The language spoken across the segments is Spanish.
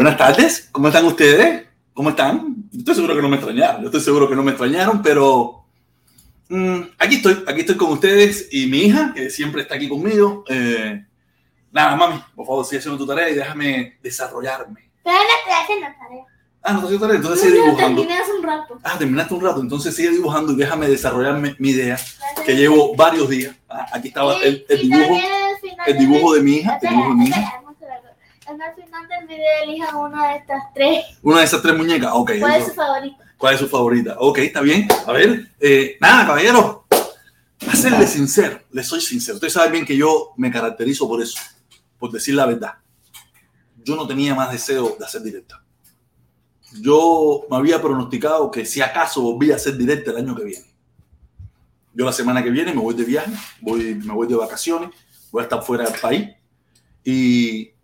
Buenas tardes, ¿cómo están ustedes? ¿Cómo están? Estoy seguro que no me extrañaron, estoy seguro que no me extrañaron, pero mm, aquí estoy, aquí estoy con ustedes y mi hija, que siempre está aquí conmigo. Eh, nada, mami, por favor, sigue haciendo tu tarea y déjame desarrollarme. Pero no estoy haciendo tarea. Ah, no estoy haciendo tarea, entonces No, sigue dibujando. terminé hace un rato. Ah, terminaste un rato, entonces sigue dibujando y déjame desarrollarme mi idea, que llevo varios días. Ah, aquí estaba el, el dibujo, el dibujo de mi hija, el dibujo de mi hija. Final del video una de estas tres. Una de esas tres muñecas, ok. ¿Cuál es eso. su favorita? ¿Cuál es su favorita? Ok, está bien. A ver, eh, nada, caballero. A serle sincero, le soy sincero. Usted sabe bien que yo me caracterizo por eso, por decir la verdad. Yo no tenía más deseo de hacer directa. Yo me había pronosticado que si acaso volvía a hacer directa el año que viene. Yo la semana que viene me voy de viaje, voy, me voy de vacaciones, voy a estar fuera del país. Y,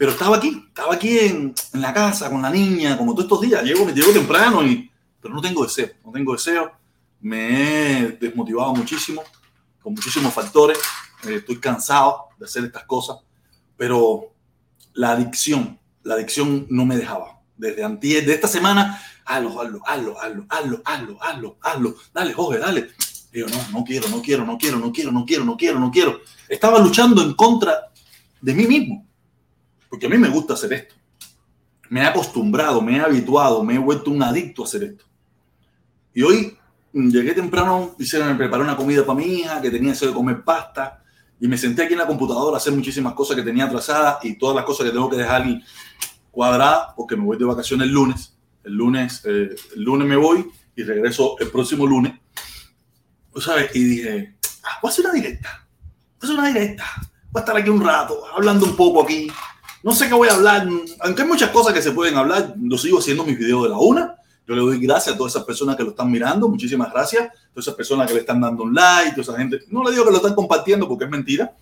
pero estaba aquí, estaba aquí en, en la casa con la niña, como todos estos días. Llego, me llego temprano, y, pero no tengo deseo, no tengo deseo. Me he desmotivado muchísimo, con muchísimos factores. Eh, estoy cansado de hacer estas cosas, pero la adicción, la adicción no me dejaba. Desde antier, de esta semana, hazlo, hazlo, hazlo, hazlo, hazlo, hazlo, hazlo, hazlo. Dale, Jorge, dale. Digo, no, no quiero, no quiero, no quiero, no quiero, no quiero, no quiero, no quiero. Estaba luchando en contra de mí mismo, porque a mí me gusta hacer esto. Me he acostumbrado, me he habituado, me he vuelto un adicto a hacer esto. Y hoy mm, llegué temprano, hicieron, me preparé una comida para mi hija, que tenía deseo de comer pasta, y me senté aquí en la computadora a hacer muchísimas cosas que tenía atrasadas y todas las cosas que tengo que dejar cuadradas, porque me voy de vacaciones el lunes. El lunes, eh, el lunes me voy y regreso el próximo lunes. ¿Tú sabes? Y dije, ah, voy a hacer una directa. Voy a hacer una directa. Voy a estar aquí un rato, hablando un poco aquí. No sé qué voy a hablar, aunque hay muchas cosas que se pueden hablar, lo sigo haciendo mis videos de la una. Yo le doy gracias a todas esas personas que lo están mirando, muchísimas gracias. Todas esas personas que le están dando un like, toda esa gente. No le digo que lo están compartiendo porque es mentira,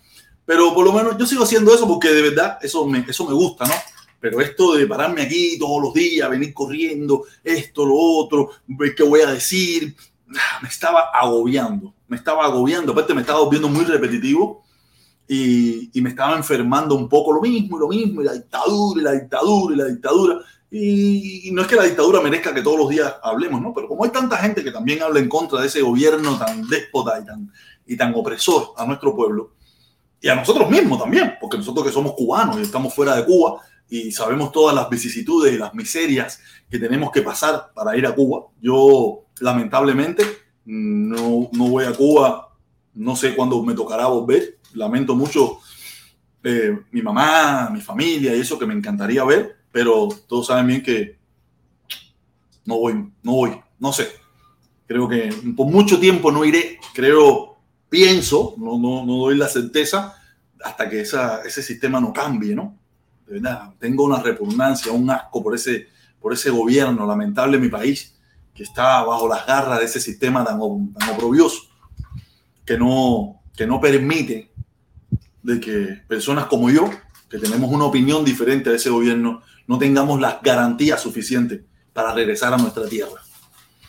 pero por lo menos yo sigo haciendo eso porque de verdad eso me, eso me gusta, ¿no? Pero esto de pararme aquí todos los días, venir corriendo, esto, lo otro, ver qué voy a decir, me estaba agobiando, me estaba agobiando. Aparte me estaba volviendo muy repetitivo y, y, me estaba enfermando un poco lo mismo y lo mismo, y la dictadura, y la dictadura, y la dictadura. Y, y, no es que la dictadura merezca que todos los días hablemos, ¿no? Pero como hay tanta gente que también habla en contra de ese gobierno tan déspota y tan, y tan opresor a nuestro pueblo, y a nosotros mismos también, porque nosotros que somos cubanos y estamos fuera de Cuba y sabemos todas las vicisitudes y las miserias que tenemos que pasar para ir a Cuba, yo lamentablemente no, no voy a Cuba, no sé cuándo me tocará volver, lamento mucho eh, mi mamá, mi familia y eso que me encantaría ver, pero todos saben bien que no voy, no voy, no sé. Creo que por mucho tiempo no iré, creo, pienso, no, no, no doy la certeza hasta que ese sistema no cambie, ¿no? De verdad, tengo una repugnancia, un asco por ese, por ese gobierno lamentable en mi país que está bajo las garras de ese sistema tan, tan que no, que no permite de que personas como yo, que tenemos una opinión diferente de ese gobierno, no tengamos las garantías suficientes para regresar a nuestra tierra.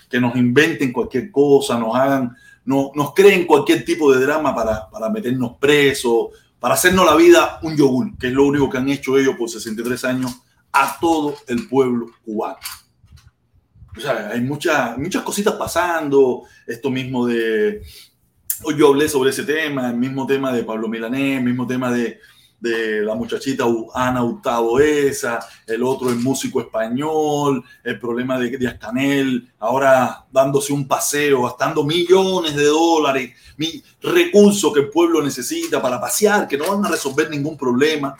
Que nos inventen cualquier cosa, nos hagan, no, nos creen cualquier tipo de drama para, para meternos presos, para hacernos la vida un yogur, que es lo único que han hecho ellos por 63 años a todo el pueblo cubano. O sea, hay muchas, muchas cositas pasando, esto mismo de, yo hablé sobre ese tema, el mismo tema de Pablo Milanés, el mismo tema de, de la muchachita Ana Hurtado esa, el otro, el músico español, el problema de Díaz Canel, ahora dándose un paseo, gastando millones de dólares, mi recursos que el pueblo necesita para pasear, que no van a resolver ningún problema,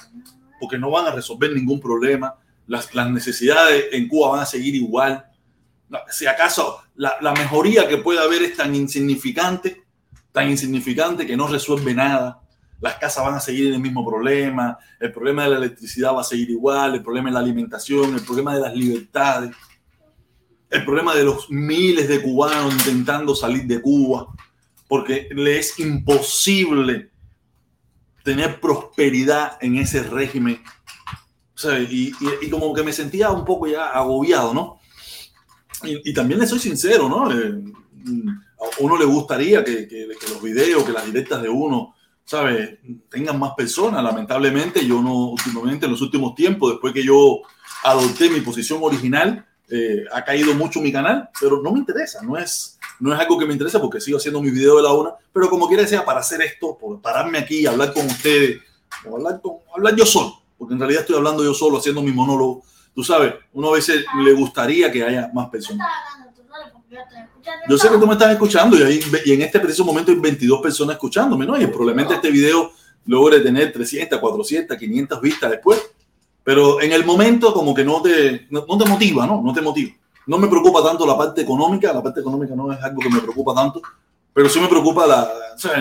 porque no van a resolver ningún problema. Las, las necesidades en Cuba van a seguir igual. Si acaso la, la mejoría que puede haber es tan insignificante, tan insignificante que no resuelve nada. Las casas van a seguir en el mismo problema, el problema de la electricidad va a seguir igual, el problema de la alimentación, el problema de las libertades, el problema de los miles de cubanos intentando salir de Cuba, porque le es imposible tener prosperidad en ese régimen. O sea, y, y, y, como que me sentía un poco ya agobiado, ¿no? Y, y también le soy sincero, ¿no? Eh, uno le gustaría que, los videos, que las directas de uno, ¿sabes? Tengan más personas. Lamentablemente, yo no, últimamente, en los últimos tiempos, después que yo adopté mi posición original, eh, ha caído mucho mi canal, pero no me interesa, no es, no es algo que me interesa porque sigo haciendo mi video de la una, pero como quiera sea para hacer esto, por pararme aquí, hablar con ustedes, hablar, hablar yo solo, porque en realidad estoy hablando yo solo, haciendo mi monólogo. Tú sabes, uno a veces le gustaría que haya más personas. Yo sé que tú me estás escuchando y, ahí, y en este preciso momento hay 22 personas escuchándome, ¿no? Y probablemente este video logre tener 300, 400, 500 vistas después. Pero en el momento como que no te, no, no, te motiva, ¿no? No te motiva. No me preocupa tanto la parte económica, la parte económica no es algo que me preocupa tanto, pero sí me preocupa la, o sea,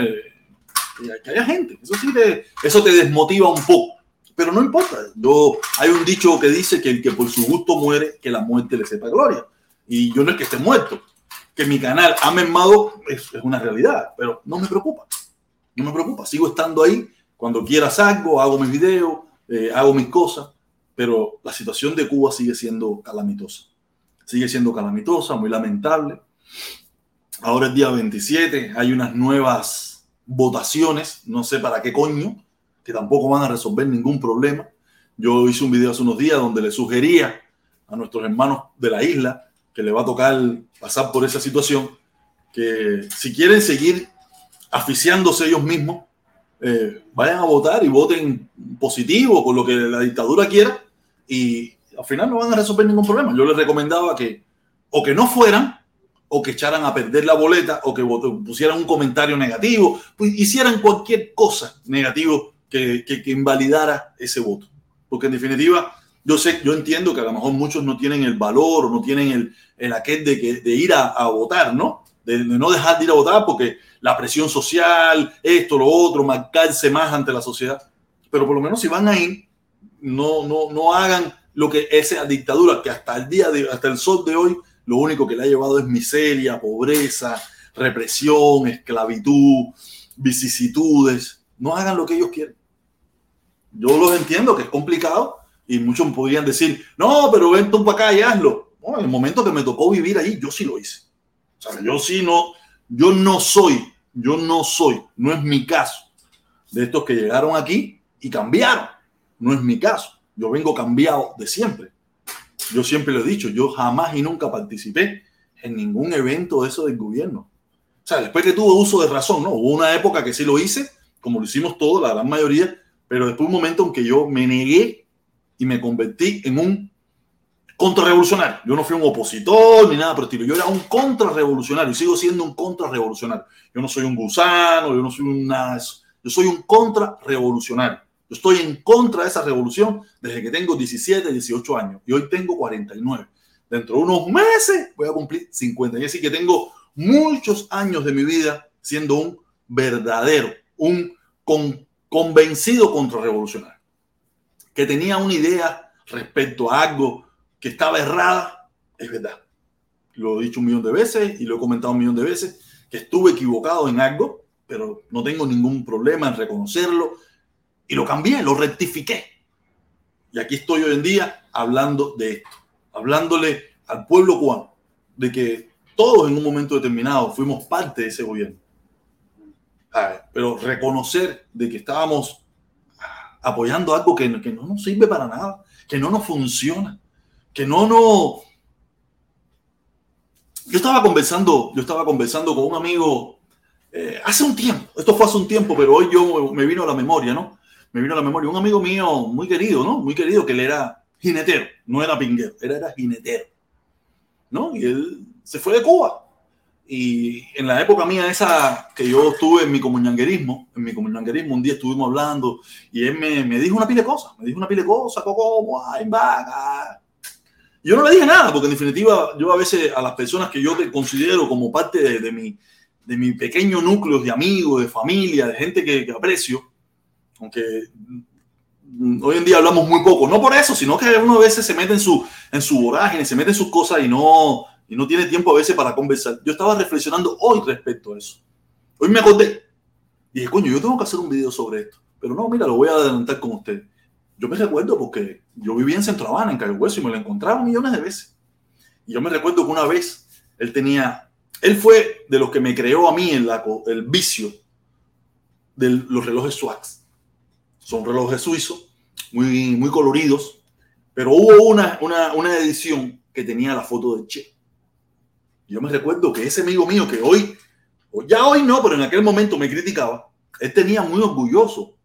que haya gente. Eso sí te, eso te desmotiva un poco. Pero no importa. Yo, hay un dicho que dice que el que por su gusto muere, que la muerte le sepa gloria. Y yo no es que esté muerto. Que mi canal ha mermado es, una realidad, pero no me preocupa. No me preocupa. Sigo estando ahí. Cuando quiera salgo, hago mis videos, eh, hago mis cosas, pero la situación de Cuba sigue siendo calamitosa. Sigue siendo calamitosa, muy lamentable. Ahora es día 27, hay unas nuevas votaciones, no sé para qué coño, que tampoco van a resolver ningún problema. Yo hice un video hace unos días donde le sugería a nuestros hermanos de la isla que le va a tocar pasar por esa situación, que si quieren seguir aficiándose ellos mismos, eh, vayan a votar y voten positivo con lo que la dictadura quiera y al final no van a resolver ningún problema. Yo les recomendaba que o que no fueran o que echaran a perder la boleta o que pusieran un comentario negativo, pues hicieran cualquier cosa negativo que, que, que invalidara ese voto. Porque en definitiva, yo sé, yo entiendo que a lo mejor muchos no tienen el valor o no tienen el, el aquel de, que, de ir a, a votar, ¿no? De, no dejar de ir a votar porque la presión social, esto, lo otro, marcarse más ante la sociedad. Pero por lo menos si van a ir, no, no, no hagan lo que esa dictadura que hasta el día de, hasta el sol de hoy, lo único que le ha llevado es miseria, pobreza, represión, esclavitud, vicisitudes. No hagan lo que ellos quieren. Yo los entiendo que es complicado y muchos podrían decir, no, pero ven tú para acá y hazlo. No, en el momento que me tocó vivir ahí, yo sí lo hice. O sea, yo sí no, yo no soy, yo no soy, no es mi caso de estos que llegaron aquí y cambiaron. No es mi caso. Yo vengo cambiado de siempre. Yo siempre lo he dicho, yo jamás y nunca participé en ningún evento de eso del gobierno. O sea, después que tuve uso de razón, ¿no? Hubo una época que sí lo hice, como lo hicimos todos, la gran mayoría, pero después un momento en que yo me negué y me convertí en un contrarrevolucionario. Yo no fui un opositor ni nada por el estilo. Yo era un contrarrevolucionario y sigo siendo un contrarrevolucionario. Yo no soy un gusano, yo no soy un nada de eso. Yo soy un contrarrevolucionario. Yo estoy en contra de esa revolución desde que tengo 17, 18 años y hoy tengo 49. Dentro de unos meses voy a cumplir 50. Y así que tengo muchos años de mi vida siendo un verdadero, un con, convencido contrarrevolucionario. Que tenía una idea respecto a algo que estaba errada, es verdad. Lo he dicho un millón de veces y lo he comentado un millón de veces, que estuve equivocado en algo, pero no tengo ningún problema en reconocerlo y lo cambié, lo rectifiqué. Y aquí estoy hoy en día hablando de esto, hablándole al pueblo cubano de que todos en un momento determinado fuimos parte de ese gobierno. Pero reconocer de que estábamos apoyando algo que, que no nos sirve para nada, que no nos funciona, que no nos... Yo estaba conversando, yo estaba conversando con un amigo eh, hace un tiempo, esto fue hace un tiempo, pero hoy yo me vino a la memoria, ¿no? Me vino a la memoria un amigo mío muy querido, ¿no? Muy querido, que él era jinetero, no era pinguero, él era jinetero, ¿no? Y él se fue de Cuba. Y en la época mía esa que yo estuve en mi comunanguerismo, en mi comunanguerismo, un día estuvimos hablando y él me, me dijo una pila de cosas, me dijo una pila de cosas, como, ay, vaca. Yo no le dije nada, porque en definitiva yo a veces a las personas que yo te considero como parte de, de mi, de mi pequeño núcleo de amigos, de familia, de gente que, que, aprecio, aunque hoy en día hablamos muy poco, no por eso, sino que uno a veces se mete en su, en su vorágine, se mete en sus cosas y no, y no tiene tiempo a veces para conversar. Yo estaba reflexionando hoy respecto a eso. Hoy me acordé. Y dije, coño, yo tengo que hacer un video sobre esto. Pero no, mira, lo voy a adelantar con usted. Yo me recuerdo porque yo vivía en Centro Habana, en Cayo Hueso, y me lo encontraba millones de veces. Y yo me recuerdo que una vez él tenía, él fue de los que me creó a mí el, el vicio de los relojes Swax. Son relojes suizos, muy, muy coloridos, Pero hubo una, una, una edición que tenía la foto de Che. Yo me recuerdo que ese amigo mío que hoy, ya hoy no, pero en aquel momento me criticaba, él tenía muy orgulloso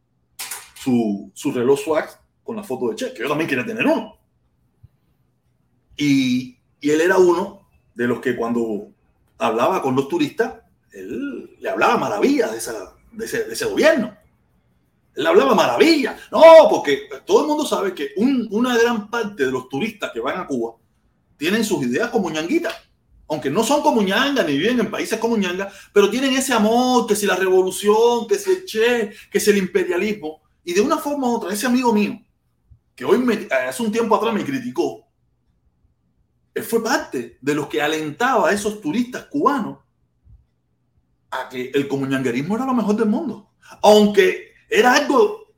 su, su reloj swag con la foto de Che, que yo también quería tener uno. Y, y él era uno de los que cuando hablaba con los turistas, él le hablaba maravilla de, esa, de, ese, de ese gobierno. Él hablaba maravilla. No, porque todo el mundo sabe que un, una gran parte de los turistas que van a Cuba tienen sus ideas como ñanguitas. Aunque no son como ñanga ni viven en países como ñanga, pero tienen ese amor, que si la revolución, que si el che, que si el imperialismo. Y de una forma u otra, ese amigo mío, que hoy me, hace un tiempo atrás me criticó, él fue parte de los que alentaba a esos turistas cubanos a que el comunanguerismo era lo mejor del mundo. Aunque era algo,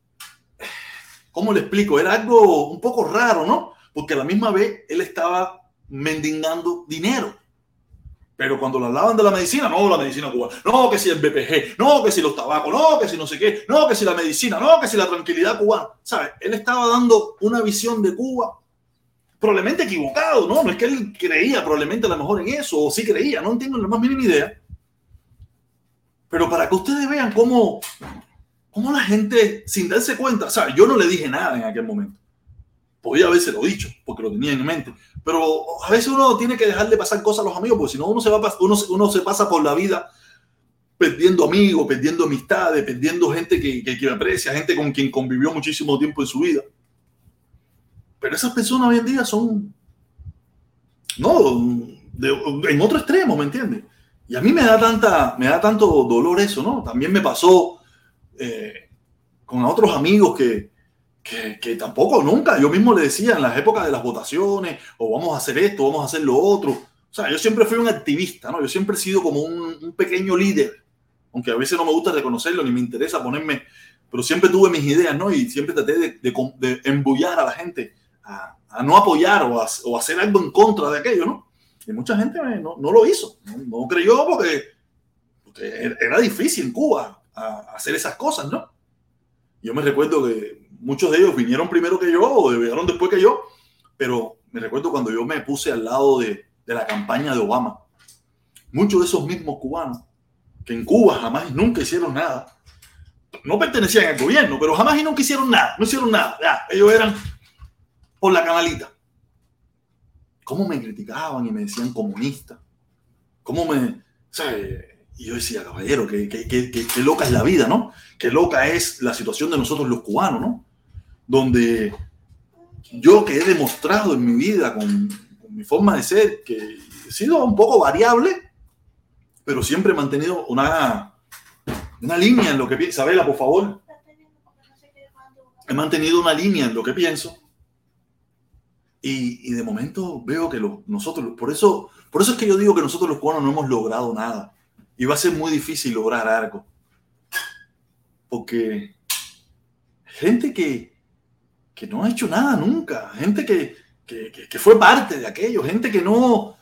¿cómo le explico? Era algo un poco raro, ¿no? Porque a la misma vez él estaba mendigando dinero. Pero cuando le hablaban de la medicina, no, la medicina cubana, no, que si el BPG, no, que si los tabacos, no, que si no sé qué, no, que si la medicina, no, que si la tranquilidad cubana. ¿Sabes? Él estaba dando una visión de Cuba probablemente equivocado, ¿no? No es que él creía probablemente a lo mejor en eso, o sí creía, no entiendo la más mínima idea. Pero para que ustedes vean cómo, cómo la gente, sin darse cuenta, o sea, yo no le dije nada en aquel momento. Podía haberse lo dicho, porque lo tenía en mente. Pero a veces uno tiene que dejar de pasar cosas a los amigos, porque si no uno se, va, uno, se pasa por la vida perdiendo amigos, perdiendo amistades, perdiendo gente que, que, aprecia, gente con quien convivió muchísimo tiempo en su vida. Pero esas personas hoy en día son, no, en otro extremo, ¿me entiendes? Y a mí me da, tanta, me da tanto dolor eso, ¿no? También me pasó eh, con otros amigos que, que, que, tampoco, nunca, yo mismo le decía en las épocas de las votaciones, o vamos a hacer esto, vamos a hacer lo otro. O sea, yo siempre fui un activista, ¿no? Yo siempre he sido como un, un pequeño líder, aunque a veces no me gusta reconocerlo ni me interesa ponerme, pero siempre tuve mis ideas, ¿no? Y siempre traté de, de, de embullar a la gente a, a no apoyar o, a, o hacer algo en contra de aquello, ¿no? Y mucha gente no, no lo hizo, no, no creyó porque, porque, era difícil en Cuba a, hacer esas cosas, ¿no? Yo me recuerdo que muchos de ellos vinieron primero que yo o vinieron después que yo, pero me recuerdo cuando yo me puse al lado de, de la campaña de Obama, muchos de esos mismos cubanos que en Cuba jamás y nunca hicieron nada, no pertenecían al gobierno, pero jamás y nunca hicieron nada, no hicieron nada, ellos eran por la canalita. ¿Cómo me criticaban y me decían comunista? ¿Cómo me... O sea, y yo decía, caballero, qué, qué, qué, qué, loca es la vida, ¿no? Qué loca es la situación de nosotros los cubanos, ¿no? Donde yo que he demostrado en mi vida con, mi forma de ser, que he sido un poco variable, pero siempre he mantenido una, una línea en lo que pienso. Isabela, por favor. He mantenido una línea en lo que pienso y, y, de momento veo que los, nosotros, por eso, por eso es que yo digo que nosotros los cubanos no hemos logrado nada. Y va a ser muy difícil lograr algo. Porque gente que, que no ha hecho nada nunca, gente que, que, que, fue parte de aquello, gente que no,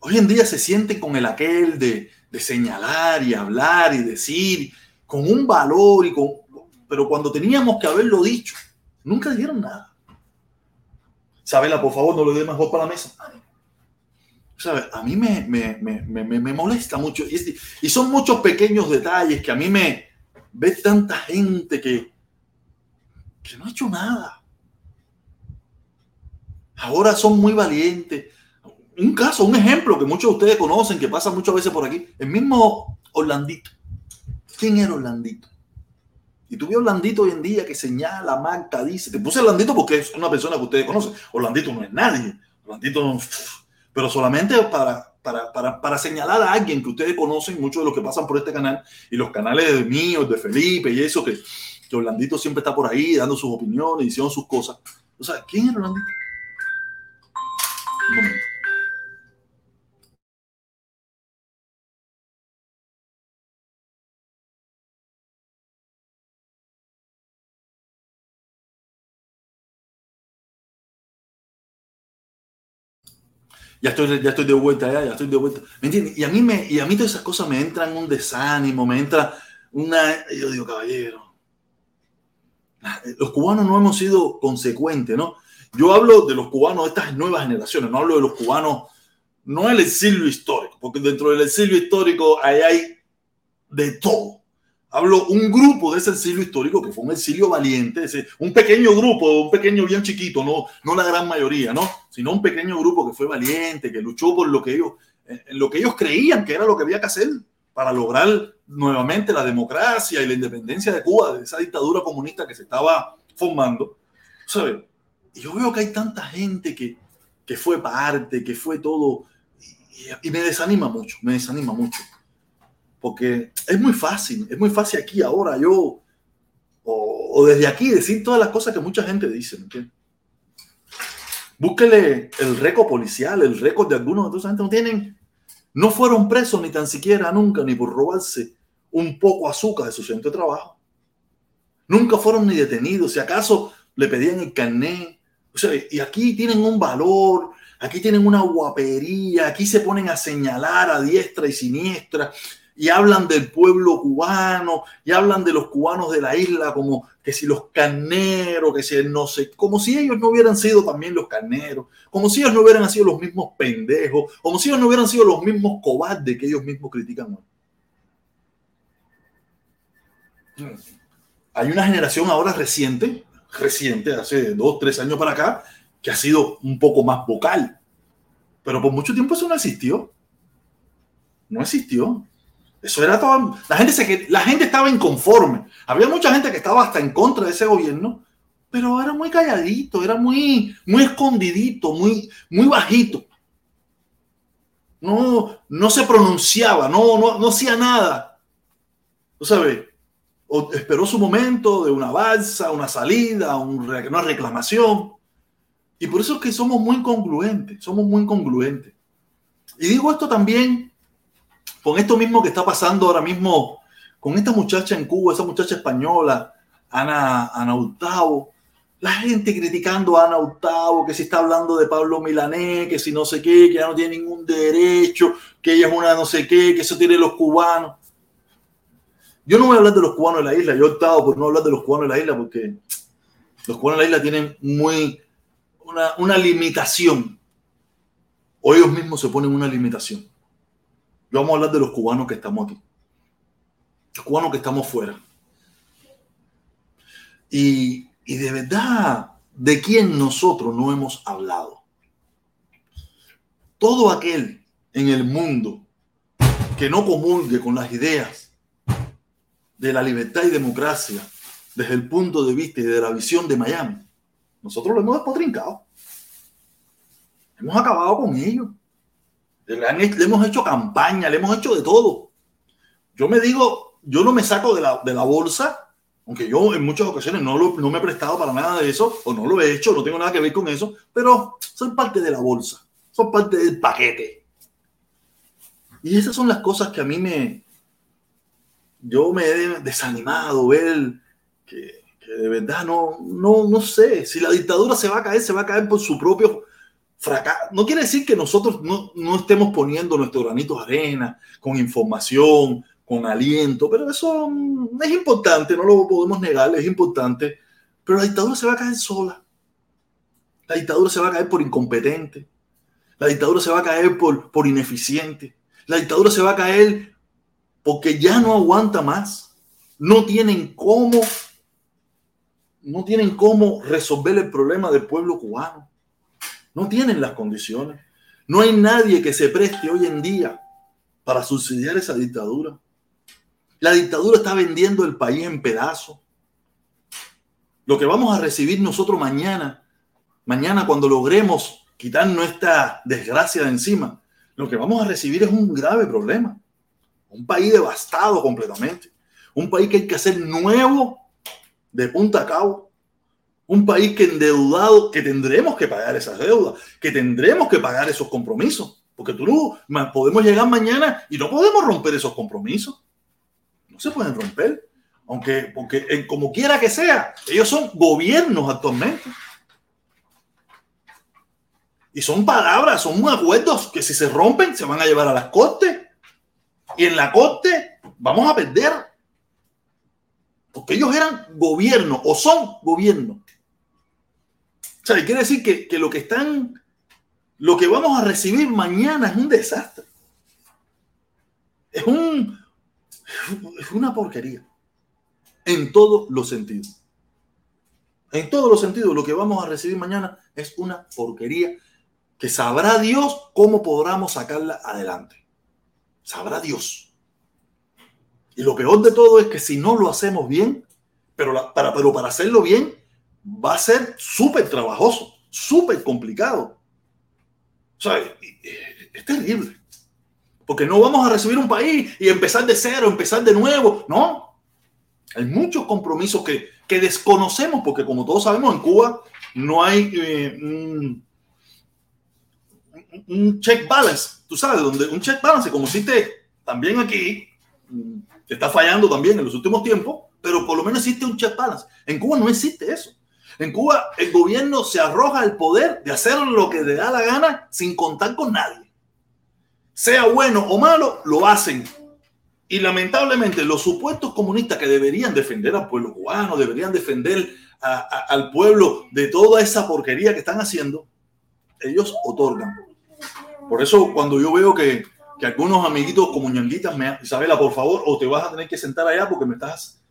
hoy en día se siente con el aquel de, de señalar y hablar y decir, con un valor, y con, pero cuando teníamos que haberlo dicho, nunca dieron nada. Isabela, por favor, no le dé más voz para la mesa. ¿Sabe? A mí me, me, me, me, molesta mucho. Y, son muchos pequeños detalles que a mí me ve tanta gente que, que no ha hecho nada. Ahora son muy valientes. Un caso, un ejemplo que muchos de ustedes conocen, que pasa muchas veces por aquí. El mismo Orlandito. ¿Quién era Orlandito? Y tú ves Orlandito hoy en día que señala, marca, dice. Te puse Orlandito porque es una persona que ustedes conocen. Orlandito no es nadie. Orlandito no. Pero solamente para, para, para, señalar a alguien que ustedes conocen, muchos de los que pasan por este canal y los canales de míos, de Felipe y eso, que, que Orlandito siempre está por ahí dando sus opiniones, diciendo sus cosas. O sea, ¿quién es Orlandito? Un momento. Ya estoy, ya estoy de vuelta, ya, ya estoy de vuelta. ¿Me entiendes? Y a mí, me, y a mí todas esas cosas me entran un desánimo, me entra una... Yo digo, caballero, los cubanos no hemos sido consecuentes, ¿no? Yo hablo de los cubanos de estas nuevas generaciones, no hablo de los cubanos, no el exilio histórico, porque dentro del exilio histórico ahí hay de todo. Hablo un grupo de ese exilio histórico que fue un exilio valiente, ese, un pequeño grupo, un pequeño bien chiquito, no, no la gran mayoría, ¿no? Sino un pequeño grupo que fue valiente, que luchó por lo que ellos, en lo que ellos creían que era lo que había que hacer para lograr nuevamente la democracia y la independencia de Cuba, de esa dictadura comunista que se estaba formando. ¿Sabes? Y yo veo que hay tanta gente que, que fue parte, que fue todo, y, y me desanima mucho, me desanima mucho porque es muy fácil, es muy fácil aquí ahora yo, o, desde aquí, decir todas las cosas que mucha gente dice. ¿entiendes? Búsquele el récord policial, el récord de algunos de estos no tienen, no fueron presos ni tan siquiera nunca, ni por robarse un poco azúcar de su centro de trabajo. Nunca fueron ni detenidos, si acaso le pedían el carnet. O sea, y aquí tienen un valor, aquí tienen una guapería, aquí se ponen a señalar a diestra y siniestra y hablan del pueblo cubano y hablan de los cubanos de la isla como que si los carneros, que si no sé, como si ellos no hubieran sido también los carneros, como si ellos no hubieran sido los mismos pendejos, como si ellos no hubieran sido los mismos cobardes que ellos mismos critican Hay una generación ahora reciente, reciente, hace dos, tres años para acá, que ha sido un poco más vocal, pero por mucho tiempo eso no existió. No existió. Eso era todo. La gente, se, la gente estaba inconforme. Había mucha gente que estaba hasta en contra de ese gobierno, pero era muy calladito, era muy, muy escondidito, muy, muy bajito. No, no se pronunciaba, no, no, no hacía nada. ¿Tú sabes? O esperó su momento de una balsa, una salida, una reclamación. Y por eso es que somos muy incongruentes, somos muy incongruentes. Y digo esto también con esto mismo que está pasando ahora mismo con esta muchacha en Cuba, esa muchacha española, Ana, Ana Hurtado, la gente criticando a Ana Hurtado, que si está hablando de Pablo Milanés, que si no sé qué, que ya no tiene ningún derecho, que ella es una no sé qué, que eso tiene los cubanos. Yo no voy a hablar de los cubanos de la isla, yo he optado por no hablar de los cubanos de la isla porque los cubanos de la isla tienen muy una, una limitación, o ellos mismos se ponen una limitación vamos a hablar de los cubanos que estamos aquí. Los cubanos que estamos fuera. Y, de verdad, ¿de quién nosotros no hemos hablado? Todo aquel en el mundo que no comulgue con las ideas de la libertad y democracia desde el punto de vista y de la visión de Miami, nosotros lo hemos despotrincado. Hemos acabado con ellos. Le, hemos hecho campaña, le hemos hecho de todo. Yo me digo, yo no me saco de la, de la bolsa, aunque yo en muchas ocasiones no, lo, no me he prestado para nada de eso, o no lo he hecho, no tengo nada que ver con eso, pero soy parte de la bolsa, soy parte del paquete. Y esas son las cosas que a mí me, yo me he desanimado ver que, que, de verdad no, no, no sé, si la dictadura se va a caer, se va a caer por su propio no quiere decir que nosotros no, no estemos poniendo nuestro granito de arena con información, con aliento, pero eso es importante, no lo podemos negar, es importante. Pero la dictadura se va a caer sola. La dictadura se va a caer por incompetente. La dictadura se va a caer por, por ineficiente. La dictadura se va a caer porque ya no aguanta más. No tienen cómo, no tienen cómo resolver el problema del pueblo cubano. No tienen las condiciones. No hay nadie que se preste hoy en día para subsidiar esa dictadura. La dictadura está vendiendo el país en pedazos. Lo que vamos a recibir nosotros mañana, mañana cuando logremos quitar nuestra desgracia de encima, lo que vamos a recibir es un grave problema. Un país devastado completamente. Un país que hay que hacer nuevo de punta a cabo un país que endeudado, que tendremos que pagar esas deudas, que tendremos que pagar esos compromisos, porque tú no, podemos llegar mañana y no podemos romper esos compromisos. No se pueden romper, aunque, porque como quiera que sea, ellos son gobiernos actualmente. Y son palabras, son acuerdos que si se rompen se van a llevar a las cortes. Y en la corte vamos a perder. Porque ellos eran gobierno o son gobierno sea, quiere decir que, que lo que están, lo que vamos a recibir mañana es un desastre. Es un, es una porquería. En todos los sentidos. En todos los sentidos, lo que vamos a recibir mañana es una porquería que sabrá Dios cómo podamos sacarla adelante. Sabrá Dios. Y lo peor de todo es que si no lo hacemos bien, pero, para, pero para hacerlo bien, va a ser súper trabajoso, súper complicado. O sea, es terrible. Porque no vamos a recibir un país y empezar de cero, empezar de nuevo. No. Hay muchos compromisos que, que desconocemos, porque como todos sabemos, en Cuba no hay eh, un, check balance. Tú sabes, donde un check balance, como existe también aquí, está fallando también en los últimos tiempos, pero por lo menos existe un check balance. En Cuba no existe eso. En Cuba el gobierno se arroja el poder de hacer lo que le da la gana sin contar con nadie. Sea bueno o malo, lo hacen. Y lamentablemente los supuestos comunistas que deberían defender al pueblo cubano, deberían defender al pueblo de toda esa porquería que están haciendo, ellos otorgan. Por eso cuando yo veo que, que algunos amiguitos como ñanguitas me Isabela, por favor, o te vas a tener que sentar allá porque me estás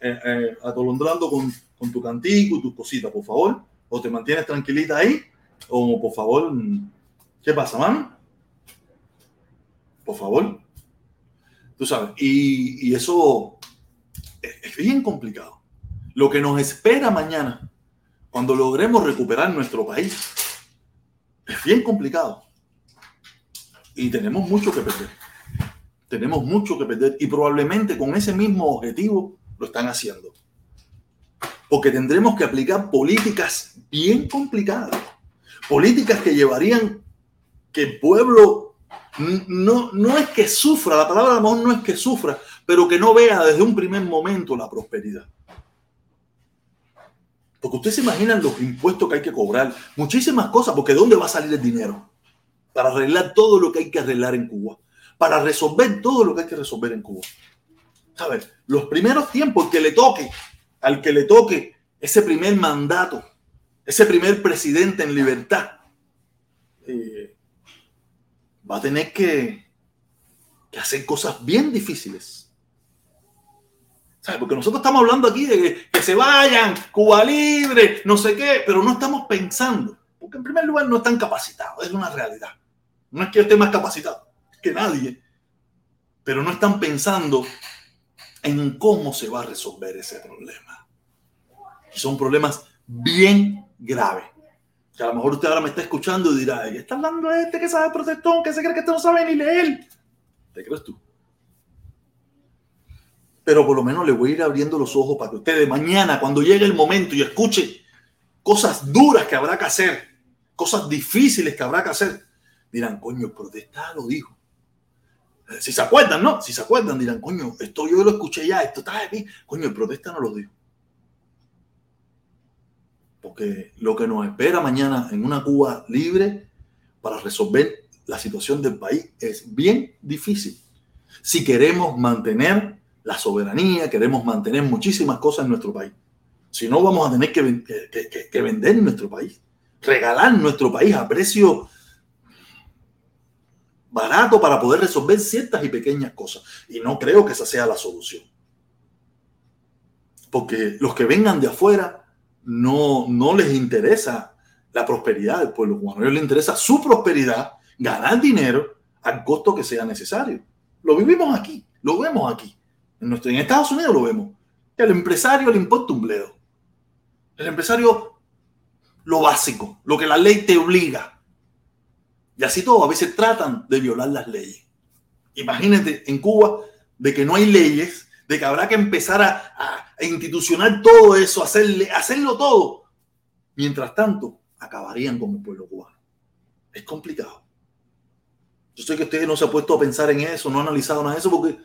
eh, eh, atolondrando con, con tu cantico tus cositas, por favor. O te mantienes tranquilita ahí, o por favor, ¿qué pasa, man? Por favor. Tú sabes, y, eso es, es bien complicado. Lo que nos espera mañana, cuando logremos recuperar nuestro país, es bien complicado. Y tenemos mucho que perder. Tenemos mucho que perder. Y probablemente con ese mismo objetivo lo están haciendo. Porque tendremos que aplicar políticas bien complicadas. Políticas que llevarían que el pueblo no, no es que sufra, la palabra amor no es que sufra, pero que no vea desde un primer momento la prosperidad. Porque ustedes se imaginan los impuestos que hay que cobrar, muchísimas cosas, porque ¿de dónde va a salir el dinero? Para arreglar todo lo que hay que arreglar en Cuba, para resolver todo lo que hay que resolver en Cuba. ¿Sabes? Los primeros tiempos, que le toque, al que le toque ese primer mandato, ese primer presidente en libertad, eh, va a tener que, que hacer cosas bien difíciles. ¿Sabes? Porque nosotros estamos hablando aquí de que, se vayan, Cuba libre, no sé qué, pero no estamos pensando. Porque en primer lugar no están capacitados, es una realidad. No es que yo esté más capacitado que nadie, pero no están pensando en cómo se va a resolver ese problema. Y son problemas bien graves. Que a lo mejor usted ahora me está escuchando y dirá, ¿qué está hablando este que sabe protestón, que se cree que este no sabe ni leer? ¿Te crees tú? Pero por lo menos le voy a ir abriendo los ojos para que usted de mañana, cuando llegue el momento y escuche cosas duras que habrá que hacer, cosas difíciles que habrá que hacer, dirán, coño, el protesta lo dijo. Si se acuerdan, ¿no? Si se acuerdan, dirán, coño, esto yo lo escuché ya, esto está de mí. Coño, el protesta no lo dijo. Porque lo que nos espera mañana en una Cuba libre para resolver la situación del país es bien difícil. Si queremos mantener la soberanía, queremos mantener muchísimas cosas en nuestro país. Si no, vamos a tener que, que, que vender nuestro país, regalar nuestro país a precio barato para poder resolver ciertas y pequeñas cosas. Y no creo que esa sea la solución. Porque los que vengan de afuera no, no les interesa la prosperidad del pueblo cubano. A ellos les interesa su prosperidad, ganar dinero al costo que sea necesario. Lo vivimos aquí, lo vemos aquí. En, nuestro, Estados Unidos lo vemos. Al empresario le importa un bledo. El empresario, lo básico, lo que la ley te obliga. Y así todo, a veces tratan de violar las leyes. Imagínate en Cuba de que no hay leyes, de que habrá que empezar a, a institucionar todo eso, hacerle, hacerlo todo. Mientras tanto, acabarían con el pueblo cubano. Es complicado. Yo sé que ustedes no se han puesto a pensar en eso, no han analizado nada de eso, porque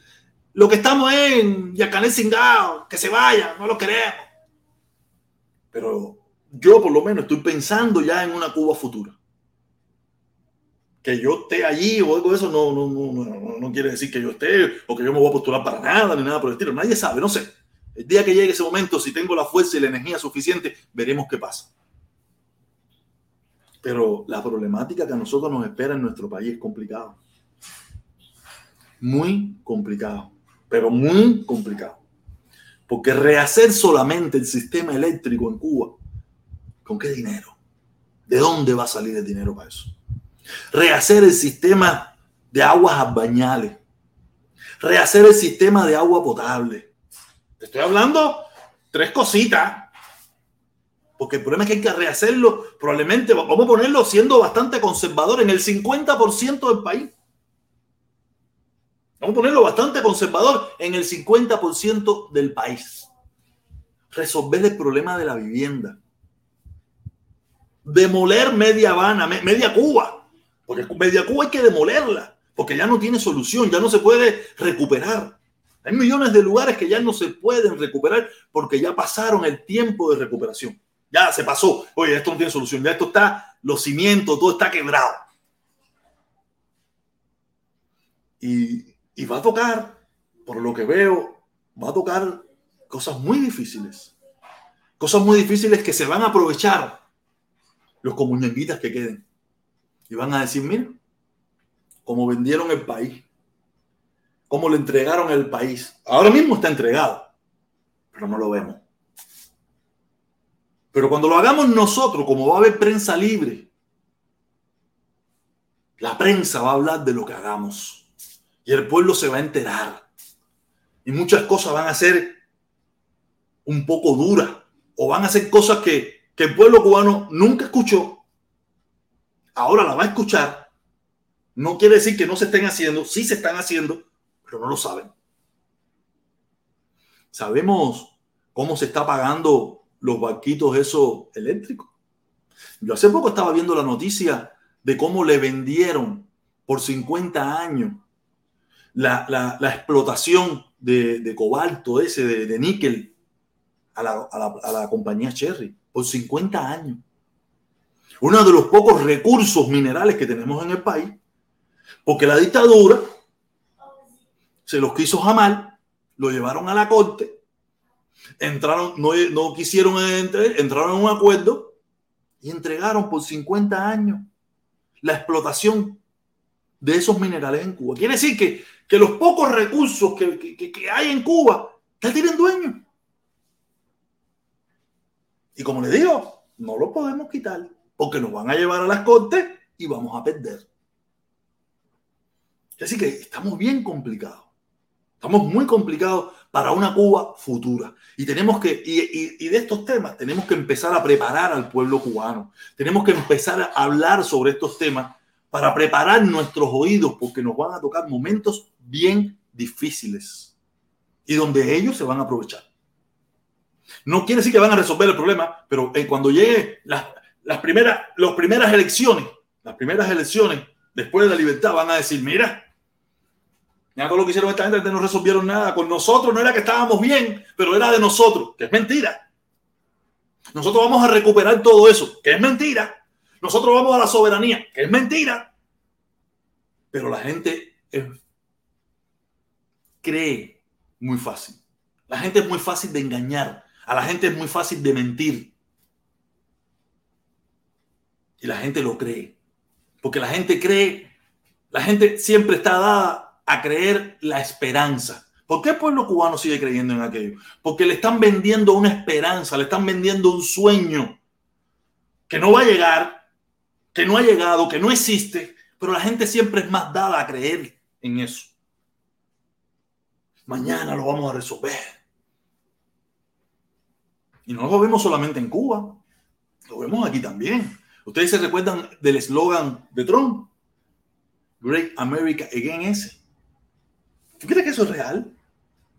lo que estamos en Yacané Singao, que se vaya, no lo queremos. Pero yo por lo menos estoy pensando ya en una Cuba futura que yo esté allí o algo de eso no, no, no, no, quiere decir que yo esté o que yo me voy a postular para nada ni nada por el estilo. Nadie sabe, no sé. El día que llegue ese momento, si tengo la fuerza y la energía suficiente, veremos qué pasa. Pero la problemática que a nosotros nos espera en nuestro país es complicado. Muy complicado, pero muy complicado. Porque rehacer solamente el sistema eléctrico en Cuba, ¿con qué dinero? ¿De dónde va a salir el dinero para eso? Rehacer el sistema de aguas bañales. Rehacer el sistema de agua potable. Te estoy hablando tres cositas. Porque el problema es que hay que rehacerlo, probablemente, vamos a ponerlo siendo bastante conservador en el 50% del país. Vamos a ponerlo bastante conservador en el 50% del país. Resolver el problema de la vivienda. Demoler media Habana, media Cuba. Porque media hay que demolerla, porque ya no tiene solución, ya no se puede recuperar. Hay millones de lugares que ya no se pueden recuperar porque ya pasaron el tiempo de recuperación. Ya se pasó. Oye, esto no tiene solución. Ya esto está, los cimientos, todo está quebrado. Y, y va a tocar, por lo que veo, va a tocar cosas muy difíciles. Cosas muy difíciles que se van a aprovechar los comuñanguitas que queden. Van a decir, mira, cómo vendieron el país, cómo le entregaron el país. Ahora mismo está entregado, pero no lo vemos. Pero cuando lo hagamos nosotros, como va a haber prensa libre, la prensa va a hablar de lo que hagamos y el pueblo se va a enterar. Y muchas cosas van a ser un poco duras o van a ser cosas que, que el pueblo cubano nunca escuchó. Ahora la va a escuchar. No quiere decir que no se estén haciendo, sí se están haciendo, pero no lo saben. Sabemos cómo se está pagando los barquitos esos eléctricos. Yo hace poco estaba viendo la noticia de cómo le vendieron por 50 años la, explotación de, cobalto ese, de, níquel, a la, a la compañía Cherry, por 50 años. Uno de los pocos recursos minerales que tenemos en el país, porque la dictadura se los quiso jamar, lo llevaron a la corte entraron, no, no quisieron entrar, entraron en un acuerdo y entregaron por 50 años la explotación de esos minerales en Cuba. Quiere decir que, que los pocos recursos que, que, hay en Cuba ya tienen dueño. Y como le digo, no lo podemos quitar porque nos van a llevar a las cortes y vamos a perder. Así que estamos bien complicados. Estamos muy complicados para una Cuba futura. Y tenemos que, y, de estos temas, tenemos que empezar a preparar al pueblo cubano. Tenemos que empezar a hablar sobre estos temas para preparar nuestros oídos, porque nos van a tocar momentos bien difíciles y donde ellos se van a aprovechar. No quiere decir que van a resolver el problema, pero eh, cuando llegue las, las, primeras, las primeras elecciones, las primeras elecciones después de la libertad, van a decir, mira, ya todo lo que hicieron esta gente no resolvieron nada. Con nosotros no era que estábamos bien, pero era de nosotros, que es mentira. Nosotros vamos a recuperar todo eso, que es mentira. Nosotros vamos a la soberanía, que es mentira. Pero la gente cree muy fácil. La gente es muy fácil de engañar. A la gente es muy fácil de mentir. Y la gente lo cree. Porque la gente cree, la gente siempre está dada a creer la esperanza. ¿Por qué el pueblo cubano sigue creyendo en aquello? Porque le están vendiendo una esperanza, le están vendiendo un sueño que no va a llegar, que no ha llegado, que no existe, pero la gente siempre es más dada a creer en eso. Mañana lo vamos a resolver. Y no lo vemos solamente en Cuba, lo vemos aquí también. Ustedes se recuerdan del eslogan de Trump, Great America Again ese. ¿Tú crees que eso es real?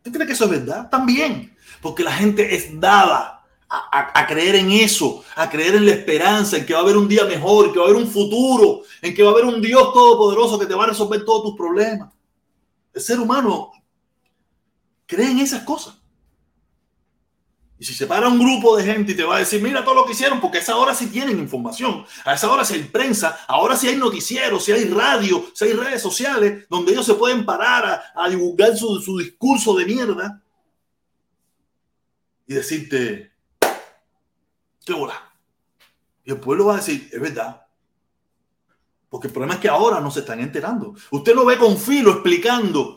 ¿Tú crees que eso es verdad? También, porque la gente es dada a, creer en eso, a creer en la esperanza, en que va a haber un día mejor, que va a haber un futuro, en que va a haber un Dios todopoderoso que te va a resolver todos tus problemas. El ser humano cree en esas cosas. Y si se para un grupo de gente y te va a decir, mira todo lo que hicieron, porque a esa hora sí tienen información, a esa hora sí hay prensa, ahora sí hay noticieros, sí hay radio, sí hay redes sociales, donde ellos se pueden parar a, divulgar su, su, discurso de mierda y decirte, qué bola. Y el pueblo va a decir, es verdad, Porque el problema es que ahora no se están enterando. Usted no ve con filo explicando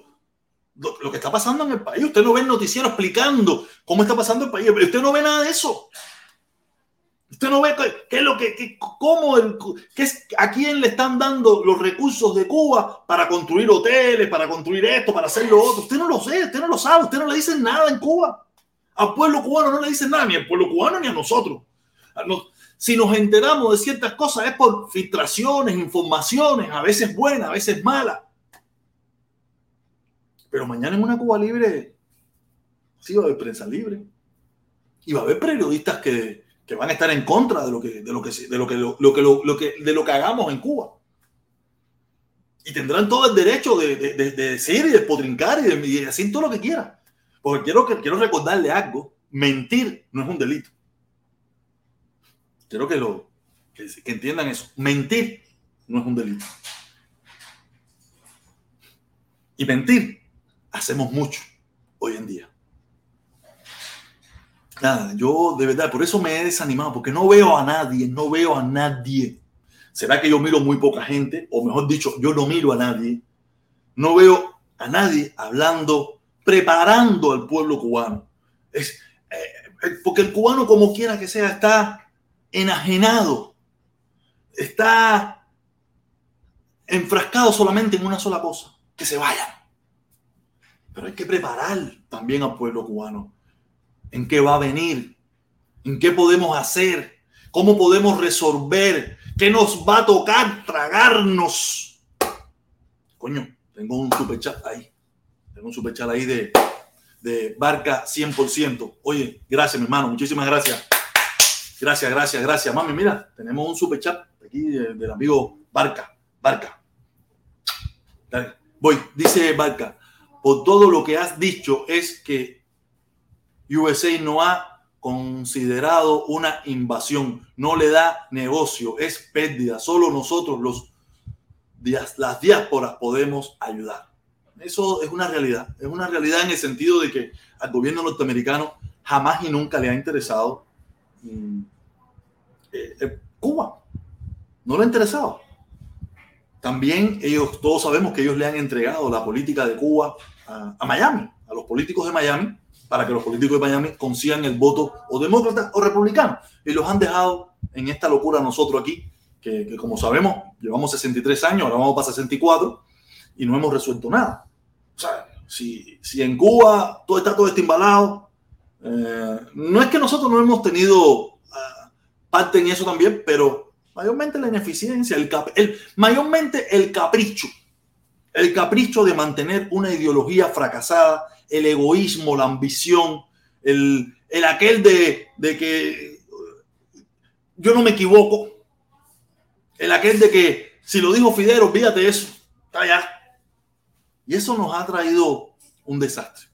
lo, que está pasando en el país. Usted no ve el noticiero explicando cómo está pasando el país. Usted no ve nada de eso. Usted no ve qué es lo que, cómo, es, a quién le están dando los recursos de Cuba para construir hoteles, para construir esto, para hacer lo otro. Usted no lo sé, usted no lo sabe, usted no le dice nada en Cuba. Al pueblo cubano no le dicen nada, ni al pueblo cubano ni a nosotros. Si nos enteramos de ciertas cosas es por filtraciones, informaciones, a veces buenas, a veces malas. Pero mañana en una Cuba libre sí va a haber prensa libre. Y va a haber periodistas que, que van a estar en contra de lo que, de lo que, de lo que, lo, lo, que, de lo que hagamos en Cuba. Y tendrán todo el derecho de, de, de, de decir y de podrincar y de, decir todo lo que quieran. Porque quiero, quiero recordarle algo. Mentir no es un delito. Quiero que, lo, que entiendan eso. Mentir no es un delito. Y mentir hacemos mucho hoy en día. Nada, yo de verdad, por eso me he desanimado, porque no veo a nadie, no veo a nadie. ¿Será que yo miro muy poca gente? O mejor dicho, yo no miro a nadie. No veo a nadie hablando, preparando al pueblo cubano. Es, eh, porque el cubano, como quiera que sea, está enajenado, está enfrascado solamente en una sola cosa, que se vayan. Pero hay que preparar también al pueblo cubano en qué va a venir, en qué podemos hacer, cómo podemos resolver, qué nos va a tocar tragarnos. Coño, tengo un superchat ahí. Tengo un superchat ahí de, de Barca 100%. Oye, gracias, mi hermano. Muchísimas gracias. Gracias, gracias, gracias. Mami, mira, tenemos un superchat aquí del amigo Barca. Barca. Dale. Voy, dice Barca. Por todo lo que has dicho es que USA no ha considerado una invasión, no le da negocio, es pérdida. Solo nosotros, los, las diásporas, podemos ayudar. Eso es una realidad. Es una realidad en el sentido de que al gobierno norteamericano jamás y nunca le ha interesado mm, eh, eh, Cuba. No le ha interesado. También ellos, todos sabemos que ellos le han entregado la política de Cuba a Miami, a los políticos de Miami, para que los políticos de Miami consigan el voto o demócrata o republicano. Y los han dejado en esta locura nosotros aquí, que, como sabemos, llevamos 63 años, ahora vamos para 64 y no hemos resuelto nada. O sea, si, si en Cuba todo está todo embalado, eh, no es que nosotros no hemos tenido uh, parte en eso también, pero mayormente la ineficiencia, el mayormente el capricho, el capricho de mantener una ideología fracasada el egoísmo, la ambición, el, el aquel de, de que yo no me equivoco, el aquel de que si lo dijo Fidel, olvídate eso, está allá. Y eso nos ha traído un desastre.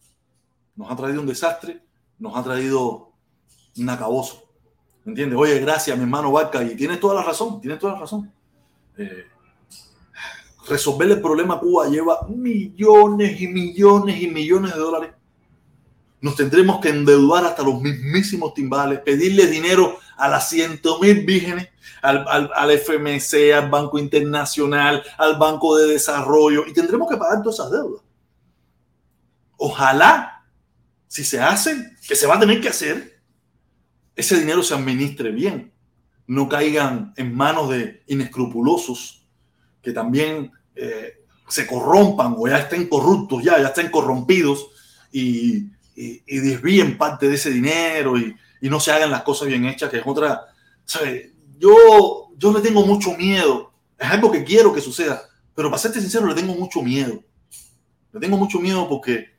Nos ha traído un desastre, nos ha traído un acaboso. ¿Me entiendes? Oye, gracias, mi hermano Barca, y tienes toda la razón, tienes toda la razón. Eh, resolver el problema Cuba lleva millones y millones y millones de dólares. Nos tendremos que endeudar hasta los mismísimos timbales, pedirle dinero a las ciento mil vírgenes, al, al, al, FMC, al Banco Internacional, al Banco de Desarrollo, y tendremos que pagar todas esas deudas. Ojalá, si se hace, que se va a tener que hacer, ese dinero se administre bien, no caigan en manos de inescrupulosos que también eh, se corrompan o ya estén corruptos, ya, ya estén corrompidos y, y, desvíen parte de ese dinero y, y, no se hagan las cosas bien hechas, que es otra, ¿sabe? Yo, yo le tengo mucho miedo, es algo que quiero que suceda, pero para serte sincero, le tengo mucho miedo. Le tengo mucho miedo porque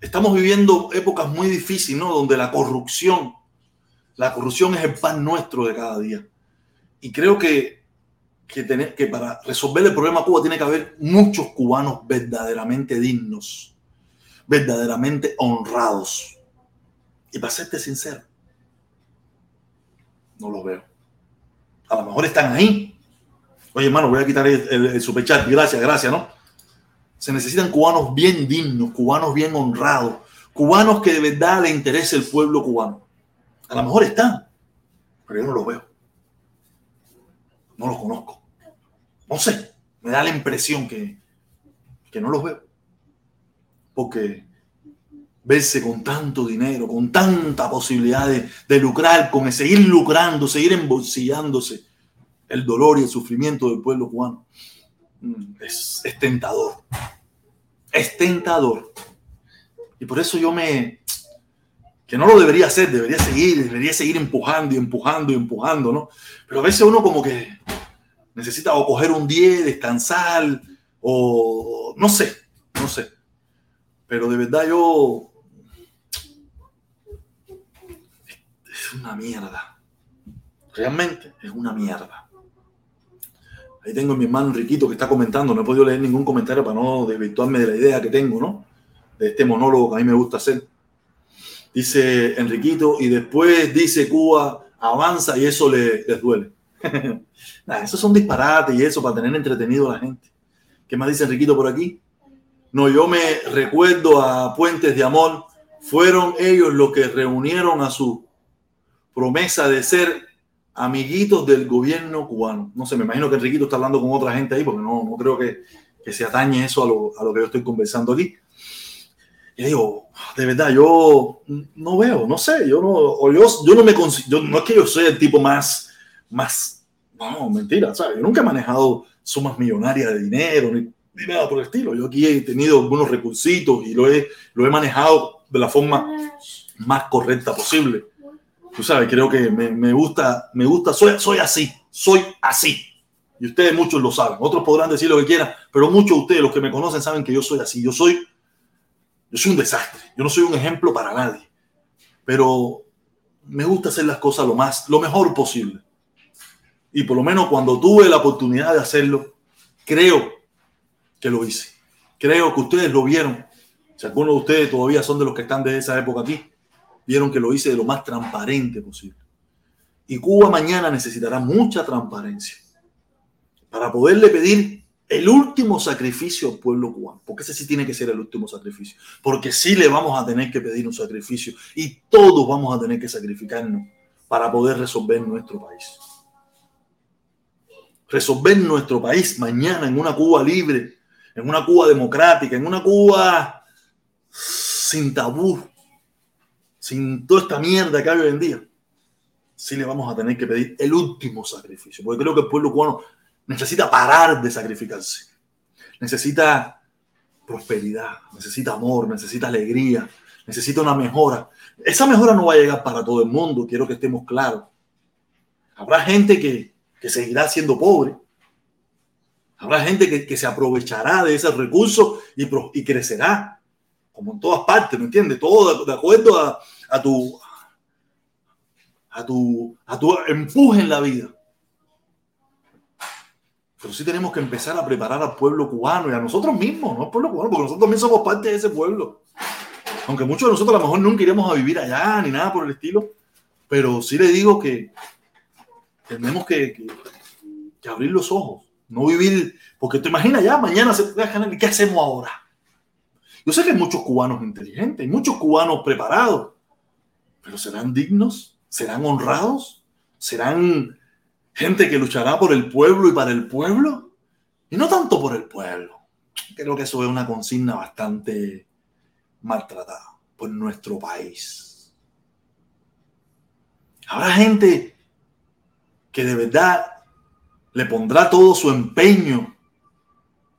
estamos viviendo épocas muy difíciles, ¿no? Donde la corrupción, la corrupción es el pan nuestro de cada día. Y creo que que, tener, que para resolver el problema Cuba tiene que haber muchos cubanos verdaderamente dignos, verdaderamente honrados. Y para serte sincero, no lo veo. A lo mejor están ahí. Oye, hermano, voy a quitar el, el, el superchat. Gracias, gracias, ¿no? Se necesitan cubanos bien dignos, cubanos bien honrados, cubanos que de verdad le interese el pueblo cubano. A lo mejor están, pero yo no los veo no los conozco. no sé, me da la impresión que, que no los veo. Porque verse con tanto dinero, con tanta posibilidad de, lucrar, con seguir lucrando, seguir embolsillándose el dolor y el sufrimiento del pueblo cubano, mm, es, es tentador. Es tentador. Y por eso yo me, que no lo debería hacer, debería seguir, debería seguir empujando y empujando y empujando, ¿no? Pero a veces uno como que necesita o coger un 10, descansar, o no sé, no sé. Pero de verdad yo... Es una mierda. Realmente es una mierda. Ahí tengo a mi hermano Enriquito que está comentando. No he podido leer ningún comentario para no desvirtuarme de la idea que tengo, ¿no? De este monólogo que a mí me gusta hacer. Dice Enriquito, y después dice Cuba, avanza y eso le, les duele. nah, esos son disparates y eso para tener entretenido a la gente. ¿Qué más dice Enriquito por aquí? No, yo me recuerdo a Puentes de Amor. Fueron ellos los que reunieron a su promesa de ser amiguitos del gobierno cubano. No sé, me imagino que Enriquito está hablando con otra gente ahí, porque no, no creo que, que se atañe eso a lo, a lo que yo estoy conversando aquí. Y digo, de verdad, yo no veo, no sé, yo no, o yo, yo no me considero, no es que yo sea el tipo más, más, no, mentira, ¿sabes? Yo nunca he manejado sumas millonarias de dinero, ni, ni nada por el estilo. Yo aquí he tenido algunos recursitos y lo he, lo he manejado de la forma más correcta posible. Tú sabes, creo que me, me gusta, me gusta, soy, soy así, soy así. Y ustedes muchos lo saben. Otros podrán decir lo que quieran, pero muchos de ustedes, los que me conocen, saben que yo soy así. Yo soy yo un desastre, yo no soy un ejemplo para nadie, pero me gusta hacer las cosas lo más, lo mejor posible. Y por lo menos cuando tuve la oportunidad de hacerlo, creo que lo hice. Creo que ustedes lo vieron. Si algunos de ustedes todavía son de los que están de esa época aquí, vieron que lo hice de lo más transparente posible. Y Cuba mañana necesitará mucha transparencia para poderle pedir el último sacrificio pueblo cubano, porque ese sí tiene que ser el último sacrificio, porque sí le vamos a tener que pedir un sacrificio y todos vamos a tener que sacrificarnos para poder resolver nuestro país. Resolver nuestro país mañana en una Cuba libre, en una Cuba democrática, en una Cuba sin tabú, sin toda esta mierda que hay hoy en día. Sí le vamos a tener que pedir el último sacrificio, porque creo que el pueblo cubano necesita parar de sacrificarse. Necesita prosperidad, necesita amor, necesita alegría, necesita una mejora. Esa mejora no va a llegar para todo el mundo, quiero que estemos claros. Habrá gente que, que seguirá siendo pobre. Habrá gente que, que, se aprovechará de ese recurso y, y, crecerá, como en todas partes, ¿me entiendes? Todo de, de acuerdo a, a, tu, a, tu, a tu empuje en la vida. Pero sí tenemos que empezar a preparar al pueblo cubano y a nosotros mismos, no al pueblo cubano, porque nosotros también somos parte de ese pueblo. Aunque muchos de nosotros a lo mejor nunca iremos a vivir allá ni nada por el estilo, pero sí le digo que tenemos que, abrir los ojos, no vivir, porque te imaginas ya, mañana se ¿qué hacemos ahora? Yo sé que hay muchos cubanos inteligentes, hay muchos cubanos preparados, pero ¿serán dignos? ¿Serán honrados? ¿Serán gente que luchará por el pueblo y para el pueblo, y no tanto por el pueblo. Creo que eso es una consigna bastante maltratada por nuestro país. Habrá gente que de verdad le pondrá todo su empeño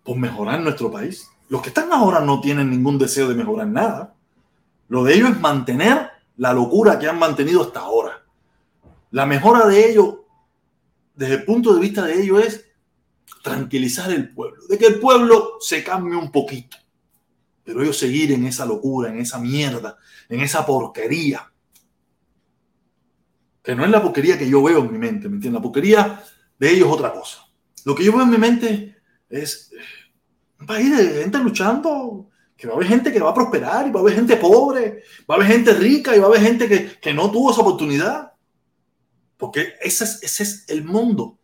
por mejorar nuestro país. Los que están ahora no tienen ningún deseo de mejorar nada. Lo de ellos es mantener la locura que han mantenido hasta ahora. La mejora de ellos desde el punto de vista de ello es tranquilizar el pueblo, de que el pueblo se cambie un poquito, pero ellos seguir en esa locura, en esa mierda, en esa porquería, que no es la porquería que yo veo en mi mente, ¿me entiendes? La porquería de ellos es otra cosa. Lo que yo veo en mi mente es un país de gente luchando, que va a haber gente que va a prosperar, y va a haber gente pobre, va a haber gente rica, y va a haber gente que, que no tuvo esa oportunidad. Porque ese es, ese es el mundo.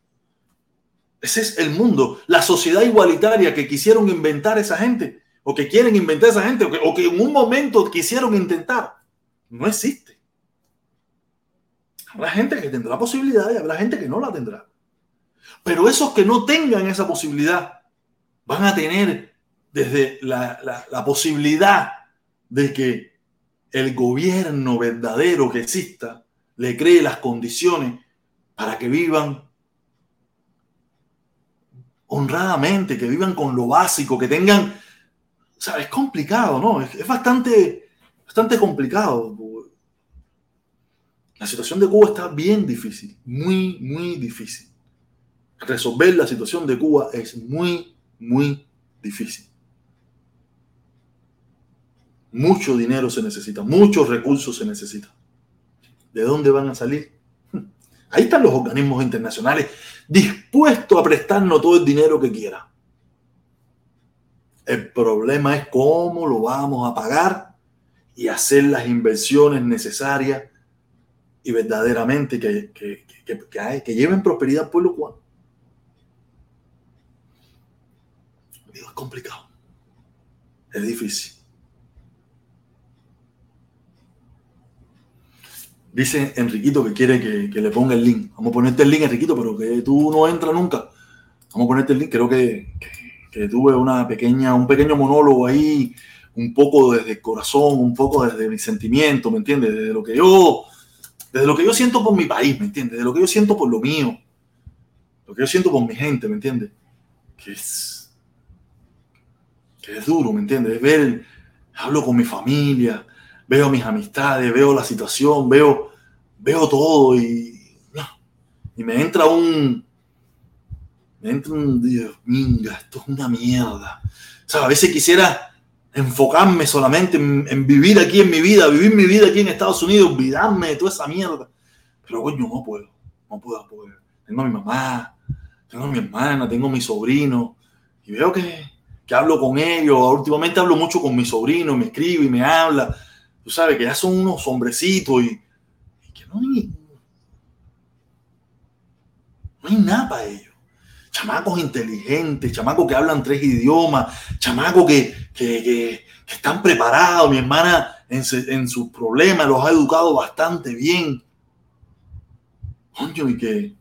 Ese es el mundo. La sociedad igualitaria que quisieron inventar esa gente, o que quieren inventar esa gente, o que, o que en un momento quisieron intentar, no existe. Habrá gente que tendrá posibilidad y habrá gente que no la tendrá. Pero esos que no tengan esa posibilidad van a tener desde la, la, la posibilidad de que el gobierno verdadero que exista le cree las condiciones para que vivan honradamente, que vivan con lo básico, que tengan, o sea, es complicado, ¿no? Es, es bastante, bastante complicado. La situación de Cuba está bien difícil, muy, muy difícil. Resolver la situación de Cuba es muy, muy difícil. Mucho dinero se necesita, muchos recursos se necesitan. ¿De dónde van a salir? Ahí están los organismos internacionales dispuestos a prestarnos todo el dinero que quiera. El problema es cómo lo vamos a pagar y hacer las inversiones necesarias y verdaderamente que, que, que, que, que lleven prosperidad al pueblo cubano. Es complicado. Es difícil. Dice Enriquito que quiere que, que, le ponga el link. Vamos a ponerte el link, Enriquito, pero que tú no entras nunca. Vamos a ponerte el link. Creo que, que, tuve una pequeña, un pequeño monólogo ahí, un poco desde el corazón, un poco desde mi sentimiento, ¿me entiendes? Desde lo que yo, desde lo que yo siento por mi país, ¿me entiendes? De lo que yo siento por lo mío, lo que yo siento por mi gente, ¿me entiendes? Que es, que es duro, ¿me entiendes? Ver, hablo con mi familia, veo mis amistades, veo la situación, veo, veo todo y, y me entra un, me entra un, Dios mío, esto es una mierda. O sea, a veces quisiera enfocarme solamente en, en, vivir aquí en mi vida, vivir mi vida aquí en Estados Unidos, olvidarme de toda esa mierda. Pero coño, no puedo, no puedo, puedo. Tengo a mi mamá, tengo a mi hermana, tengo a mi sobrino y veo que, que hablo con ellos. Últimamente hablo mucho con mi sobrino, me escribe y me habla tú sabes, que ya son unos hombrecitos y, que no hay, no hay nada para ellos. Chamacos inteligentes, chamacos que hablan tres idiomas, chamacos que, que están preparados. Mi hermana en, en, sus problemas los ha educado bastante bien. Coño, y que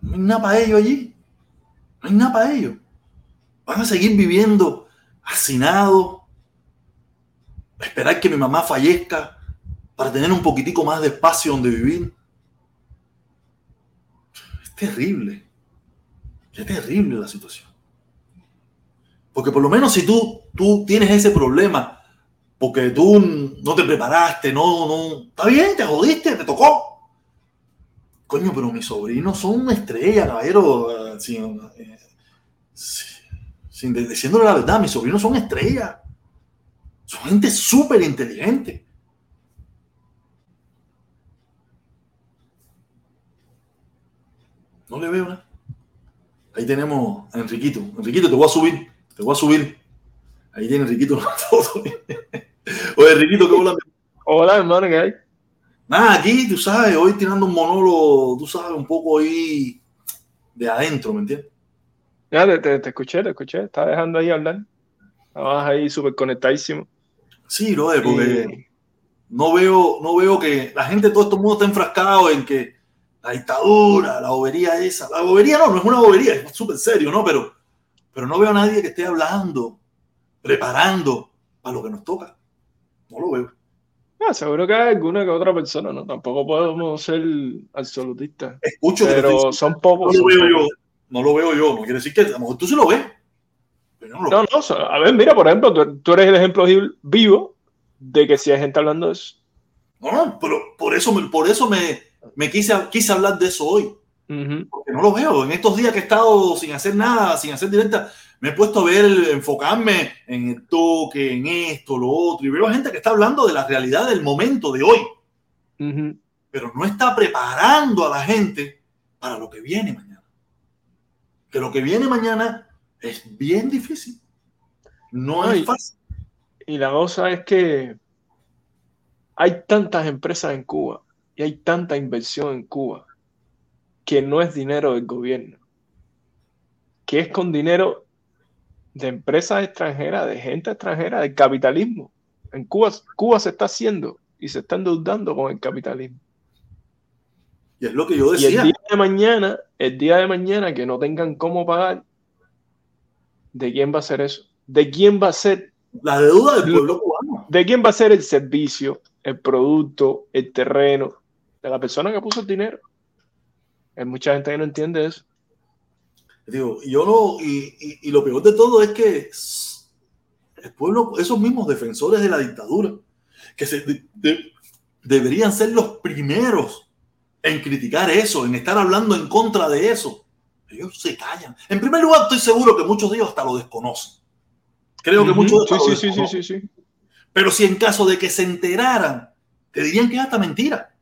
no hay nada para ellos allí. No hay nada para ellos. Van a seguir viviendo hacinado, esperar que mi mamá fallezca para tener un poquitico más de espacio donde vivir. Es terrible. Es terrible la situación. Porque por lo menos si tú, tú tienes ese problema, porque tú no te preparaste, no, no, está bien, te jodiste, te tocó. Coño, pero mis sobrinos son una estrella, caballero. Sí, sí sin diciéndole la verdad, mis sobrinos son estrellas. Son gente súper inteligente. No le veo nada. Ahí tenemos a Enriquito. Enriquito, te voy a subir. Te voy a subir. Ahí tiene Enriquito una foto. Oye, Enriquito, ¿qué hola? Hola, hermano, ¿qué hay? Nada, aquí, tú sabes, hoy tirando un monólogo, tú sabes, un poco ahí de adentro, ¿me entiendes? Ya, te, te, te, escuché, te escuché. Estaba dejando ahí hablar. Estabas ahí súper conectadísimo. Sí, lo es, porque y... no, veo, no veo que la gente, todo este mundo está enfrascado en que la dictadura, la bobería esa. La bobería no, no es una bobería, es súper serio, ¿no? Pero, pero no veo a nadie que esté hablando, preparando para lo que nos toca. No lo veo. Ah, seguro que hay alguna que otra persona, ¿no? Tampoco podemos ser absolutistas. Escucho, pero son pocos. No lo veo yo no lo veo yo. No quiere decir que a lo mejor tú sí lo ves. Pero no, lo no, no, a ver, mira, por ejemplo, tú, tú, eres el ejemplo vivo de que si hay gente hablando de eso. No, no, pero por eso, por eso me, me quise, quise hablar de eso hoy. Uh -huh. Porque no lo veo. En estos días que he estado sin hacer nada, sin hacer directa, me he puesto a ver, enfocarme en el toque, en esto, lo otro, y veo gente que está hablando de la realidad del momento de hoy. Uh -huh. Pero no está preparando a la gente para lo que viene mañana que lo que viene mañana es bien difícil. No es fácil. Y la cosa es que hay tantas empresas en Cuba y hay tanta inversión en Cuba que no es dinero del gobierno, que es con dinero de empresas extranjeras, de gente extranjera, del capitalismo. En Cuba, Cuba se está haciendo y se está endeudando con el capitalismo. Y es lo que yo Y decía. el día de mañana, el día de mañana que no tengan cómo pagar, ¿de quién va a ser eso? ¿De quién va a ser? La deuda del pueblo cubano. ¿De quién va a ser el servicio, el producto, el terreno? De la persona que puso el dinero. Hay mucha gente que no entiende eso. Digo, y yo no, y, y- y lo peor de todo es que el pueblo, esos mismos defensores de la dictadura, que se, de- de- deberían ser los primeros en criticar eso, en estar hablando en contra de eso, ellos se callan. En primer lugar, estoy seguro que muchos de ellos hasta lo desconocen. Creo que muchos de ellos sí, lo sí, sí, desconocen. sí, sí. Pero si en caso de que se enteraran, te dirían que es hasta mentira.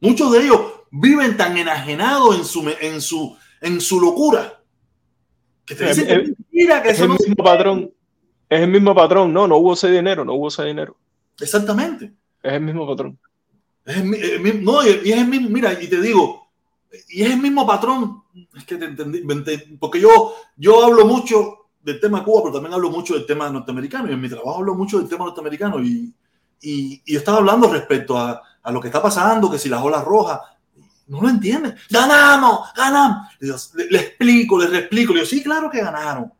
Muchos de ellos viven tan enajenados en su, en su, en su locura que te Eh, dicen que es mentira, que Es eso el no mismo patrón. Es el mismo patrón. No, no hubo ese dinero, no hubo ese dinero. Exactamente. Es el mismo patrón. Es el mi- el mi- no, y es el mismo, mira, y te digo, y es el mismo patrón, es que te entendí, porque yo, yo hablo mucho del tema Cuba, pero también hablo mucho del tema norteamericano, y en mi trabajo hablo mucho del tema norteamericano, y, y, y estaba hablando respecto a, a lo que está pasando, que si las olas rojas, no lo entienden, ganamos, ganamos, Le, le- explico, le explico, le digo, sí, claro que ganaron,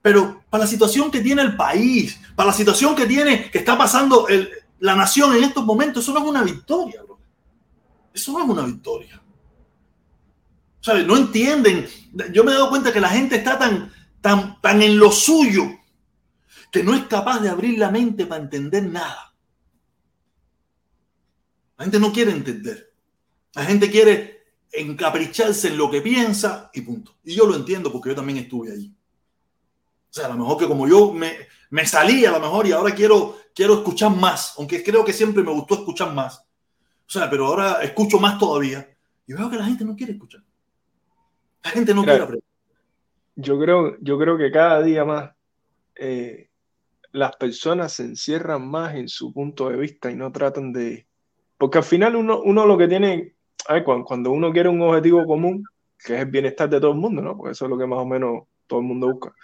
pero para la situación que tiene el país, para la situación que tiene, que está pasando el, la nación en estos momentos, eso no es una victoria, bro. Eso no es una victoria. ¿Sabes? No entienden. Yo me he dado cuenta que la gente está tan, tan, tan en lo suyo que no es capaz de abrir la mente para entender nada. La gente no quiere entender. La gente quiere encapricharse en lo que piensa y punto. Y yo lo entiendo porque yo también estuve allí. O sea, a lo mejor que como yo me, me salí a lo mejor y ahora quiero, quiero escuchar más, aunque creo que siempre me gustó escuchar más. O sea, pero ahora escucho más todavía y veo que la gente no quiere escuchar. La gente no Mira, quiere aprender. Yo creo, yo creo que cada día más eh, las personas se encierran más en su punto de vista y no tratan de... Porque al final uno, uno lo que tiene, cuando uno quiere un objetivo común, que es el bienestar de todo el mundo, ¿no? Porque eso es lo que más o menos todo el mundo busca.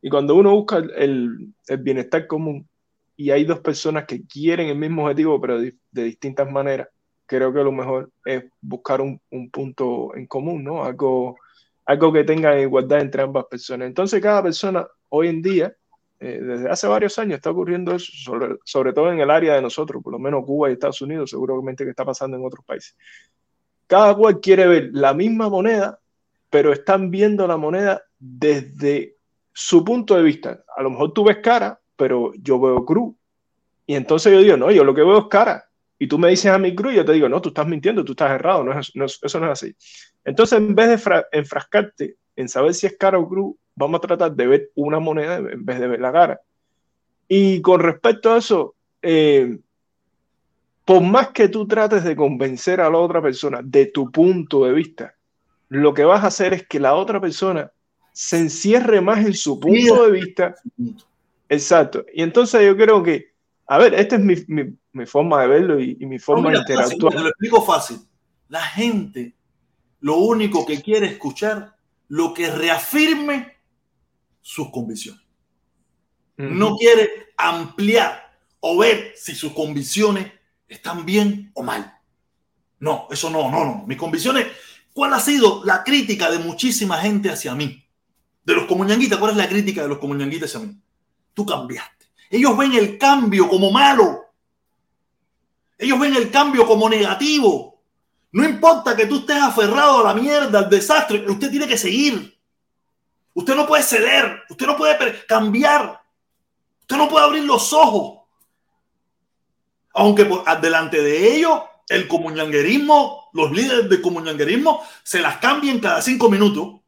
Y cuando uno busca el, bienestar común y hay dos personas que quieren el mismo objetivo, pero de, distintas maneras, creo que lo mejor es buscar un, un punto en común, ¿no? Algo, algo que tenga igualdad entre ambas personas. Entonces, cada persona hoy en día, eh, desde hace varios años, está ocurriendo eso, sobre, sobre todo en el área de nosotros, por lo menos Cuba y Estados Unidos, seguramente que está pasando en otros países. Cada cual quiere ver la misma moneda, pero están viendo la moneda desde su punto de vista. A lo mejor tú ves cara, pero yo veo cruz. Y entonces yo digo, no, yo lo que veo es cara. Y tú me dices a mi cruz yo te digo, no, tú estás mintiendo, tú estás errado, no es, no es- eso no es así. Entonces, en vez de fra- enfrascarte en saber si es cara o cruz, vamos a tratar de ver una moneda en vez de ver la cara. Y con respecto a eso, eh, por más que tú trates de convencer a la otra persona de tu punto de vista, lo que vas a hacer es que la otra persona se encierre más en su punto de vista. Exacto. Y entonces yo creo que, a ver, esta es mi, mi- mi forma de verlo y, y mi forma de fácil, interactuar. te lo explico fácil. La gente lo único que quiere escuchar lo que reafirme sus convicciones. No quiere ampliar o ver si sus convicciones están bien o mal. No, eso no, no, no. Mis convicciones, ¿cuál ha sido la crítica de muchísima gente hacia mí? De los comunanguitas, ¿cuál es la crítica de los comunanguitas hacia mí? Tú cambiaste. Ellos ven el cambio como malo. Ellos ven el cambio como negativo. No importa que tú estés aferrado a la mierda, al desastre, usted tiene que seguir. Usted no puede ceder, usted no puede cambiar. Usted no puede abrir los ojos. Aunque por delante de ellos, el comunanguerismo, los líderes del comunanguerismo se las cambien cada cinco minutos.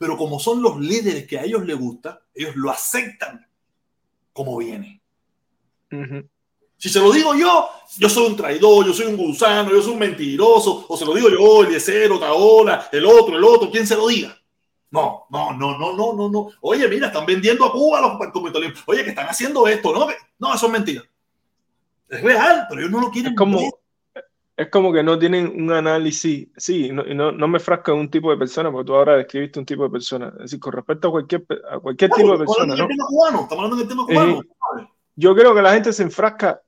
Pero como son los líderes que a ellos les gusta, ellos lo aceptan como viene. Si se lo digo yo, yo soy un traidor, yo soy un gusano, yo soy un mentiroso, o se lo digo yo, el Yesero, Taola, el otro, el otro, quien se lo diga. No, no, no, no, no, no, no. Oye, mira, están vendiendo a Cuba los comentarios. Oye, que están haciendo esto, ¿no? No, eso es mentira. Es real, pero ellos no lo quieren Es como, ver. Es como que no tienen un análisis, sí, no, no, no me frasco en un tipo de persona, porque tú ahora describiste un tipo de persona. Es decir, con respecto a cualquier, a cualquier tipo de persona, hablando ¿no? del tema cubano, estamos hablando del tema cubano. Yo creo que la gente se enfrasca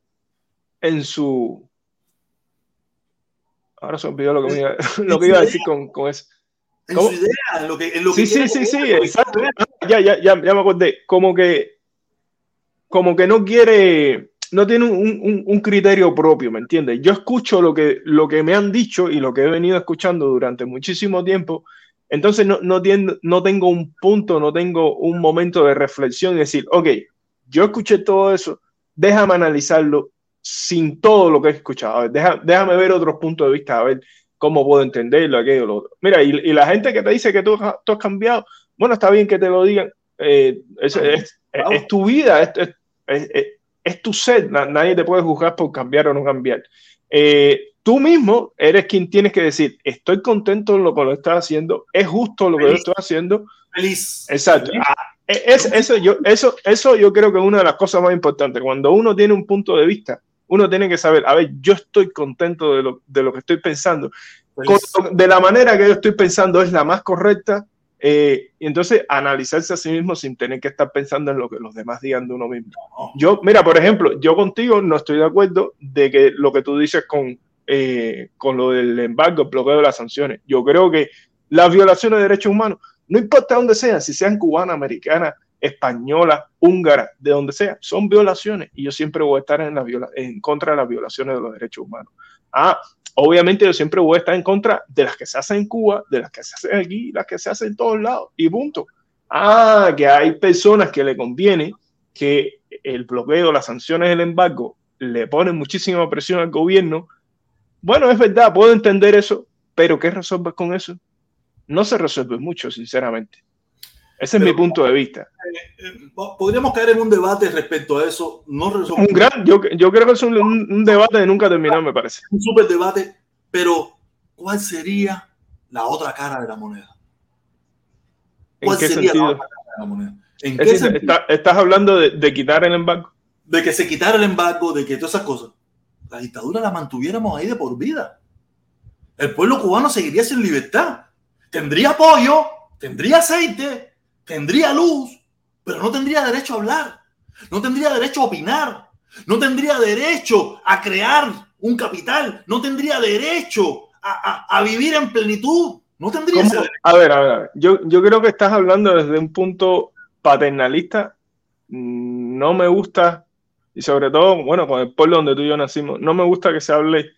en su, Ahora se olvidó lo que, iba, lo que iba a decir con, con eso. En su idea, en lo que, en lo sí, que sí, sí, sí, exacto. Ya, ya, ya, ya me acordé. Como que, como que no quiere, no tiene un, un, un, criterio propio, ¿me entiendes? Yo escucho lo que, lo que me han dicho y lo que he venido escuchando durante muchísimo tiempo, entonces no, no, tiendo, no tengo un punto, no tengo un momento de reflexión y decir, ok, yo escuché todo eso, déjame analizarlo sin todo lo que he escuchado, a ver, déjame, déjame ver otros puntos de vista, a ver cómo puedo entenderlo, aquello, lo otro. Mira, y, y la gente que te dice que tú, tú, has cambiado, bueno, está bien que te lo digan, eh, es, es, es, es, tu vida, es, es tu sed, nadie te puede juzgar por cambiar o no cambiar. Eh, tú mismo eres quien tienes que decir, estoy contento con lo que lo estás haciendo, es justo lo que yo estoy haciendo. Feliz. Exacto. Feliz. Ah, es, eso, yo, eso, eso yo creo que es una de las cosas más importantes. Cuando uno tiene un punto de vista, uno tiene que saber, a ver, yo estoy contento de lo, de lo que estoy pensando. Con, de la manera que yo estoy pensando es la más correcta. Eh, y entonces analizarse a sí mismo sin tener que estar pensando en lo que los demás digan de uno mismo. Yo, mira, por ejemplo, yo contigo no estoy de acuerdo de que lo que tú dices con, eh, con lo del embargo, el bloqueo de las sanciones. Yo creo que las violaciones de derechos humanos, no importa dónde sean, si sean cubanas, americanas, españolas, húngaras, de donde sea, son violaciones y yo siempre voy a estar en, la viola en contra de las violaciones de los derechos humanos. Ah, obviamente yo siempre voy a estar en contra de las que se hacen en Cuba, de las que se hacen aquí, las que se hacen en todos lados y punto. Ah, que hay personas que le conviene que el bloqueo, las sanciones, el embargo le ponen muchísima presión al gobierno. Bueno, es verdad, puedo entender eso, pero ¿qué resuelves con eso? No se resuelve mucho, sinceramente. Ese pero, es mi punto de vista. Eh, eh, podríamos caer en un debate respecto a eso. No un gran, yo, yo, creo que es un, debate de nunca terminar, me parece. Un súper debate, pero ¿cuál sería la otra cara de la moneda? ¿Cuál ¿En qué sería sentido? la otra cara de la moneda? ¿En qué decir, está, ¿Estás hablando de, de, quitar el embargo? De que se quitara el embargo, de que todas esas cosas. La dictadura la mantuviéramos ahí de por vida. El pueblo cubano seguiría sin libertad. Tendría apoyo, tendría aceite, tendría luz, pero no tendría derecho a hablar, no tendría derecho a opinar, no tendría derecho a crear un capital, no tendría derecho a, a, a vivir en plenitud, no tendría ese derecho. A ver, a ver, a ver. Yo, yo creo que estás hablando desde un punto paternalista. No me gusta, y sobre todo, bueno, con el pueblo donde tú y yo nacimos, no me gusta que se hable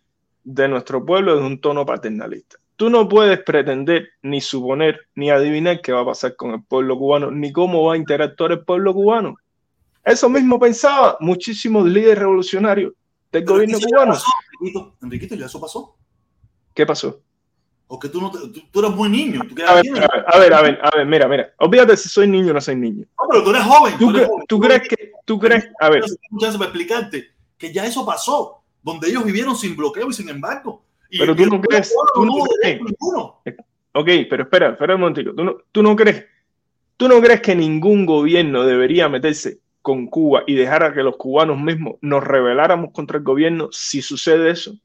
de nuestro pueblo desde un tono paternalista tú no puedes pretender ni suponer ni adivinar qué va a pasar con el pueblo cubano, ni cómo va a interactuar el pueblo cubano. Eso mismo pensaba muchísimos líderes revolucionarios del Pero gobierno cubano. Pasó, Enriquito, Enriquito, ¿ya eso pasó? ¿Qué pasó? Porque tú, no tú, tú eres muy niño. Tú a, ver, a, ver, a ver, a ver, a ver, mira, mira. Olvídate si soy niño o no soy niño. No, pero tú eres joven. ¿Tú, tú, eres joven. ¿tú crees que, tú crees, a ver. Muchas para explicarte que ya eso pasó, donde ellos vivieron sin bloqueo y sin embargo. Pero tú no crees. Tú no crees. Ok, pero espera, espera un momentito. ¿Tú no, tú no crees. ¿Tú no crees que ningún gobierno debería meterse con Cuba y dejar a que los cubanos mismos nos rebeláramos contra el gobierno si sucede eso?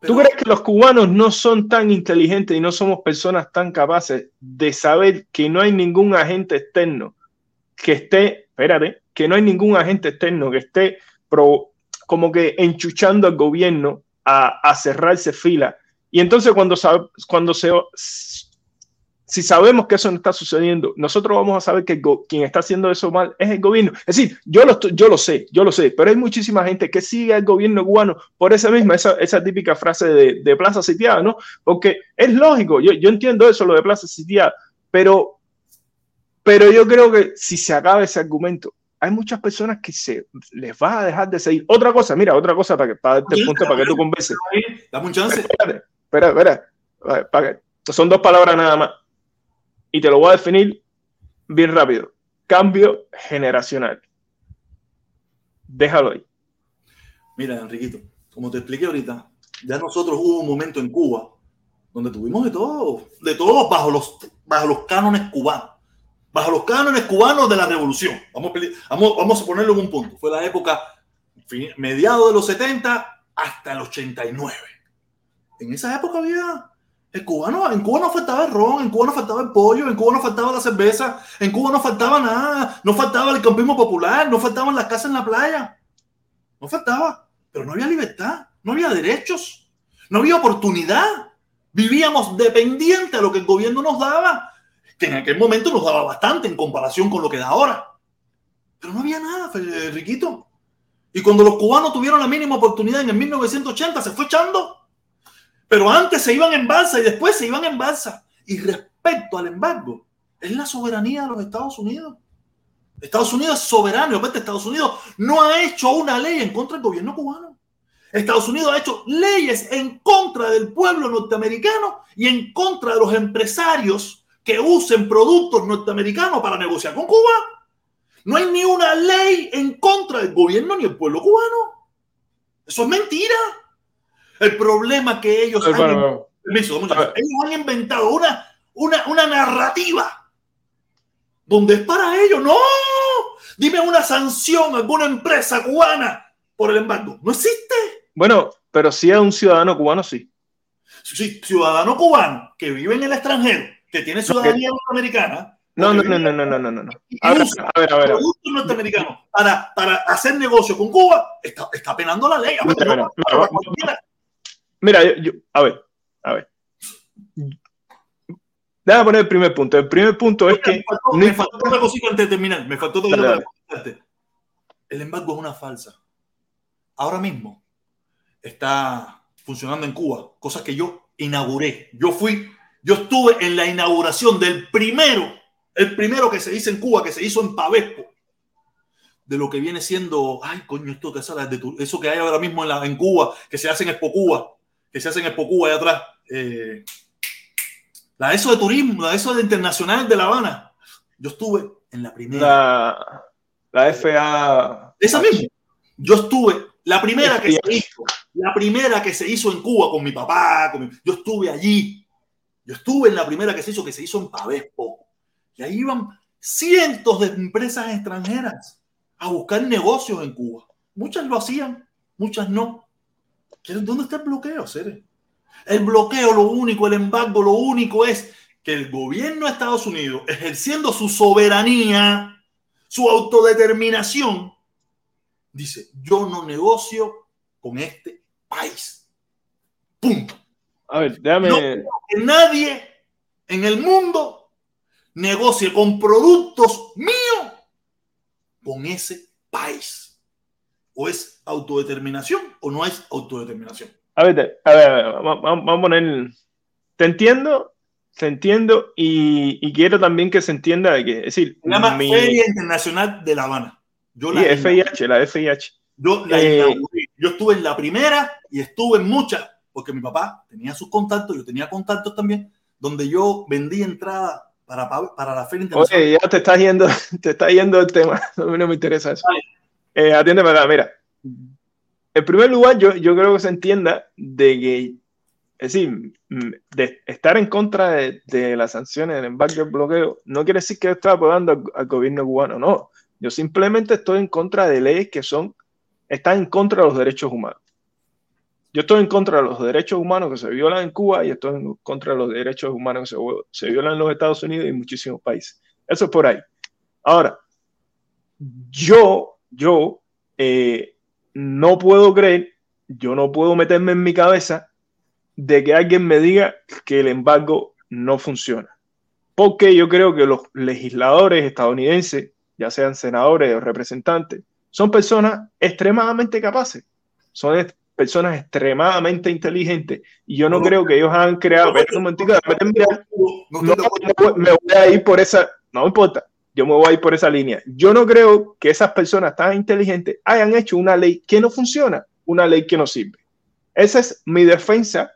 Pero, ¿Tú crees que los cubanos no son tan inteligentes y no somos personas tan capaces de saber que no hay ningún agente externo que esté, espérate, que no hay ningún agente externo que esté pro, como que enchuchando al gobierno a, a cerrarse fila. Y entonces cuando, cuando se, si sabemos que eso no está sucediendo, nosotros vamos a saber que quien está haciendo eso mal es el gobierno. Es decir, yo lo, yo lo sé, yo lo sé, pero hay muchísima gente que sigue al gobierno cubano por esa misma, esa, esa típica frase de, de, plaza sitiada, ¿no? Porque es lógico, yo, yo entiendo eso, lo de plaza sitiada, pero, pero yo creo que si se acaba ese argumento, hay muchas personas que se les va a dejar de seguir. Otra cosa, mira, otra cosa para, que, para darte punto para que tú convences. Dame un chance. Espera, espera, espera. Para que, son dos palabras nada más. Y te lo voy a definir bien rápido. Cambio generacional. Déjalo ahí. Mira, Enriquito, como te expliqué ahorita, ya nosotros hubo un momento en Cuba donde tuvimos de todo, de todo bajo los, bajo los cánones cubanos bajo los cánones cubanos de la revolución. Vamos, vamos, vamos a ponerlo en un punto. Fue la época mediados de los 70 hasta el 89. En esa época había el cubano, en Cuba no faltaba el ron, en Cuba no faltaba el pollo, en Cuba no faltaba la cerveza, en Cuba no faltaba nada, no faltaba el campismo popular, no faltaban las casas en la playa. No faltaba, pero no había libertad, no había derechos. No había oportunidad. Vivíamos dependiente a lo que el gobierno nos daba, que en aquel momento nos daba bastante en comparación con lo que da ahora. Pero no había nada, Riquito. Y cuando los cubanos tuvieron la mínima oportunidad en el 1980, se fue echando. Pero antes se iban en balsa y después se iban en balsa. Y respecto al embargo, es la soberanía de los Estados Unidos. Estados Unidos es soberano. Estados Unidos no ha hecho una ley en contra del gobierno cubano. Estados Unidos ha hecho leyes en contra del pueblo norteamericano y en contra de los empresarios que usen productos norteamericanos para negociar con Cuba. No hay ni una ley en contra del gobierno ni el pueblo cubano. Eso es mentira. El problema que ellos, han, ellos han inventado una, una, una narrativa donde es para ellos. No, dime una sanción a alguna empresa cubana por el embargo. No existe. Bueno, pero si es un ciudadano cubano, sí. Sí, ciudadano cubano que vive en el extranjero, que tiene ciudadanía norteamericana. No, no, no, no, no, no, no, no. A ver, a ver, a ver. norteamericanos para, para hacer negocio con Cuba, está, está penando la ley. Mira, yo, a ver, a ver. Déjame poner el primer punto. El primer punto es que. Me faltó, otra cosita antes de terminar. Me faltó otra cosita El embargo es una falsa. Ahora mismo está funcionando en Cuba, cosa que yo inauguré. Yo fui, yo estuve en la inauguración del primero, el primero que se hizo en Cuba, que se hizo en Pavespo, de lo que viene siendo, ay, coño, esto que de eso que hay ahora mismo en, la, en Cuba, que se hace en Expo Cuba, que se hace en Expo Cuba allá atrás. Eh, la ESO de turismo, la ESO de internacional de La Habana. Yo estuve en la primera. La, la FA. Esa misma. Yo estuve, la primera que se hizo, la primera que se hizo en Cuba con mi papá, yo estuve allí. Yo estuve en la primera que se hizo, que se hizo en Pavespo. Y ahí iban cientos de empresas extranjeras a buscar negocios en Cuba. Muchas lo hacían, muchas no. ¿Dónde está el bloqueo, Cere? El bloqueo, lo único, el embargo, lo único es que el gobierno de Estados Unidos, ejerciendo su soberanía, su autodeterminación, dice, yo no negocio con este país. Punto. A ver, déjame... No que nadie en el mundo negocie con productos míos con ese país. O es autodeterminación o no es autodeterminación. A ver, a ver, vamos, a poner. Te entiendo, te entiendo y, quiero también que se entienda de que, es decir, se llama Feria Internacional de La Habana. Yo la FIH, la FIH. Yo, eh, yo estuve en la primera y estuve en muchas, porque mi papá tenía sus contactos, yo tenía contactos también, donde yo vendí entrada para, para la Feria Internacional. Oye, ya te estás yendo, te está yendo el tema, a mí no me interesa eso. Eh, atiéndeme acá, mira en primer lugar, yo, yo creo que se entienda de que, es decir, de estar en contra de, las sanciones, del embargo, del bloqueo, no quiere decir que yo estoy apoyando al, gobierno cubano, no. Yo simplemente estoy en contra de leyes que son, están en contra de los derechos humanos. Yo estoy en contra de los derechos humanos que se violan en Cuba y estoy en contra de los derechos humanos que se, se violan en los Estados Unidos y en muchísimos países. Eso es por ahí. Ahora, yo, yo, eh, no puedo creer, yo no puedo meterme en mi cabeza de que alguien me diga que el embargo no funciona. Porque yo creo que los legisladores estadounidenses, ya sean senadores o representantes, son personas extremadamente capaces, son personas extremadamente inteligentes y yo no, creo que ellos han creado... un momentito, me voy a ir por esa... No importa, yo me voy a ir por esa línea. Yo no creo que esas personas tan inteligentes hayan hecho una ley que no funciona, una ley que no sirve. Esa es mi defensa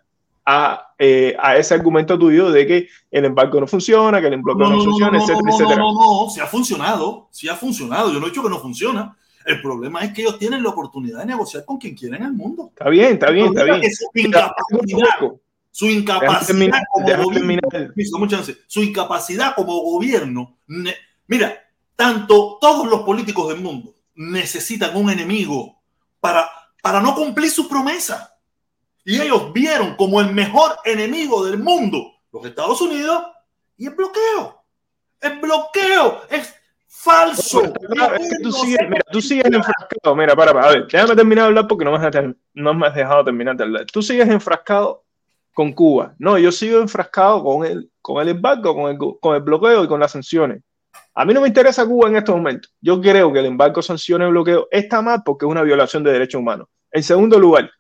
a, eh, ese argumento tuyo de que el embargo no funciona, que el embargo no, funciona, etcétera, etcétera. No, no, no, sí ha funcionado, sí ha funcionado. Yo no he dicho que no funciona. El problema es que ellos tienen la oportunidad de negociar con quien quiera en el mundo. Está bien, está bien, está bien. Su incapacidad, su incapacidad como gobierno, su incapacidad como gobierno Mira, tanto todos los políticos del mundo necesitan un enemigo para, para no cumplir su promesa. Y ellos vieron como el mejor enemigo del mundo los Estados Unidos y el bloqueo. El bloqueo es Falso. Tú sigues, mira, tú sigues enfrascado. Mira, para, para, a ver, déjame terminar de hablar porque no me, has, no me has dejado terminar de hablar. Tú sigues enfrascado con Cuba. No, yo sigo enfrascado con el, con el embargo, con el, con el bloqueo y con las sanciones. A mí no me interesa Cuba en estos momentos. Yo creo que el embargo, sanciones y bloqueo está mal porque es una violación de derechos humanos. En segundo lugar,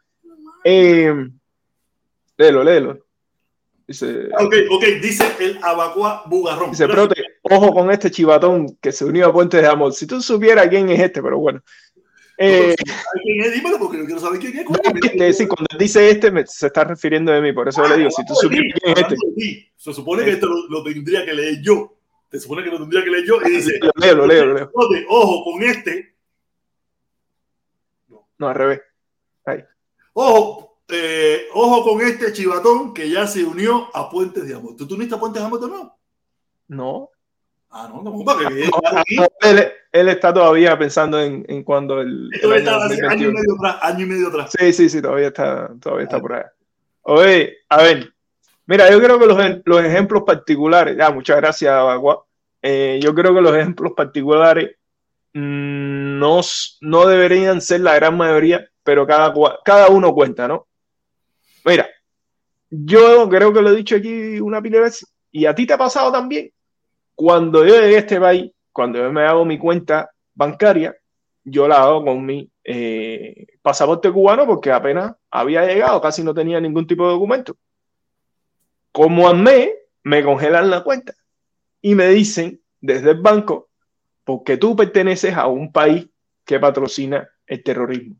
eh, léelo, léelo. Dice, ok, ok, dice el Abacua Bugarrón. Dice, prote, ojo con este chivatón que se unió a Puentes de Amor. Si tú supieras quién es este, pero bueno. Eh. Dímelo porque yo quiero saber quién es. No, sí, cuando dice este, me, se está refiriendo de mí, por eso ah, le digo, si tú supieras quién es este. Se supone que esto lo, lo, tendría que leer yo. Se supone que lo tendría que leer yo. Y dice, lo leo, lo leo, lo leo. Ojo con este. No, no al revés. Ahí. Ojo, eh, ojo con este chivatón que ya se unió a Puentes de Amor. ¿Tú te uniste a Puentes de Amor o no? No. Ah, no, no, no, él, él, está todavía pensando en, en cuando el. Esto el año, y medio atrás, año y medio atrás. Sí, sí, sí, todavía está, todavía está por ahí. Oye, a ver, mira, yo creo que los, los ejemplos particulares, ya, muchas gracias, Agua. Eh, yo creo que los ejemplos particulares mmm, no, no deberían ser la gran mayoría, pero cada, cada uno cuenta, ¿no? Mira, yo creo que lo he dicho aquí una pila de veces, y a ti te ha pasado también. Cuando yo llegué a este país, cuando yo me hago mi cuenta bancaria, yo la hago con mi eh, pasaporte cubano porque apenas había llegado, casi no tenía ningún tipo de documento. Como a mí, me congelan la cuenta y me dicen desde el banco, porque tú perteneces a un país que patrocina el terrorismo.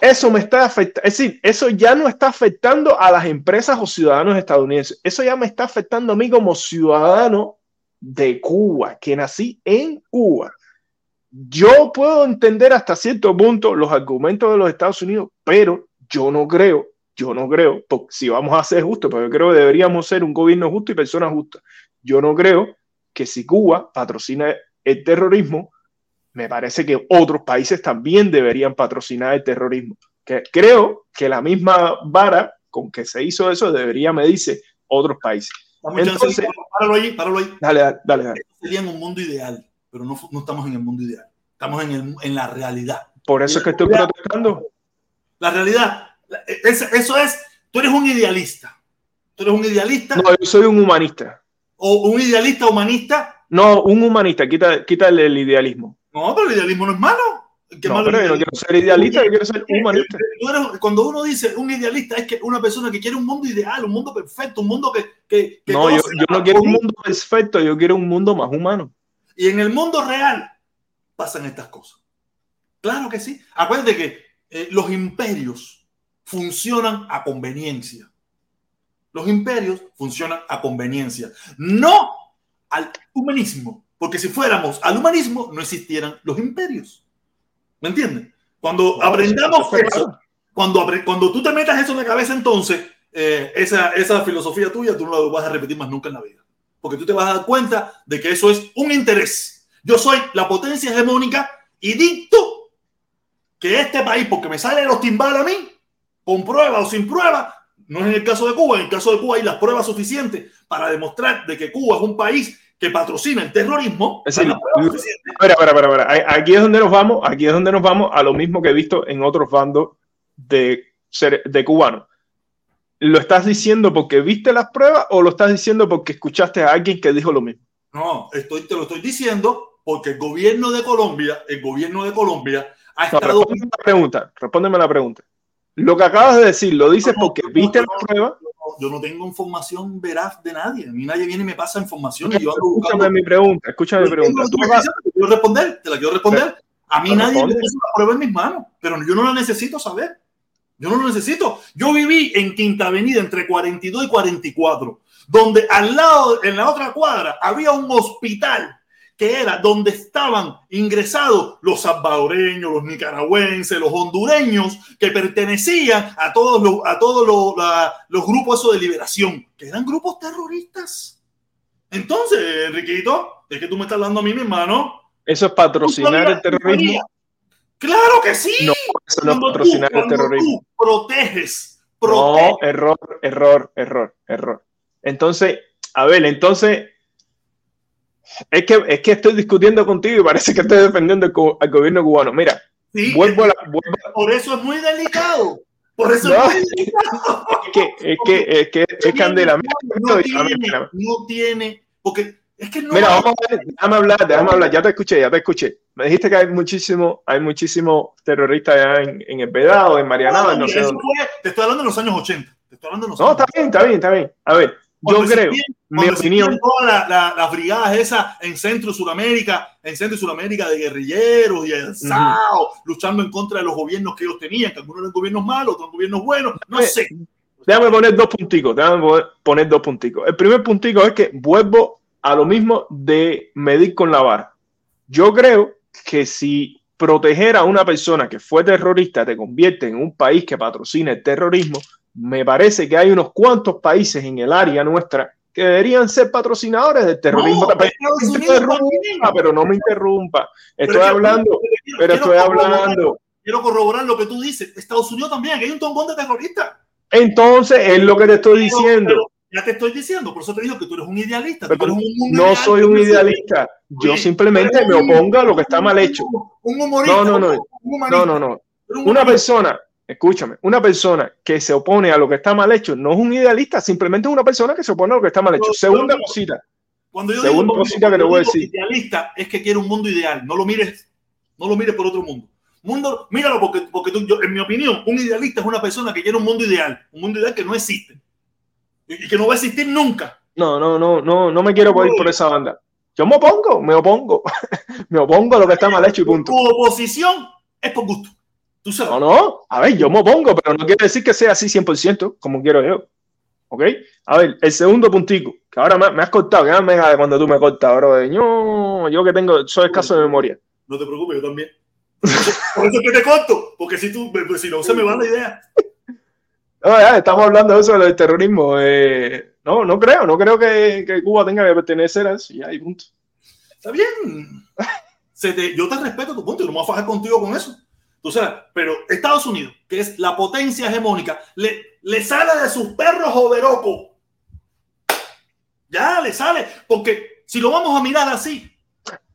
Eso me está afectando, es decir, eso ya no está afectando a las empresas o ciudadanos estadounidenses, eso ya me está afectando a mí como ciudadano de Cuba, que nací en Cuba. Yo puedo entender hasta cierto punto los argumentos de los Estados Unidos, pero yo no creo, yo no creo, porque si vamos a ser justos, porque yo creo que deberíamos ser un gobierno justo y personas justas, yo no creo que si Cuba patrocina el terrorismo, me parece que otros países también deberían patrocinar el terrorismo. Que creo que la misma vara con que se hizo eso debería medirse otros países. Entonces, páralo ahí, páralo ahí. Dale, dale, dale. sería en un mundo ideal, pero no, no estamos en el mundo ideal. Estamos en, el, en la realidad. Por eso es que estoy protestando. La realidad, eso es, tú eres un idealista. Tú eres un idealista. No, yo soy un humanista. O un idealista humanista. No, un humanista, quita, quita el idealismo. No, pero el idealismo no es malo. ¿Qué no, pero yo no quiero ser idealista, yo quiero ser humanista. cuando uno dice un idealista es que una persona que quiere un mundo ideal, un mundo perfecto, un mundo que... que, que no, yo, yo no quiero un mundo perfecto, yo quiero un mundo más humano. Y en el mundo real pasan estas cosas. Claro que sí. Acuérdate que eh, los imperios funcionan a conveniencia. Los imperios funcionan a conveniencia, no al humanismo. Porque si fuéramos al humanismo, no existieran los imperios. ¿Me entiendes? Cuando aprendamos eso, cuando, cuando tú te metas eso en la cabeza, entonces, eh, esa, esa filosofía tuya, tú no la vas a repetir más nunca en la vida. Porque tú te vas a dar cuenta de que eso es un interés. Yo soy la potencia hegemónica y dicto que este país, porque me salen los timbales a mí, con prueba o sin prueba, no es en el caso de Cuba, en el caso de Cuba hay las pruebas suficientes para demostrar de que Cuba es un país que patrocina el terrorismo. Es decir, espera, espera, espera, Aquí es donde nos vamos, aquí es donde nos vamos a lo mismo que he visto en otros bandos de, de cubanos. ¿Lo estás diciendo porque viste las pruebas o lo estás diciendo porque escuchaste a alguien que dijo lo mismo? No, estoy, te lo estoy diciendo porque el gobierno de Colombia, el gobierno de Colombia ha estado... respóndeme la pregunta, respóndeme la pregunta. Lo que acabas de decir, ¿lo dices porque viste las pruebas? Yo no tengo información veraz de nadie. A mí nadie viene y me pasa información. y yo escúchame mi pregunta, escúchame mi pregunta. ¿Tú te la quiero responder, te la quiero responder. A mí nadie me puso la prueba en mis manos, pero yo no la necesito saber. Yo no lo necesito. Yo viví en Quinta Avenida entre 42 y 44, donde al lado, en la otra cuadra, había un hospital que era donde estaban ingresados los salvadoreños, los nicaragüenses, los hondureños, que pertenecían a todos los, a todos los, los grupos de liberación, que eran grupos terroristas. Entonces, Enriquito, es que tú me estás hablando a mí, mi hermano. ¿Eso es patrocinar el terrorismo? Claro que sí. No, eso no es patrocinar el terrorismo. proteges, proteges. No, error, error, error, error. Entonces, a ver, entonces Es que, es que estoy discutiendo contigo y parece que estoy defendiendo al gobierno cubano. Mira, vuelvo a la, por eso es muy delicado. Por eso es muy delicado. Es que es, que, es, que, es candela. No, tiene, no tiene, porque es que no. Mira, vamos a ver, déjame hablar, déjame hablar. Ya te escuché, ya te escuché. Me dijiste que hay muchísimo, hay muchísimos terroristas allá en, en el Vedado, en Marianao, no, sé. te estoy hablando de los años 80. Te estoy hablando de los no, está bien, está bien, está bien. A ver, yo creo, mi opinión. Todas las brigadas esas en Centro Sudamérica, en Centro y Sudamérica de guerrilleros y alzados, luchando en contra de los gobiernos que ellos tenían, que algunos eran gobiernos malos, otros gobiernos buenos, no pues, sé. Déjame poner dos punticos, déjame poner dos punticos. El primer puntico es que vuelvo a lo mismo de medir con la vara. Yo creo que si proteger a una persona que fue terrorista te convierte en un país que patrocina el terrorismo, me parece que hay unos cuantos países en el área nuestra que deberían ser patrocinadores del terrorismo. pero no me interrumpa. Estoy hablando, pero estoy hablando. Quiero corroborar lo que tú dices. Estados Unidos también, que hay un tombón de terroristas. Entonces, es lo que te estoy diciendo. ya te estoy diciendo, por eso te digo que tú eres un idealista. no soy un idealista. Yo simplemente me opongo a lo que está mal hecho. Un humorista. No, no, no. No, no, no. Una persona escúchame, una persona que se opone a lo que está mal hecho no es un idealista, simplemente es una persona que se opone a lo que está mal hecho. Segunda cosita. Cuando yo segunda digo, cosita que te voy a decir. Idealista es que quiere un mundo ideal, no lo mires, no lo mires por otro mundo. Mundo, míralo porque, porque tú, yo, en mi opinión, un idealista es una persona que quiere un mundo ideal, un mundo ideal que no existe y, que no va a existir nunca. No, no, no, no, no me quiero ir por esa banda. Yo me opongo, me opongo, me opongo a lo que está mal hecho y punto. Tu oposición es por gusto. No, no, a ver, yo me opongo, pero no quiere decir que sea así 100% como quiero yo. ¿Ok? A ver, el segundo puntico, que ahora me, has cortado, que me de cuando tú me cortas, ahora yo, yo que tengo, soy escaso de memoria. No te preocupes, yo también. Por eso, que te corto, porque si tú, pues, si no se me va la idea. No, ya, estamos hablando de eso del terrorismo. Eh, no, no creo, no creo que, que, Cuba tenga que pertenecer a eso. Ya hay punto. Está bien. Se te, yo te respeto tu punto y no me voy a fajar contigo con eso pero Estados Unidos, que es la potencia hegemónica, le, le sale de sus perros overoco. Ya le sale, porque si lo vamos a mirar así.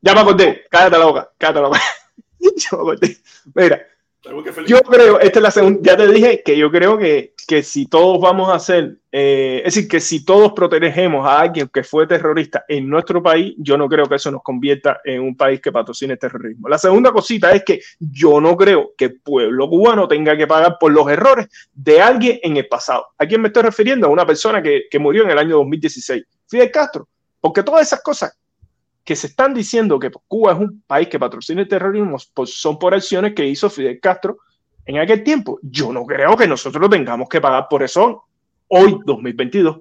Ya me acordé, cállate la boca, cállate la boca. Yo me acordé. Mira, yo creo, esta es la segunda, ya te dije que yo creo que, que si todos vamos a hacer, eh, es decir, que si todos protegemos a alguien que fue terrorista en nuestro país, yo no creo que eso nos convierta en un país que patrocine terrorismo. La segunda cosita es que yo no creo que el pueblo cubano tenga que pagar por los errores de alguien en el pasado. ¿A quién me estoy refiriendo? A una persona que, que murió en el año 2016, Fidel Castro. Porque todas esas cosas que se están diciendo que Cuba es un país que patrocina el terrorismo pues son por acciones que hizo Fidel Castro en aquel tiempo. Yo no creo que nosotros tengamos que pagar por eso hoy, 2022.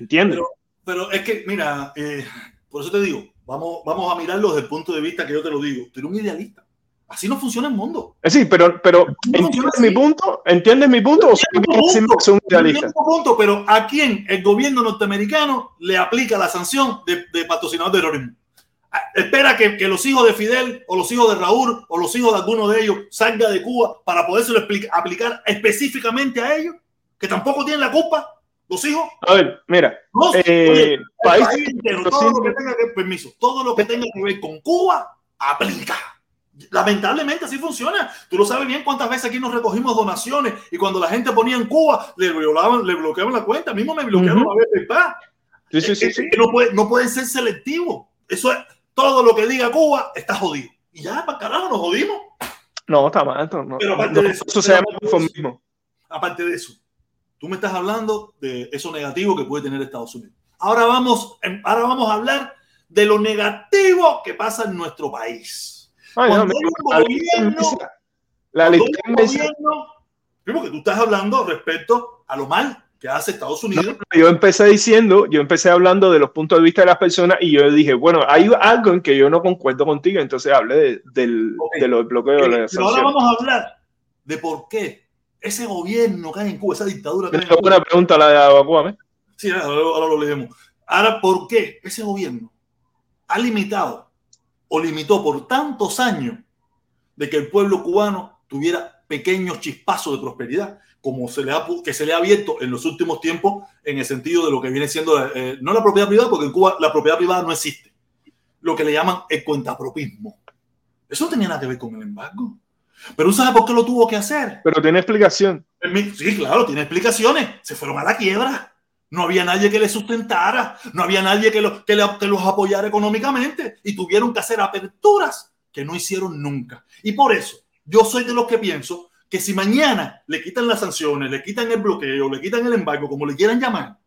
¿Entiendes? Pero, es que, mira, eh, por eso te digo, vamos, vamos a mirarlo desde el punto de vista que yo te lo digo. Tú eres un idealista. Así no funciona el mundo. Eh, sí, pero, pero ¿entiendes mi punto? ¿Entiendes mi punto? ¿O punto, un idealista? punto, pero ¿a quién el gobierno norteamericano le aplica la sanción de, de patrocinador de terrorismo? Espera que, que, los hijos de Fidel o los hijos de Raúl o los hijos de alguno de ellos salgan de Cuba para podérselo aplicar específicamente a ellos, que tampoco tienen la culpa, los hijos. A ver, mira, eh, país, todo lo que tenga que permiso, todo lo que tenga que ver con Cuba, aplica. Lamentablemente así funciona. Tú lo sabes bien cuántas veces aquí nos recogimos donaciones y cuando la gente ponía en Cuba le violaban, le bloqueaban la cuenta. mismo me bloquearon uh -huh. la vez sí, sí, sí, no, puede, no pueden ser selectivos. Eso es, todo lo que diga Cuba está jodido. Y ya, para carajo, nos jodimos. No, está mal. No, pero aparte de eso, eso se llama conformismo. Aparte de eso, tú me estás hablando de eso negativo que puede tener Estados Unidos. Ahora vamos, ahora vamos a hablar de lo negativo que pasa en nuestro país. Ay, cuando no, hay un gobierno, la gobierno, primero que tú estás hablando respecto a lo mal que hace Estados Unidos. yo empecé diciendo, yo empecé hablando de los puntos de vista de las personas y yo dije, bueno, hay algo en que yo no concuerdo contigo, entonces hablé de, del, okay. de los bloqueos de la Ahora vamos a hablar de por qué ese gobierno que hay en Cuba, esa dictadura que hay en Cuba. Una pregunta la de Abacuame. Sí, ahora, ahora lo leemos. Ahora, ¿por qué ese gobierno ha limitado o limitó por tantos años de que el pueblo cubano tuviera pequeños chispazos de prosperidad? Como se le ha, que se le ha abierto en los últimos tiempos en el sentido de lo que viene siendo, eh, no la propiedad privada, porque en Cuba la propiedad privada no existe. lo que le llaman el cuentapropismo. Eso no tenía nada que ver con el embargo. Pero ¿sabes por qué lo tuvo que hacer? Pero tiene explicación. Sí, claro, tiene explicaciones. Se fueron a la quiebra. No había nadie que les sustentara, no había nadie que, que, que, los apoyara económicamente y tuvieron que hacer aperturas que no hicieron nunca. Y por eso yo soy de los que pienso que si mañana le quitan las sanciones, le quitan el bloqueo, le quitan el embargo, como le quieran llamar,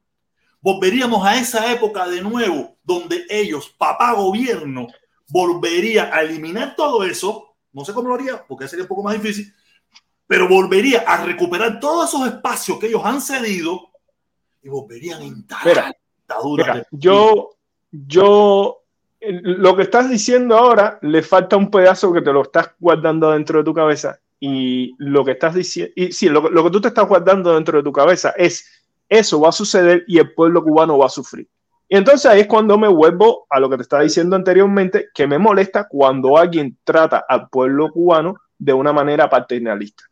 volveríamos a esa época de nuevo donde ellos, papá gobierno, volvería a eliminar todo eso. No sé cómo lo haría, porque sería un poco más difícil, pero volvería a recuperar todos esos espacios que ellos han cedido y volverían a instalar mira, yo, yo, lo que estás diciendo ahora, le falta un pedazo que te lo estás guardando dentro de tu cabeza. Y lo que estás diciendo, y sí, lo, lo que tú te estás guardando dentro de tu cabeza es eso va a suceder y el pueblo cubano va a sufrir. Y entonces es cuando me vuelvo a lo que te estaba diciendo anteriormente, que me molesta cuando alguien trata al pueblo cubano de una manera paternalista.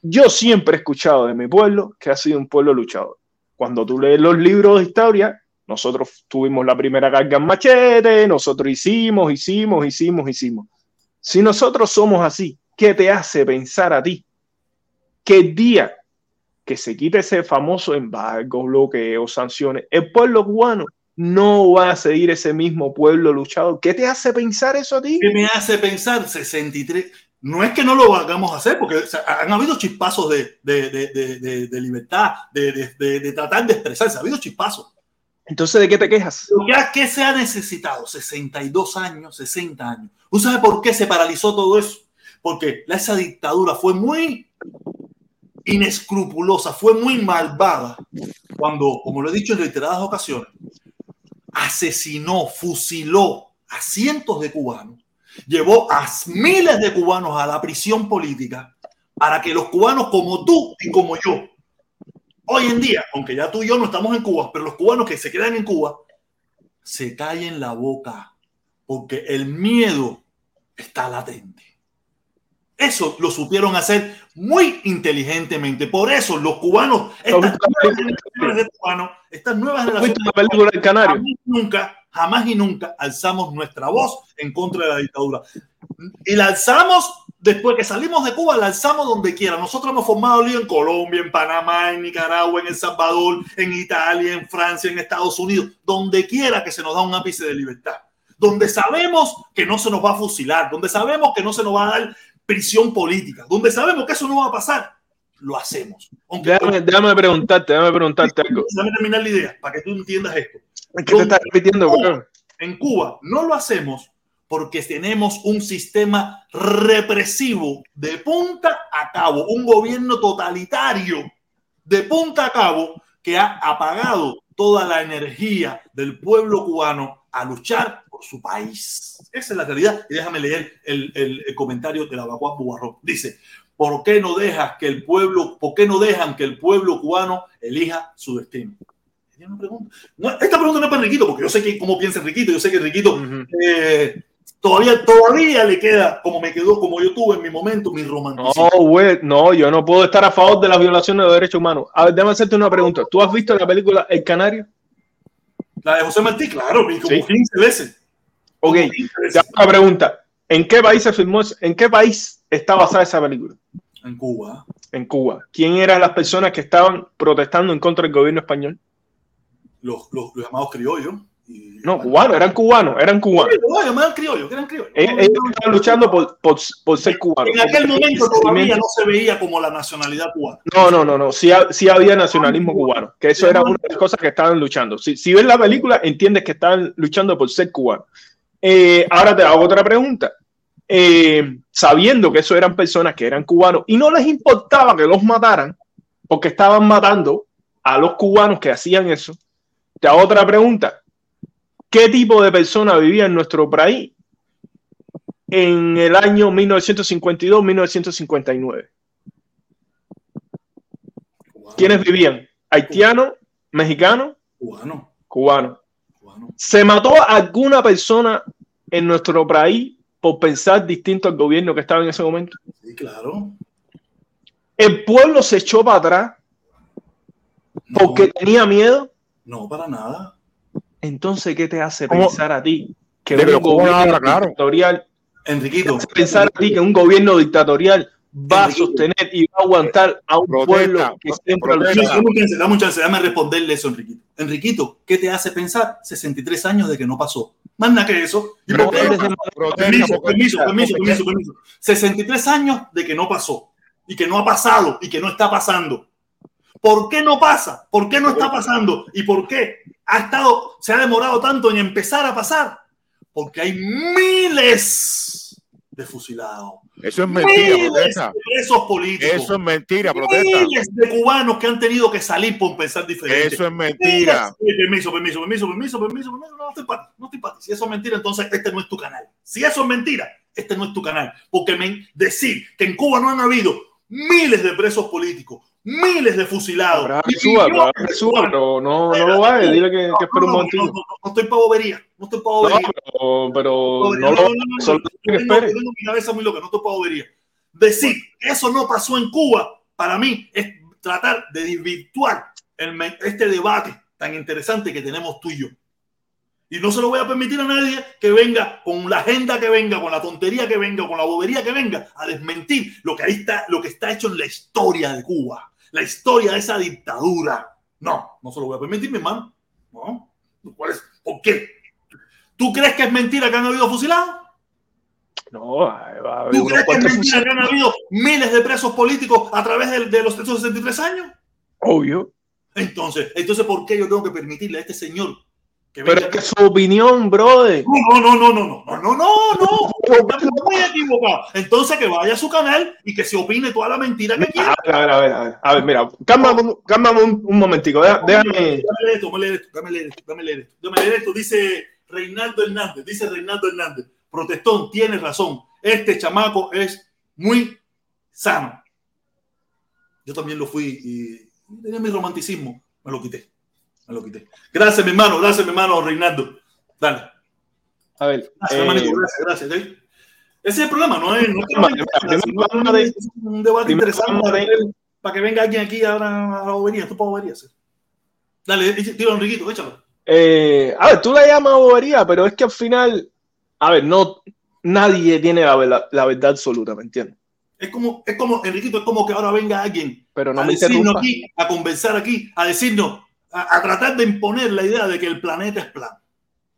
Yo siempre he escuchado de mi pueblo que ha sido un pueblo luchador. Cuando tú lees los libros de historia, nosotros tuvimos la primera carga en machete, nosotros hicimos, hicimos, hicimos, hicimos. Si nosotros somos así, ¿qué te hace pensar a ti que el día que se quite ese famoso embargo, bloqueo, sanciones, el pueblo cubano no va a seguir ese mismo pueblo luchador? ¿Qué te hace pensar eso a ti? ¿Qué me hace pensar 63? no es que no lo hagamos hacer, porque han habido chispazos de, de, de, de libertad, de, tratar de expresarse, ha habido chispazos. Entonces, ¿de qué te quejas? ¿Qué se ha necesitado? 62 años, 60 años. ¿Usted sabe por qué se paralizó todo eso? Porque esa dictadura fue muy inescrupulosa, fue muy malvada cuando, como lo he dicho en reiteradas ocasiones, asesinó, fusiló a cientos de cubanos llevó a miles de cubanos a la prisión política para que los cubanos como tú y como yo, hoy en día, aunque ya tú y yo no estamos en Cuba, pero los cubanos que se quedan en Cuba, se callen la boca, porque el miedo está latente. Eso lo supieron hacer muy inteligentemente. Por eso los cubanos, estas nuevas generaciones de cubanos, estas nuevas generaciones nunca jamás y nunca alzamos nuestra voz en contra de la dictadura. Y la alzamos después que salimos de Cuba, la alzamos donde quiera. Nosotros hemos formado lío en Colombia, en Panamá, en Nicaragua, en El Salvador, en Italia, en Francia, en Estados Unidos, donde quiera que se nos da un ápice de libertad. Donde sabemos que no se nos va a fusilar, donde sabemos que no se nos va a dar prisión política, donde sabemos que eso no va a pasar, lo hacemos. déjame, déjame preguntarte, déjame preguntarte algo. Déjame terminar la idea para que tú entiendas esto. ¿Qué te estás repitiendo, En Cuba no lo hacemos porque tenemos un sistema represivo de punta a cabo, un gobierno totalitario de punta a cabo que ha apagado toda la energía del pueblo cubano a luchar por su país. Esa es la realidad. Y déjame leer el, el, comentario de la Baguá Bubarro. Dice, ¿por qué no dejas que el pueblo, por qué no dejan que el pueblo cubano elija su destino? esta pregunta no es para Enriquito, porque yo sé que cómo piensa Enriquito, yo sé que Enriquito eh, todavía, todavía le queda, como me quedó, como yo tuve en mi momento, mi romanticismo. No, güey, no, yo no puedo estar a favor de la violación de los derechos humanos. A ver, déjame hacerte una pregunta. ¿Tú has visto la película El Canario? La de José Martí, claro, como 15 veces. Ok, una pregunta. ¿En qué país se filmó? ¿En qué país está basada esa película? En Cuba. En Cuba. ¿Quién eran las personas que estaban protestando en contra del gobierno español? los, los, llamados criollos. no, cubanos, eran cubanos, eran cubanos. criollos, eran criollos. Ellos, estaban luchando por, por, por, ser cubanos. En aquel momento todavía no se veía como la nacionalidad cubana. No, no, no, no, sí, sí había nacionalismo cubano, que eso era una de las cosas que estaban luchando. Si, si ves la película, entiendes que estaban luchando por ser cubanos. Eh, ahora te hago otra pregunta. Eh, sabiendo que eso eran personas que eran cubanos y no les importaba que los mataran, porque estaban matando a los cubanos que hacían eso, te hago otra pregunta. ¿Qué tipo de persona vivía en nuestro país en el año 1952-1959? ¿Quiénes vivían? ¿Haitianos? ¿Mexicanos? Cubano. Cubano. ¿Se mató alguna persona en nuestro país por pensar distinto al gobierno que estaba en ese momento? Sí, claro. ¿El pueblo se echó para atrás porque tenía miedo? No, para nada. Entonces, ¿qué te hace pensar a ti que un gobierno claro. dictatorial, Enriquito. te hace pensar a ti que un gobierno dictatorial va a Enriquito. sostener y va a aguantar a un Protesta, pueblo que siempre luchado. Dame un chance, dame responderle eso, Enriquito. Enriquito, ¿qué te hace pensar 63 años de que no pasó? Más nada que eso. Protesta Permiso, permiso, permiso, permiso, permiso. 63 años de que no pasó y que no ha pasado y que no está pasando. ¿Por qué no pasa? ¿Por qué no está pasando? ¿Y por qué ha estado, se ha demorado tanto en empezar a pasar? Porque hay miles de fusilados, Eso es mentira, miles protesta. de presos políticos, Eso es mentira, protesta. miles de cubanos que han tenido que salir por pensar diferente. Eso es mentira. Permiso, permiso, permiso, permiso, permiso, permiso. No, estoy para no estoy para. Si eso es mentira, entonces este no es tu canal. Si eso es mentira, este no es tu canal. Porque me, decir que en Cuba no han habido miles de presos políticos, miles de fusilados. Suba, suba, pero no, no lo vale, dile que, que espere un No, no, momentito. no, no, no estoy para bobería, no estoy para No, bobería. pero, pero Bobería, no lo solo que espere. tengo mi cabeza muy loca, no estoy para bobería. Decir eso no pasó en Cuba, para mí, es tratar de desvirtuar el este debate tan interesante que tenemos tú y yo. Y no se lo voy a permitir a nadie que venga con la agenda que venga, con la tontería que venga, con la bobería que venga, a desmentir lo que ahí está, lo que está hecho en la historia de Cuba, la historia de esa dictadura. No, no se lo voy a permitir, mi hermano. No. ¿Cuál es? ¿Por qué? ¿Tú crees que es mentira que han habido fusilados? No, va a haber ¿Tú crees que es mentira que han habido miles de presos políticos a través de, de los esos 63 años? Obvio. Entonces, entonces, ¿por qué yo tengo que permitirle a este señor Pero es que su opinión, brother. No, no, no, no, no, no, no, no, no, muy equivocados. Entonces que vaya a su canal y que se opine toda la mentira que quiera. A ver, a ver, a ver, a ver, mira, cálmame, un- un, momentico, déjame. Dame esto, dame esto, dame esto, dame esto, dame esto. Dice Reinaldo Hernández, dice Reinaldo Hernández. Protestón, tienes razón. Este chamaco es muy sano. Yo también lo fui y tenía mi romanticismo. Me lo quité. Me lo quité. Gracias, mi hermano. Gracias, mi hermano Reinaldo. Dale. A ver, Gracias, eh, hermanito. Gracias, gracias. ¿eh? Ese es el problema, no es, no es que no primero, que de- es un debate interesante de- para, ver, para que venga alguien aquí ahora a la bobería. Tú para bobería. sí. Dale, tiro Enriquito, échalo. eh, a ver, tú la llamas bobería, pero es que al final, a ver, no, nadie tiene la, verdad- la verdad absoluta, ¿me entiendes? Es como, es como, Enriquito, es como que ahora venga alguien Pero no a decirnos aquí, a conversar aquí, a decirnos, a, a tratar de imponer la idea de que el planeta es plano.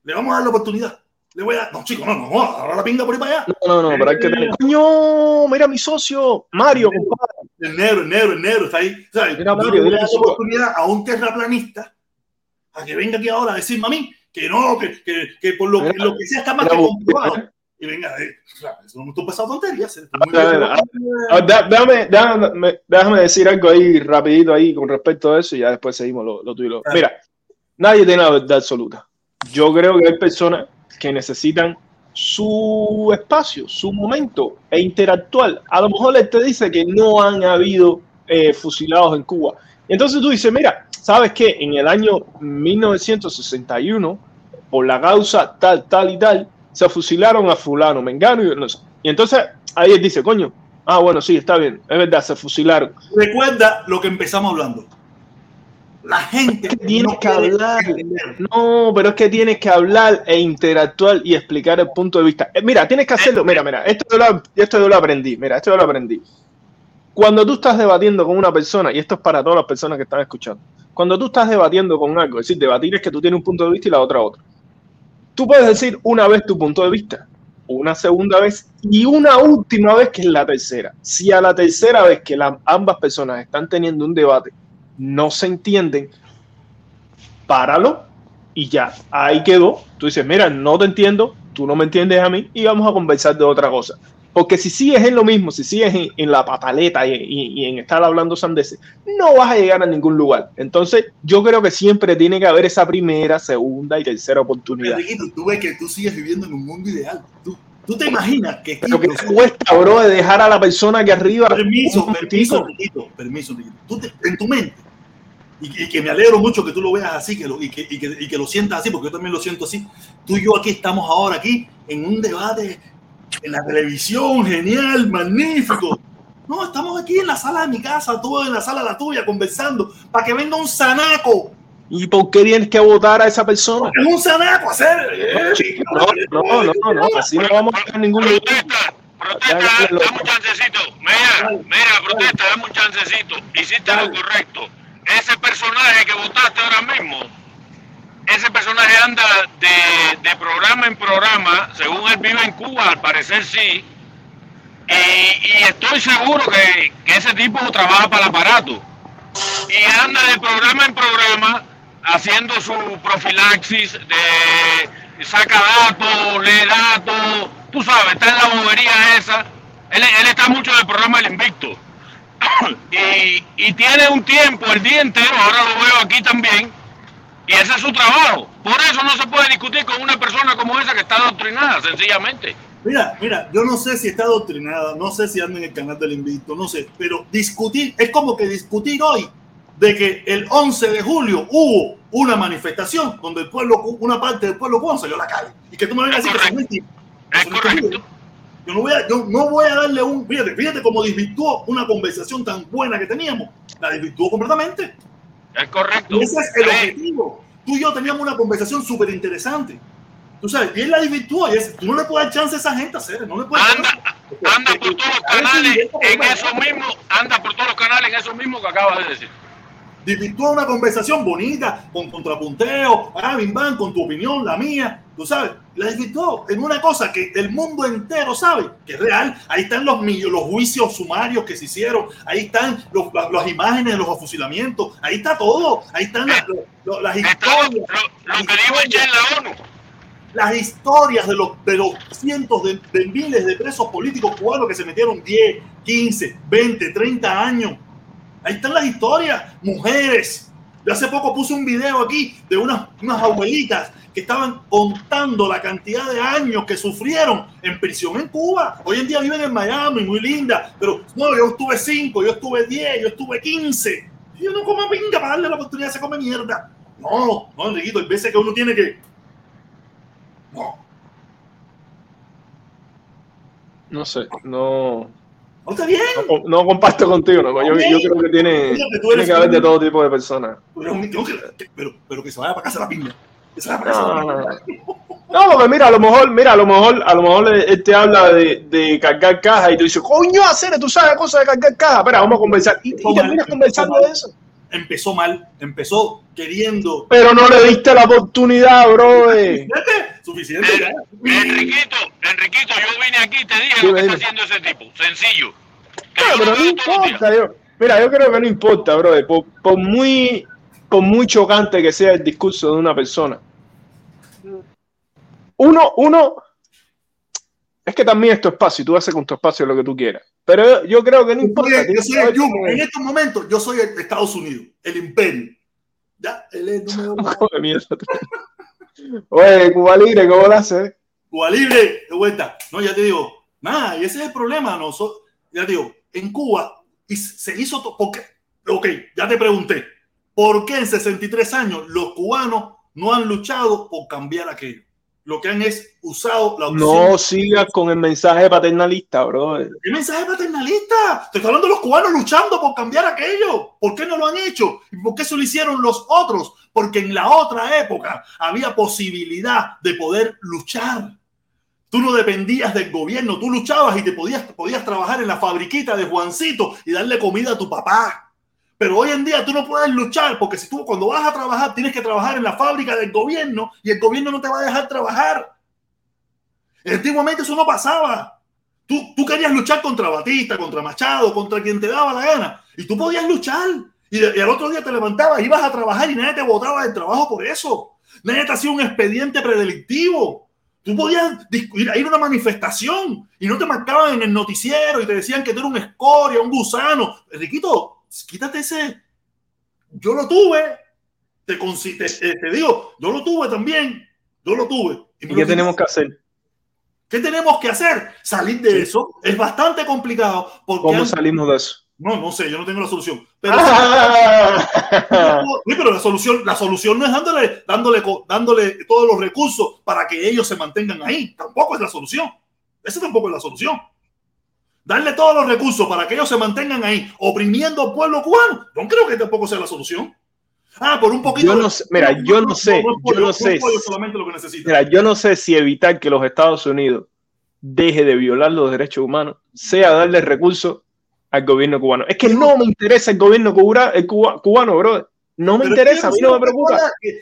Le vamos a dar la oportunidad. Le voy a dar, no, chicos, no, no, ahora la pinga por ahí para allá. No, no, no, pero hay que tener. ¡Coño! Mira mi socio, Mario, compadre. El negro, el negro, el negro, está ahí. ¿sabes? Mira, Yo Mario, le voy a dar que la oportunidad a un terraplanista a que venga aquí ahora a decirme a mí que no, que, que, que por lo, que, Mira, lo que sea está más mira, que comprobado. Y venga, eh, no tonterías. eh, muy A ver, bien. a A ver, dé- déjame, déjame, déjame decir algo ahí rapidito ahí con respecto a eso y ya después seguimos lo, lo tuyo. Claro. Mira, nadie tiene la verdad absoluta. Yo creo que hay personas que necesitan su espacio, su momento e interactuar. A lo mejor él te dice que no han habido eh, fusilados en Cuba. Entonces tú dices, mira, ¿sabes qué? En el año 1961, por la causa tal, tal y tal, se fusilaron a fulano, mengano y no sé. Y entonces ahí él dice, coño, ah, bueno, sí, está bien, es verdad, se fusilaron. Recuerda lo que empezamos hablando. La gente Es que tienes que quiere hablar. No, pero es que tienes que hablar e interactuar y explicar el punto de vista. Eh, mira, tienes que hacerlo. Mira, mira, esto yo, lo, esto yo lo aprendí. Mira, esto yo lo aprendí. Cuando tú estás debatiendo con una persona, y esto es para todas las personas que están escuchando, cuando tú estás debatiendo con algo, es decir, debatir es que tú tienes un punto de vista y la otra otro. Tú puedes decir una vez tu punto de vista, una segunda vez y una última vez que es la tercera. Si a la tercera vez que ambas personas están teniendo un debate no se entienden, páralo y ya, ahí quedó. Tú dices, mira, no te entiendo, tú no me entiendes a mí y vamos a conversar de otra cosa. Porque si sigues en lo mismo, si sigues en, en la pataleta y, y- y en estar hablando sandeces, no vas a llegar a ningún lugar. Entonces, yo creo que siempre tiene que haber esa primera, segunda y tercera oportunidad. Tú ves que tú sigues viviendo en un mundo ideal. Tú, tú te imaginas que Lo que te cuesta, bro, de dejar a la persona que arriba. Permiso, permiso. Enriquito, permiso. Tú te- en tu mente. Y, y que me alegro mucho que tú lo veas así que lo, y, que, y, que, y que lo sientas así, porque yo también lo siento así. Tú y yo aquí estamos ahora aquí en un debate en la televisión, genial, magnífico. No, estamos aquí en la sala de mi casa, tú en la sala de la tuya, conversando, para que venga un zanaco ¿Y por qué tienes que votar a esa persona? Es un sanaco hacer. eh, No, no, no, no, así no vamos a tener ningún lugar. Protesta, protesta, dame un chancecito. Mira, mira, protesta, dame un chancecito. Hiciste lo correcto. Ese personaje que votaste ahora mismo, ese personaje anda de, de programa en programa, según él vive en Cuba, al parecer sí. Y, estoy seguro que, que ese tipo trabaja para el aparato. Y anda de programa en programa haciendo su profilaxis de saca datos, lee datos, tú sabes, está en la bobería esa. Él, él está mucho en el programa El Invicto. y, y tiene un tiempo, el día entero, ahora lo veo aquí también, y ese es su trabajo. Por eso no se puede discutir con una persona como esa que está adoctrinada, sencillamente. Mira, mira, yo no sé si está adoctrinada, no sé si anda en el canal del invito, no sé, pero discutir, es como que discutir hoy de que el 11 de julio hubo una manifestación donde el pueblo, una parte del pueblo cubano salió a la calle y que tú me vengas a decir que eso es correcto. Yo no voy a, yo no voy a darle un, fíjate, fíjate cómo desvirtuó una conversación tan buena que teníamos, la desvirtuó completamente. Es correcto. Y ese es el objetivo. Tú y yo teníamos una conversación súper interesante. Tú sabes, y él la desvirtuó. Y es- tú no le puedes dar chance a esa gente a hacer. No le puedes dar Anda, anda por todos los canales en eso mismo, anda por todos los canales en eso mismo que acabas de decir. Desvirtuó una conversación bonita, con contrapunteo, ah, bim, bam, con tu opinión, la mía. Tú sabes, la desvirtuó en una cosa que el mundo entero sabe que es real. Ahí están los, los juicios sumarios que se hicieron. Ahí están los- las imágenes de los afusilamientos. Ahí está todo. Ahí están las, lo, historias. lo- lo que dijo el Che en la ONU. las historias de los, de los cientos de, de miles de presos políticos cubanos que se metieron 10, 15, 20, 30 años. Ahí están las historias, mujeres. Yo hace poco puse un video aquí de unas, unas abuelitas que estaban contando la cantidad de años que sufrieron en prisión en Cuba. Hoy en día viven en Miami, muy linda, pero no, yo estuve 5, yo estuve 10, yo estuve 15. Y yo no como pinga para darle la oportunidad, se come mierda. No, no, Enriquito, hay veces que uno tiene que no, No sé, no, no está bien. no, no comparto contigo. No, yo, yo creo que tiene, tiene que haber de todo tipo de personas. Pero, pero, pero que se vaya para casa la piña. Que se vaya para casa No, la no, piña. no. No, porque mira, a lo mejor, mira, a lo mejor, a lo mejor él te habla de, de cargar caja y tú dices, coño, hacer, tú sabes cosas de cargar caja. Espera, vamos a conversar. Y, y terminas conversando de eso. Empezó mal, empezó queriendo. Pero no le diste la oportunidad, bro. eh. Suficiente ya. Enriquito, Enriquito, yo vine aquí y te dije lo que está haciendo ese tipo. Sencillo. Yo pero no importa. Yo, mira, yo creo que no importa, bro. Por, por muy, por muy chocante que sea el discurso de una persona. Uno, uno, es que también es tu espacio y tú haces con tu espacio lo que tú quieras. Pero yo, yo creo que no importa. Yo soy que el En estos momentos, yo soy el de Estados Unidos, el imperio. Ya, él es el número uno. Oye, Cuba Libre, ¿cómo lo haces? Cuba libre de vuelta. No, ya te digo, nada, y ese es el problema. Ya te digo, en Cuba y se hizo todo. ¿Por qué? Ok, ya te pregunté. ¿Por qué en 63 años los cubanos no han luchado por cambiar aquello? Lo que han es usado la opción. No sigas con el mensaje paternalista, bro. ¿Qué mensaje paternalista? Te estoy hablando de los cubanos luchando por cambiar aquello. ¿Por qué no lo han hecho? ¿Y por qué eso lo hicieron los otros? Porque en la otra época había posibilidad de poder luchar. Tú no dependías del gobierno, tú luchabas y te podías, podías trabajar en la fabriquita de Juancito y darle comida a tu papá. Pero hoy en día tú no puedes luchar porque si tú cuando vas a trabajar tienes que trabajar en la fábrica del gobierno y el gobierno no te va a dejar trabajar. Antiguamente eso no pasaba. Tú, querías luchar contra Batista, contra Machado, contra quien te daba la gana. Y tú podías luchar. Y, de- y al otro día te levantabas, ibas a trabajar y nadie te botaba del trabajo por eso. Nadie te hacía un expediente predelictivo. Tú podías ir a una manifestación y no te marcaban en el noticiero y te decían que tú eras un escoria, un gusano. Enriquito, quítate ese. Yo lo tuve. Te, te, te- te digo, yo lo tuve también. Yo lo tuve. ¿Y qué tenemos que hacer? ¿Qué tenemos que hacer? Salir de eso es bastante complicado porque ¿Cómo salimos de eso? no, no sé, yo no tengo la solución. Pero, Ah. Sí, pero la solución, la solución no es dándole, dándole, dándole todos los recursos para que ellos se mantengan ahí. Tampoco es la solución. Esa tampoco es la solución. Darle todos los recursos para que ellos se mantengan ahí, oprimiendo al pueblo cubano. No creo que tampoco sea la solución. Ah, por un poquito. Yo no sé, mira, yo no sé, yo no sé. Mira, yo no sé si evitar que los Estados Unidos deje de violar los derechos humanos sea darle recursos al gobierno cubano. Es que no me interesa el gobierno cubra- el cuba- cubano, brother. No me Pero interesa, a mí no me preocupa.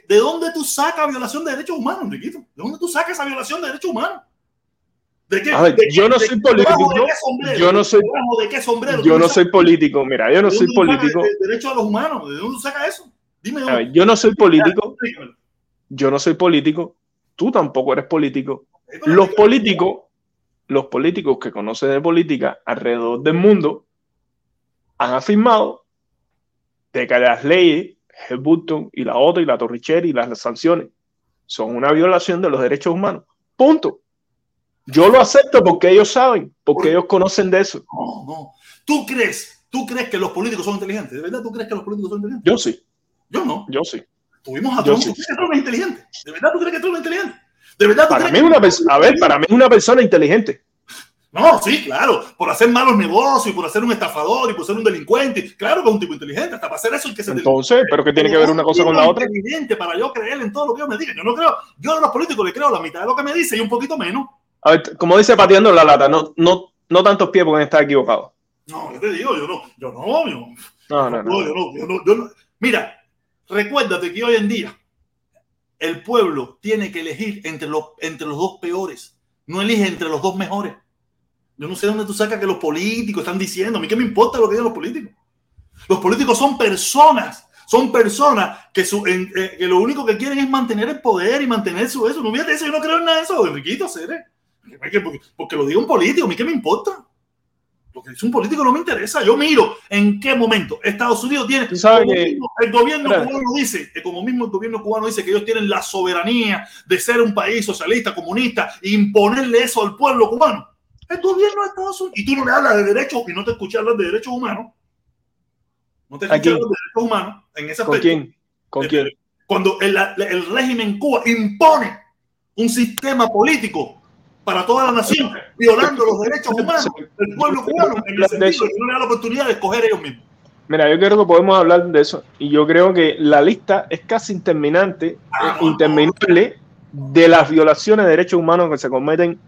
¿De dónde tú sacas violación de derechos humanos, Enriquito? ¿De dónde tú sacas esa violación de derechos humanos? ¿De qué? A ver, ¿De qué- yo no de- soy político, de yo- qué sombrero? yo no soy- ¿Debajo de qué sombrero? Yo ¿Tú no soy político, mira, yo no ¿De soy político. el- el derecho a los humanos? ¿De dónde eso? Dime. A dónde. ver, yo no soy político, yo no soy político, tú tampoco eres político. Los políticos, los políticos que conocen de política alrededor del mundo han afirmado de que las leyes, el Burton y la otra y la Torricheri y las sanciones son una violación de los derechos humanos. Punto. Yo lo acepto porque ellos saben, porque ellos conocen de eso. No, no. ¿Tú crees, tú crees que los políticos son inteligentes? ¿De verdad tú crees que los políticos son inteligentes? Yo sí, Yo no. yo sí. Tuvimos a Trump. sí. ¿Tú crees que Trump es inteligente? ¿De verdad tú crees que Trump es inteligente? ¿De verdad tú Para crees mí que- una persona, a ver, para mí es una persona inteligente. No, sí, claro. Por hacer malos negocios, por ser un estafador y por ser un delincuente. Claro que es un tipo inteligente. Hasta para hacer eso hay que ser Entonces, pero ¿qué tiene que ver una cosa con la otra? Inteligente para yo creer en todo lo que ellos me digan. Yo no creo. Yo a los políticos le creo la mitad de lo que me dice y un poquito menos. A ver, como dice pateando la lata, no, no, no tantos pies porque está equivocado. No, yo te digo, yo no, yo no, yo No, no, No, no. yo no, yo no, yo no. Mira, recuérdate que hoy en día el pueblo tiene que elegir entre los, entre los dos peores. No elige entre los dos mejores. Yo no sé dónde tú sacas que los políticos están diciendo. A mí qué me importa lo que digan los políticos. Los políticos son personas. Son personas que, su, en- eh, que lo único que quieren es mantener el poder y mantener su eso. No fíjate eso, yo no creo en nada de eso, Enriquito, Cere. Porque, lo diga un político, a mí qué me importa. Lo que dice un político no me interesa. Yo miro en qué momento Estados Unidos tiene. Sabes que- el gobierno Espera. cubano dice, como mismo el gobierno cubano dice que ellos tienen la soberanía de ser un país socialista, comunista, e imponerle eso al pueblo cubano. El gobierno de Estados Unidos. Y tú no le hablas de derechos y no te escuchas hablar de derechos humanos. No te ¿A escuchas hablar de derechos humanos en ese ¿Con aspecto. quién? ¿Con Eh, quién? Cuando el, el régimen en Cuba impone un sistema político para toda la nación, violando los derechos humanos del pueblo cubano, en el sentido de que no le da la oportunidad de escoger ellos mismos. Mira, yo creo que podemos hablar de eso. Y yo creo que la lista es casi interminante, Ah, interminable de las violaciones de derechos humanos que se cometen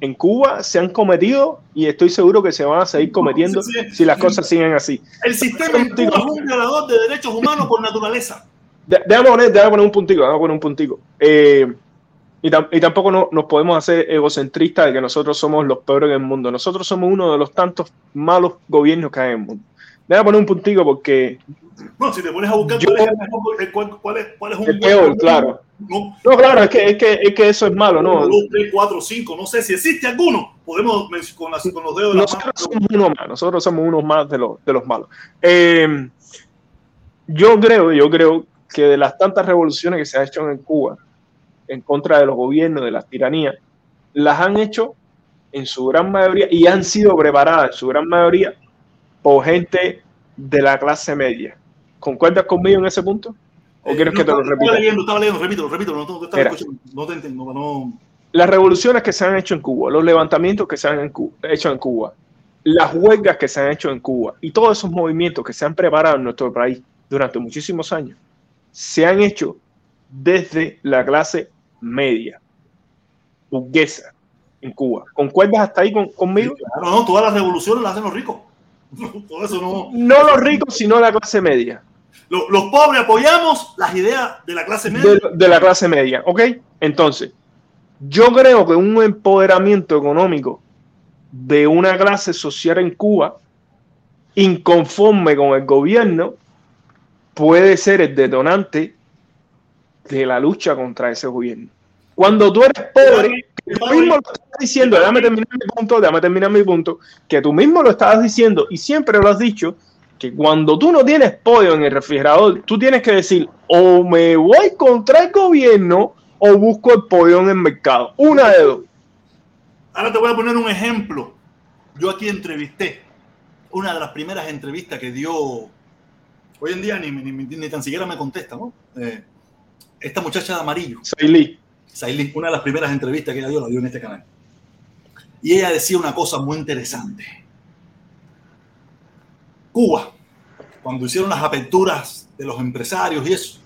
en Cuba, se han cometido y estoy seguro que se van a seguir cometiendo Sí, sí. si las cosas siguen así. El sistema en Cuba es un violador de derechos humanos por naturaleza. De- Déjame poner, déjame poner un puntico, déjame poner un puntico. Eh, y, tam- y tampoco no- nos podemos hacer egocentristas de que nosotros somos los peores del mundo. Nosotros somos uno de los tantos malos gobiernos que hay en el mundo. Déjame poner un puntico porque No, si te pones a buscar Yo- cuál, es el mejor- cuál, cuál es, cuál es un el peor, gobierno, claro. No, No, claro, es que, es que, es que eso es malo, ¿no? dos, tres, cuatro, cinco, no sé si existe alguno. Podemos con, las- con los dedos de la Nosotros mano. somos uno más, nosotros somos unos más de los, de los malos. Eh, yo creo, yo creo que de las tantas revoluciones que se han hecho en Cuba en contra de los gobiernos, de las tiranías, las han hecho en su gran mayoría y han sido preparadas en su gran mayoría por gente de la clase media. ¿Concuerdas conmigo en ese punto? ¿O Eh, quieres no, que te lo estaba repita? leyendo, estaba leyendo, repito, repito, no, no estaba no te entiendo, no... las revoluciones que se han hecho en Cuba, los levantamientos que se han hecho en Cuba, las huelgas que se han hecho en Cuba y todos esos movimientos que se han preparado en nuestro país durante muchísimos años, se han hecho desde la clase media, burguesa, en Cuba. ¿Concuerdas hasta ahí con- conmigo? Claro, no, todas las revoluciones las hacen los ricos. Todo eso no... No los ricos, sino la clase media, Lo- Los, pobres apoyamos las ideas de la clase media. de, de la clase media, ¿ok? Entonces, yo creo que un empoderamiento económico de una clase social en Cuba inconforme con el gobierno puede ser el detonante de la lucha contra ese gobierno. Cuando tú eres pobre, que tú mismo lo estás diciendo, déjame terminar mi punto, déjame terminar mi punto, que tú mismo lo estabas diciendo y siempre lo has dicho, que cuando tú no tienes pollo en el refrigerador, tú tienes que decir, o me voy contra el gobierno o busco el pollo en el mercado. Una de dos. Ahora te voy a poner un ejemplo. Yo aquí entrevisté una de las primeras entrevistas que dio. Hoy en día ni, ni, ni- ni tan siquiera me contesta, ¿no? Eh, esta muchacha de amarillo, Soy Lee. Sailin, una de las primeras entrevistas que ella dio, la dio en este canal. Y ella decía una cosa muy interesante. Cuba cuando hicieron las aperturas de los empresarios y eso,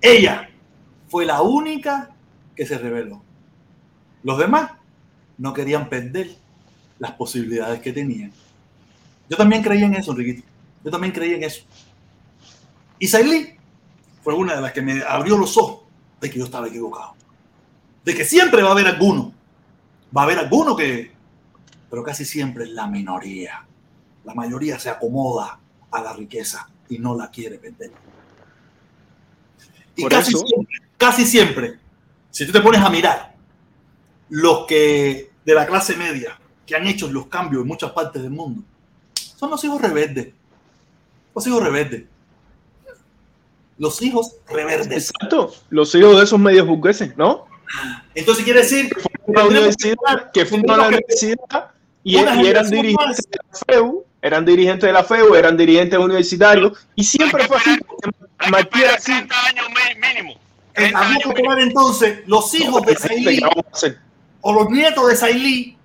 ella fue la única que se reveló. Los demás no querían perder las posibilidades que tenían. Yo también creí en eso, Enriquito. Yo también creí en eso. Y Sailí fue una de las que me abrió los ojos de que yo estaba equivocado. De que siempre va a haber alguno. Va a haber alguno que... Pero casi siempre es la minoría. La mayoría se acomoda a la riqueza y no la quiere perder. Y Por casi eso- siempre, casi siempre, si tú te pones a mirar los que de la clase media que han hecho los cambios en muchas partes del mundo, son los hijos rebeldes. Los hijos rebeldes. Los hijos rebeldes. Exacto. Los hijos de esos medios burgueses, ¿no? Entonces quiere decir La universidad, que fundaron la universidad y, Una y eran dirigentes de la FEU, eran dirigentes de la FEU, eran dirigentes universitarios, y siempre fue así. que Martí era así. 30 años mínimo. eh, 30 había que tomar entonces los hijos de Sailí o los nietos de Sailí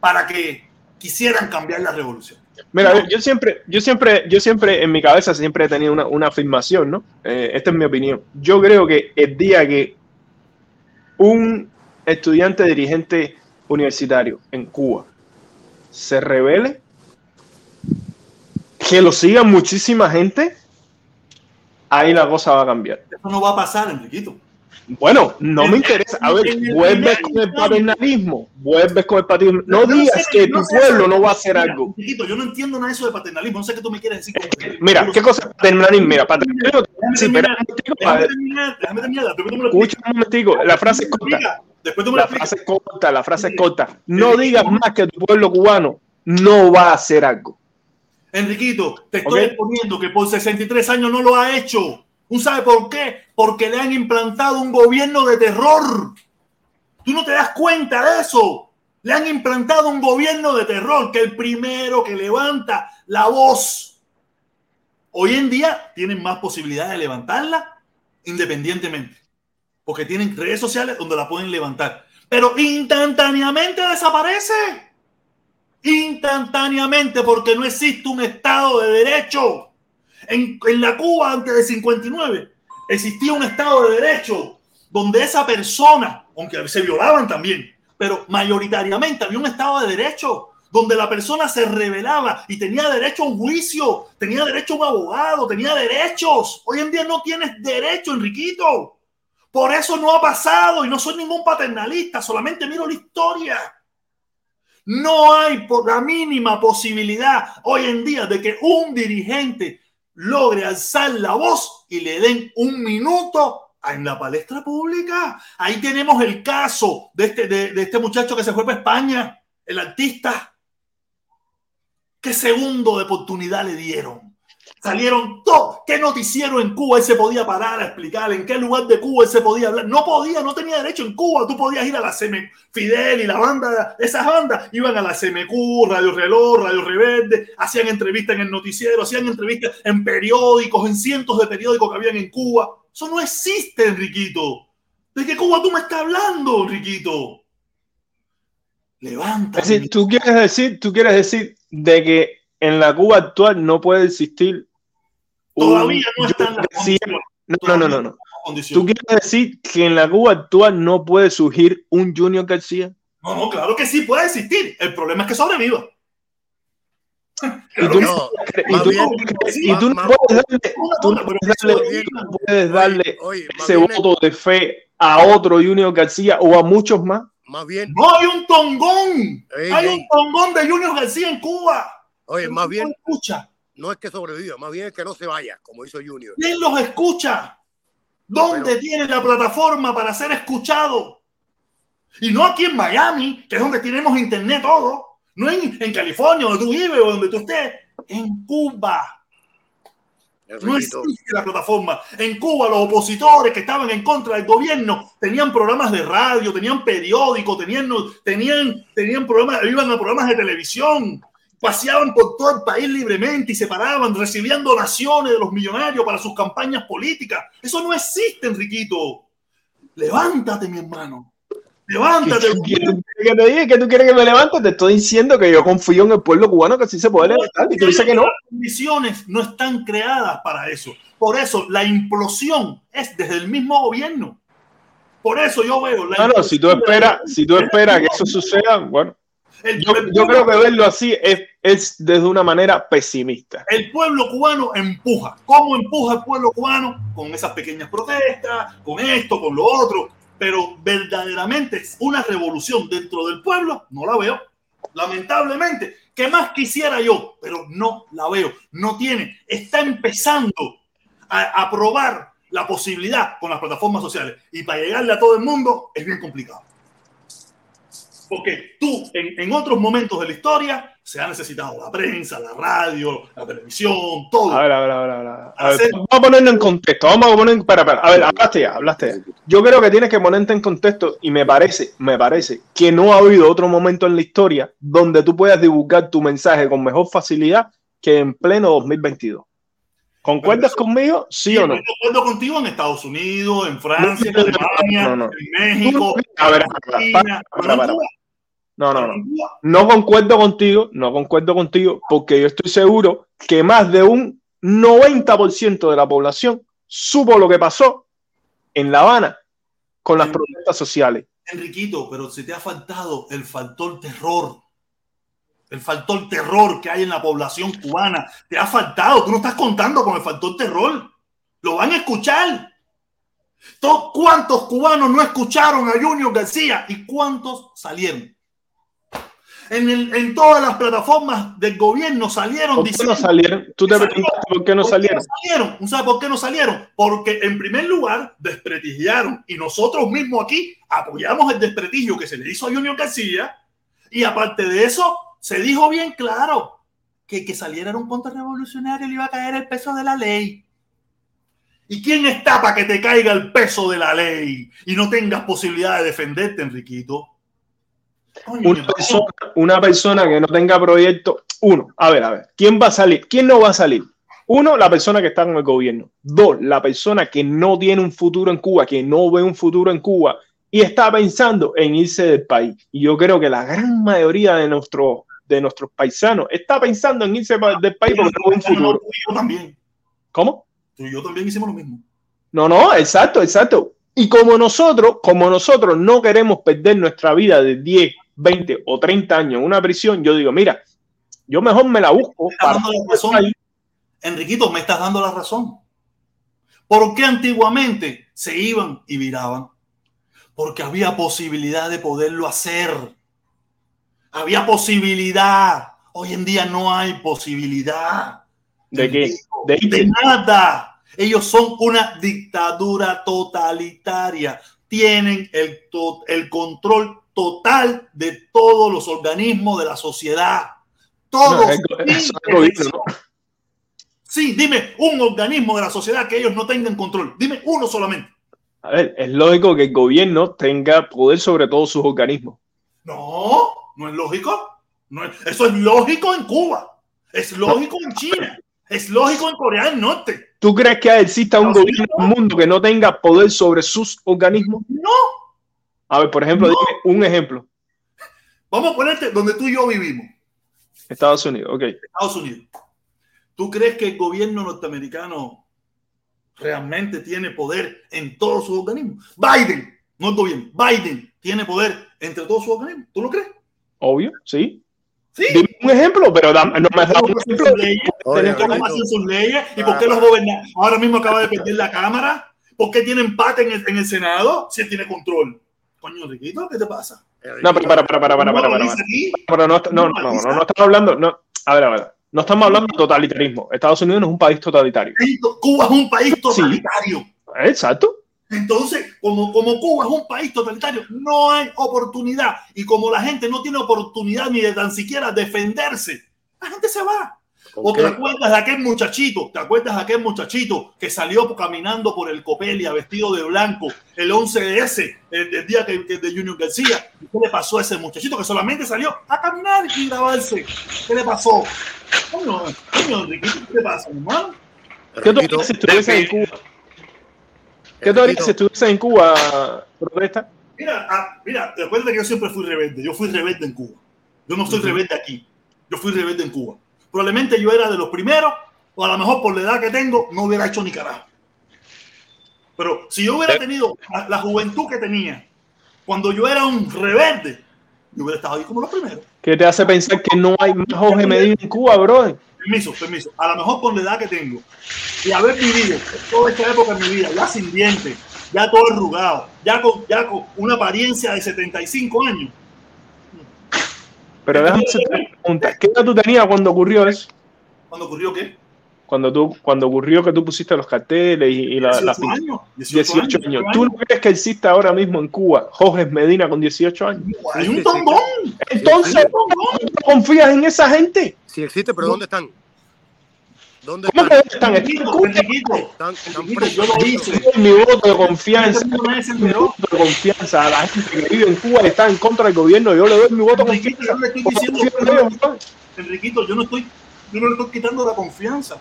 para que quisieran cambiar la revolución. Mira, yo siempre, yo siempre, yo siempre en mi cabeza siempre he tenido una, una afirmación, ¿no? Eh, esta es mi opinión. Yo creo que el día que un estudiante dirigente universitario en Cuba se revele, que lo siga muchísima gente, ahí la cosa va a cambiar. Eso no va a pasar, Enriquito. Bueno, no me interesa. A ver, vuelves con el paternalismo, vuelves con el paternalismo. No digas que- tu pueblo no va a hacer algo. Enriquito, yo no entiendo nada de eso de paternalismo. No sé qué tú me quieres decir. Mira, ¿qué cosa es paternalismo? Mira, paternalismo. Déjame terminar, Escucha un momentico, la frase es corta. La frase es corta, la frase es corta. No digas más que tu pueblo cubano no va a hacer algo. Enriquito, te estoy Ok. exponiendo que por 63 años no lo ha hecho. ¿Tú sabes por qué? Porque le han implantado un gobierno de terror. Tú no te das cuenta de eso. Le han implantado un gobierno de terror, que el primero que levanta la voz. Hoy en día tienen más posibilidades de levantarla independientemente. Porque tienen redes sociales donde la pueden levantar. Pero instantáneamente desaparece instantáneamente porque no existe un Estado de Derecho. En, la Cuba antes de 59 existía un Estado de Derecho donde esa persona, aunque se violaban también, pero mayoritariamente había un Estado de Derecho donde la persona se rebelaba y tenía derecho a un juicio, tenía derecho a un abogado, tenía derechos. Hoy en día no tienes derecho, Enriquito. Por eso no ha pasado y no soy ningún paternalista, solamente miro la historia. No hay por la mínima posibilidad hoy en día de que un dirigente logre alzar la voz y le den un minuto en la palestra pública. Ahí tenemos el caso de este, de, este muchacho que se fue para España, el artista. ¿Qué segundo de oportunidad le dieron? Salieron todos. ¿Qué noticiero en Cuba él se podía parar a explicar? ¿En qué lugar de Cuba él se podía hablar? No podía, no tenía derecho en Cuba. Tú podías ir a la CM Fidel y la banda, esas bandas iban a la CMQ, Radio Reloj, Radio Rebelde, hacían entrevistas en el noticiero, hacían entrevistas en periódicos, en cientos de periódicos que habían en Cuba. Eso no existe, Enriquito. ¿De qué Cuba tú me estás hablando, Enriquito? Levanta. Es decir, tú quieres decir, tú quieres decir de que en la Cuba actual no puede existir Todavía no están las condiciones. No, no, no, no. ¿Tú quieres decir que en la Cuba actual no puede surgir un Junior García? No, no, claro que sí puede existir. El problema es que sobreviva. Y tú, No, y más tú- bien- y tú no más- puedes darle, tú no Pero puedes que darle- sobreviva. no puedes darle Oye, más ese bien, voto de fe a otro Junior García o a muchos más. más bien, No hay un tongón. Ey, hay ey. un tongón de Junior García en Cuba. oye, ¿Quién más bien, escucha? No es que sobreviva, más bien es que no se vaya, como hizo Junior. ¿Quién los escucha? ¿Dónde Pero- tiene la plataforma para ser escuchado? Y no aquí en Miami, que es donde tenemos internet todo. No en, en California, donde tú vives o donde tú estés. En Cuba. No existe la plataforma. En Cuba, los opositores que estaban en contra del gobierno tenían programas de radio, tenían periódicos, tenían, tenían, tenían programas, iban a programas de televisión, paseaban por todo el país libremente y se paraban, recibían donaciones de los millonarios para sus campañas políticas. Eso no existe, Enriquito. Levántate, mi hermano. Levántate. ¿Qué tú quieres que te diga? ¿Qué tú quieres que me levante? Te estoy diciendo que yo confío en el pueblo cubano que sí se puede levantar. Y tú dices que no. Las condiciones no están creadas para eso. Por eso la implosión es desde el mismo gobierno. Por eso yo veo la no, si tú esperas, si tú esperas que eso suceda, bueno, yo, yo creo que verlo así es, es desde una manera pesimista. el pueblo cubano empuja. ¿Cómo empuja el pueblo cubano? Con esas pequeñas protestas, con esto, con lo otro. Pero verdaderamente una revolución dentro del pueblo, no la veo. Lamentablemente, ¿qué más quisiera yo? Pero no la veo. No tiene. Está empezando a, a probar la posibilidad con las plataformas sociales. Y para llegarle a todo el mundo es bien complicado. Porque tú, en, en otros momentos de la historia, se ha necesitado la prensa, la radio, la televisión, todo. A ver, a ver, a ver, a ver. A ver, Hacer- vamos a ponerlo en contexto. Vamos a poner. Para, para. A ver, hablaste ya, hablaste ya. Yo creo que tienes que ponerte en contexto y me parece, me parece que no ha habido otro momento en la historia donde tú puedas divulgar tu mensaje con mejor facilidad que en pleno 2022. ¿Concuerdas conmigo? ¿Sí o no? Estoy de acuerdo contigo en Estados Unidos, en Francia, en No, no, no, Alemania, no, en México, A ver, en para, para, para, No, no, no. No concuerdo contigo, no concuerdo contigo, porque yo estoy seguro que más de un 90% de la población supo lo que pasó en La Habana con las protestas sociales. Enriquito, pero se te ha faltado el factor terror. El factor terror que hay en la población cubana. Te ha faltado. Tú no estás contando con el factor terror. Lo van a escuchar. To- ¿Cuántos cubanos no escucharon a Junior García y cuántos salieron? En, el- en todas las plataformas del gobierno salieron ¿Por qué diciendo no salieron? Tú te preguntaste por qué no ¿Por qué salieron. no salieron? ¿Tú sabes por qué no salieron? Porque en primer lugar desprestigiaron y nosotros mismos aquí apoyamos el desprestigio que se le hizo a Junior García y aparte de eso se dijo bien claro que que saliera era un contrarrevolucionario le iba a caer el peso de la ley. ¿Y quién está para que te caiga el peso de la ley y no tengas posibilidad de defenderte, Enriquito? Una persona, una persona que no tenga proyecto, uno, a ver, a ver, ¿quién va a salir? ¿Quién no va a salir? Uno, la persona que está con el gobierno. Dos, la persona que no tiene un futuro en Cuba, que no ve un futuro en Cuba y está pensando en irse del país. Y yo creo que la gran mayoría de nuestros de nuestros paisanos está pensando en irse pa- del país porque no ve un futuro. Tú y yo también. ¿Cómo? Tú y yo también hicimos lo mismo. No, no, exacto, exacto. Y como nosotros, como nosotros no queremos perder nuestra vida de 10, 20 o 30 años en una prisión, yo digo, mira, yo mejor me la busco estás para dando la razón. Enriquito, me estás dando la razón. ¿Por qué antiguamente se iban y viraban? Porque había posibilidad de poderlo hacer. Había posibilidad. Hoy en día no hay posibilidad. ¿De qué? De De nada. Ellos son una dictadura totalitaria. Tienen el, to- el control total de todos los organismos de la sociedad. Todos. Sí, dime un organismo de la sociedad que ellos no tengan control. Dime uno solamente. A ver, es lógico que el gobierno tenga poder sobre todos sus organismos. No, no es lógico. No es- eso es lógico en Cuba. Es lógico en China. Es lógico en Corea del Norte. ¿Tú crees que exista un No, gobierno en el mundo que no tenga poder sobre sus organismos? No. A ver, por ejemplo, No. dime un ejemplo. Vamos a ponerte donde tú y yo vivimos. Estados Unidos, ok. Estados Unidos. ¿Tú crees que el gobierno norteamericano realmente tiene poder en todos sus organismos? Biden, no el gobierno, Biden tiene poder entre todos sus organismos. ¿Tú lo crees? Obvio, sí. Sí. Dime un ejemplo, pero no me has dado un ¿Cómo hacen ejemplo. sus leyes? Oye, ¿Cómo hacen sus leyes? ¿Y por qué los gobernantes ahora mismo acaba de perder la Cámara? ¿Por qué tiene empate en el, en el Senado si él tiene control? Coño, Riquito, ¿qué te pasa? No, pero para, para, para, para, para, ¿No lo para, para. no, no, no, no, no, no estamos hablando, no, a ver, a ver, no estamos hablando de totalitarismo. Estados Unidos no es un país totalitario. Cuba es un país totalitario. Exacto. Entonces, como, como Cuba es un país totalitario, no hay oportunidad. Y como la gente no tiene oportunidad ni de tan siquiera defenderse, la gente se va. ¿Con ¿O te qué? acuerdas de aquel muchachito? ¿Te acuerdas de aquel muchachito que salió caminando por el Copelia vestido de blanco el 11 de ese, el, el día que, que de Junior García? ¿Y ¿Qué le pasó a ese muchachito que solamente salió a caminar y grabarse? ¿Qué le pasó? Coño, coño, ¿qué le pasa, hermano? ¿Qué tú si estuviese en Cuba? ¿Qué harías si estuviese en Cuba, protesta? Mira, ah, mira, recuerda que yo siempre fui rebelde. Yo fui rebelde en Cuba. Yo no soy rebelde aquí. Yo fui rebelde en Cuba. Probablemente yo era de los primeros, o a lo mejor por la edad que tengo, no hubiera hecho ni carajo. Pero si yo hubiera tenido la, la juventud que tenía cuando yo era un rebelde, yo hubiera estado ahí como los primeros. ¿Qué te hace pensar que no hay más Jorge Medina en Cuba, brother? Permiso, permiso. A lo mejor por la edad que tengo y haber vivido toda esta época en mi vida, ya sin dientes, ya todo arrugado, ya con, ya con una apariencia de 75 años. Pero déjame hacerte una pregunta. ¿Qué edad tú tenías cuando ocurrió eso? ¿Cuándo ocurrió qué? Cuando, tú, cuando ocurrió que tú pusiste los carteles y, y la, 18 la- años. 18 años. ¿Tú no crees que existe ahora mismo en Cuba Jorge Medina con 18 años? Hay un tongón. Entonces, ¿cómo tú confías en esa gente? Sí existe, pero ¿dónde están? ¿Dónde ¿Cómo están? que están? Están yo lo presos. hice. Mi voto de confianza. Mi voto de confianza a la gente que vive en Cuba y está en contra del gobierno. Yo le doy mi voto de confianza. Enriquito, yo no estoy, yo no le estoy quitando la confianza.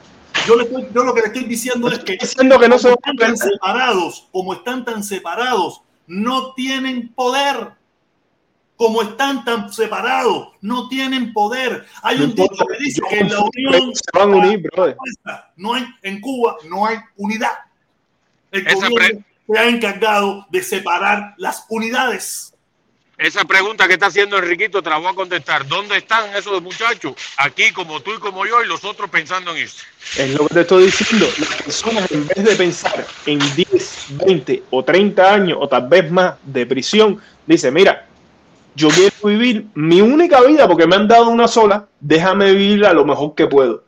Yo, le estoy, yo lo que le estoy diciendo es que diciendo que no se están separados, como están tan separados, no tienen poder. Como están tan separados, no tienen poder. Hay No un dicho que dice que en la unión se van a unir, brother. no hay en Cuba no hay unidad. El Esa gobierno se ha encargado de separar las unidades. Esa pregunta que está haciendo Enriquito te la voy a contestar. ¿Dónde están esos muchachos? Aquí como tú y como yo y los otros pensando en eso. Es lo que te estoy diciendo. Las personas, en vez de pensar en 10, 20 o 30 años o tal vez más de prisión, dice, mira, yo quiero vivir mi única vida porque me han dado una sola, déjame vivirla lo mejor que puedo.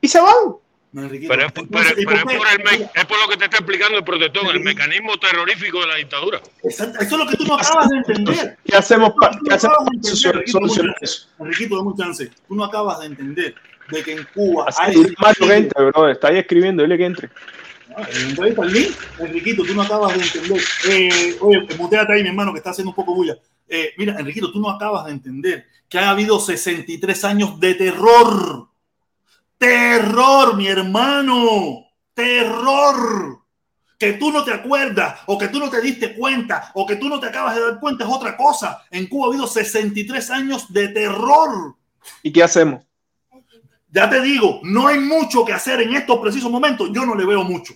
Y se van. Pero, es, por- pero- Entonces, ¿y pero es por el me- es por lo que te está explicando el protector, el mecanismo terrorífico de la dictadura. Exacto, Eso es lo que tú no acabas de entender. ¿Qué hacemos para no solucionar dame un eso? chance. Enriquito, dame un chance. Tú no acabas de entender de que en Cuba Así, hay Mario que entre, bro. Está ahí escribiendo, dile que entre. Para Enriquito, tú no acabas de entender. Eh, oye, muteate ahí, mi hermano, que está haciendo un poco bulla. Eh, mira, Enriquito, tú no acabas de entender que ha habido 63 años de terror. Terror, mi hermano. Terror. Que tú no te acuerdas, o que tú no te diste cuenta, o que tú no te acabas de dar cuenta es otra cosa. En Cuba ha habido 63 años de terror. ¿Y qué hacemos? Ya te digo, no hay mucho que hacer en estos precisos momentos. Yo no le veo mucho.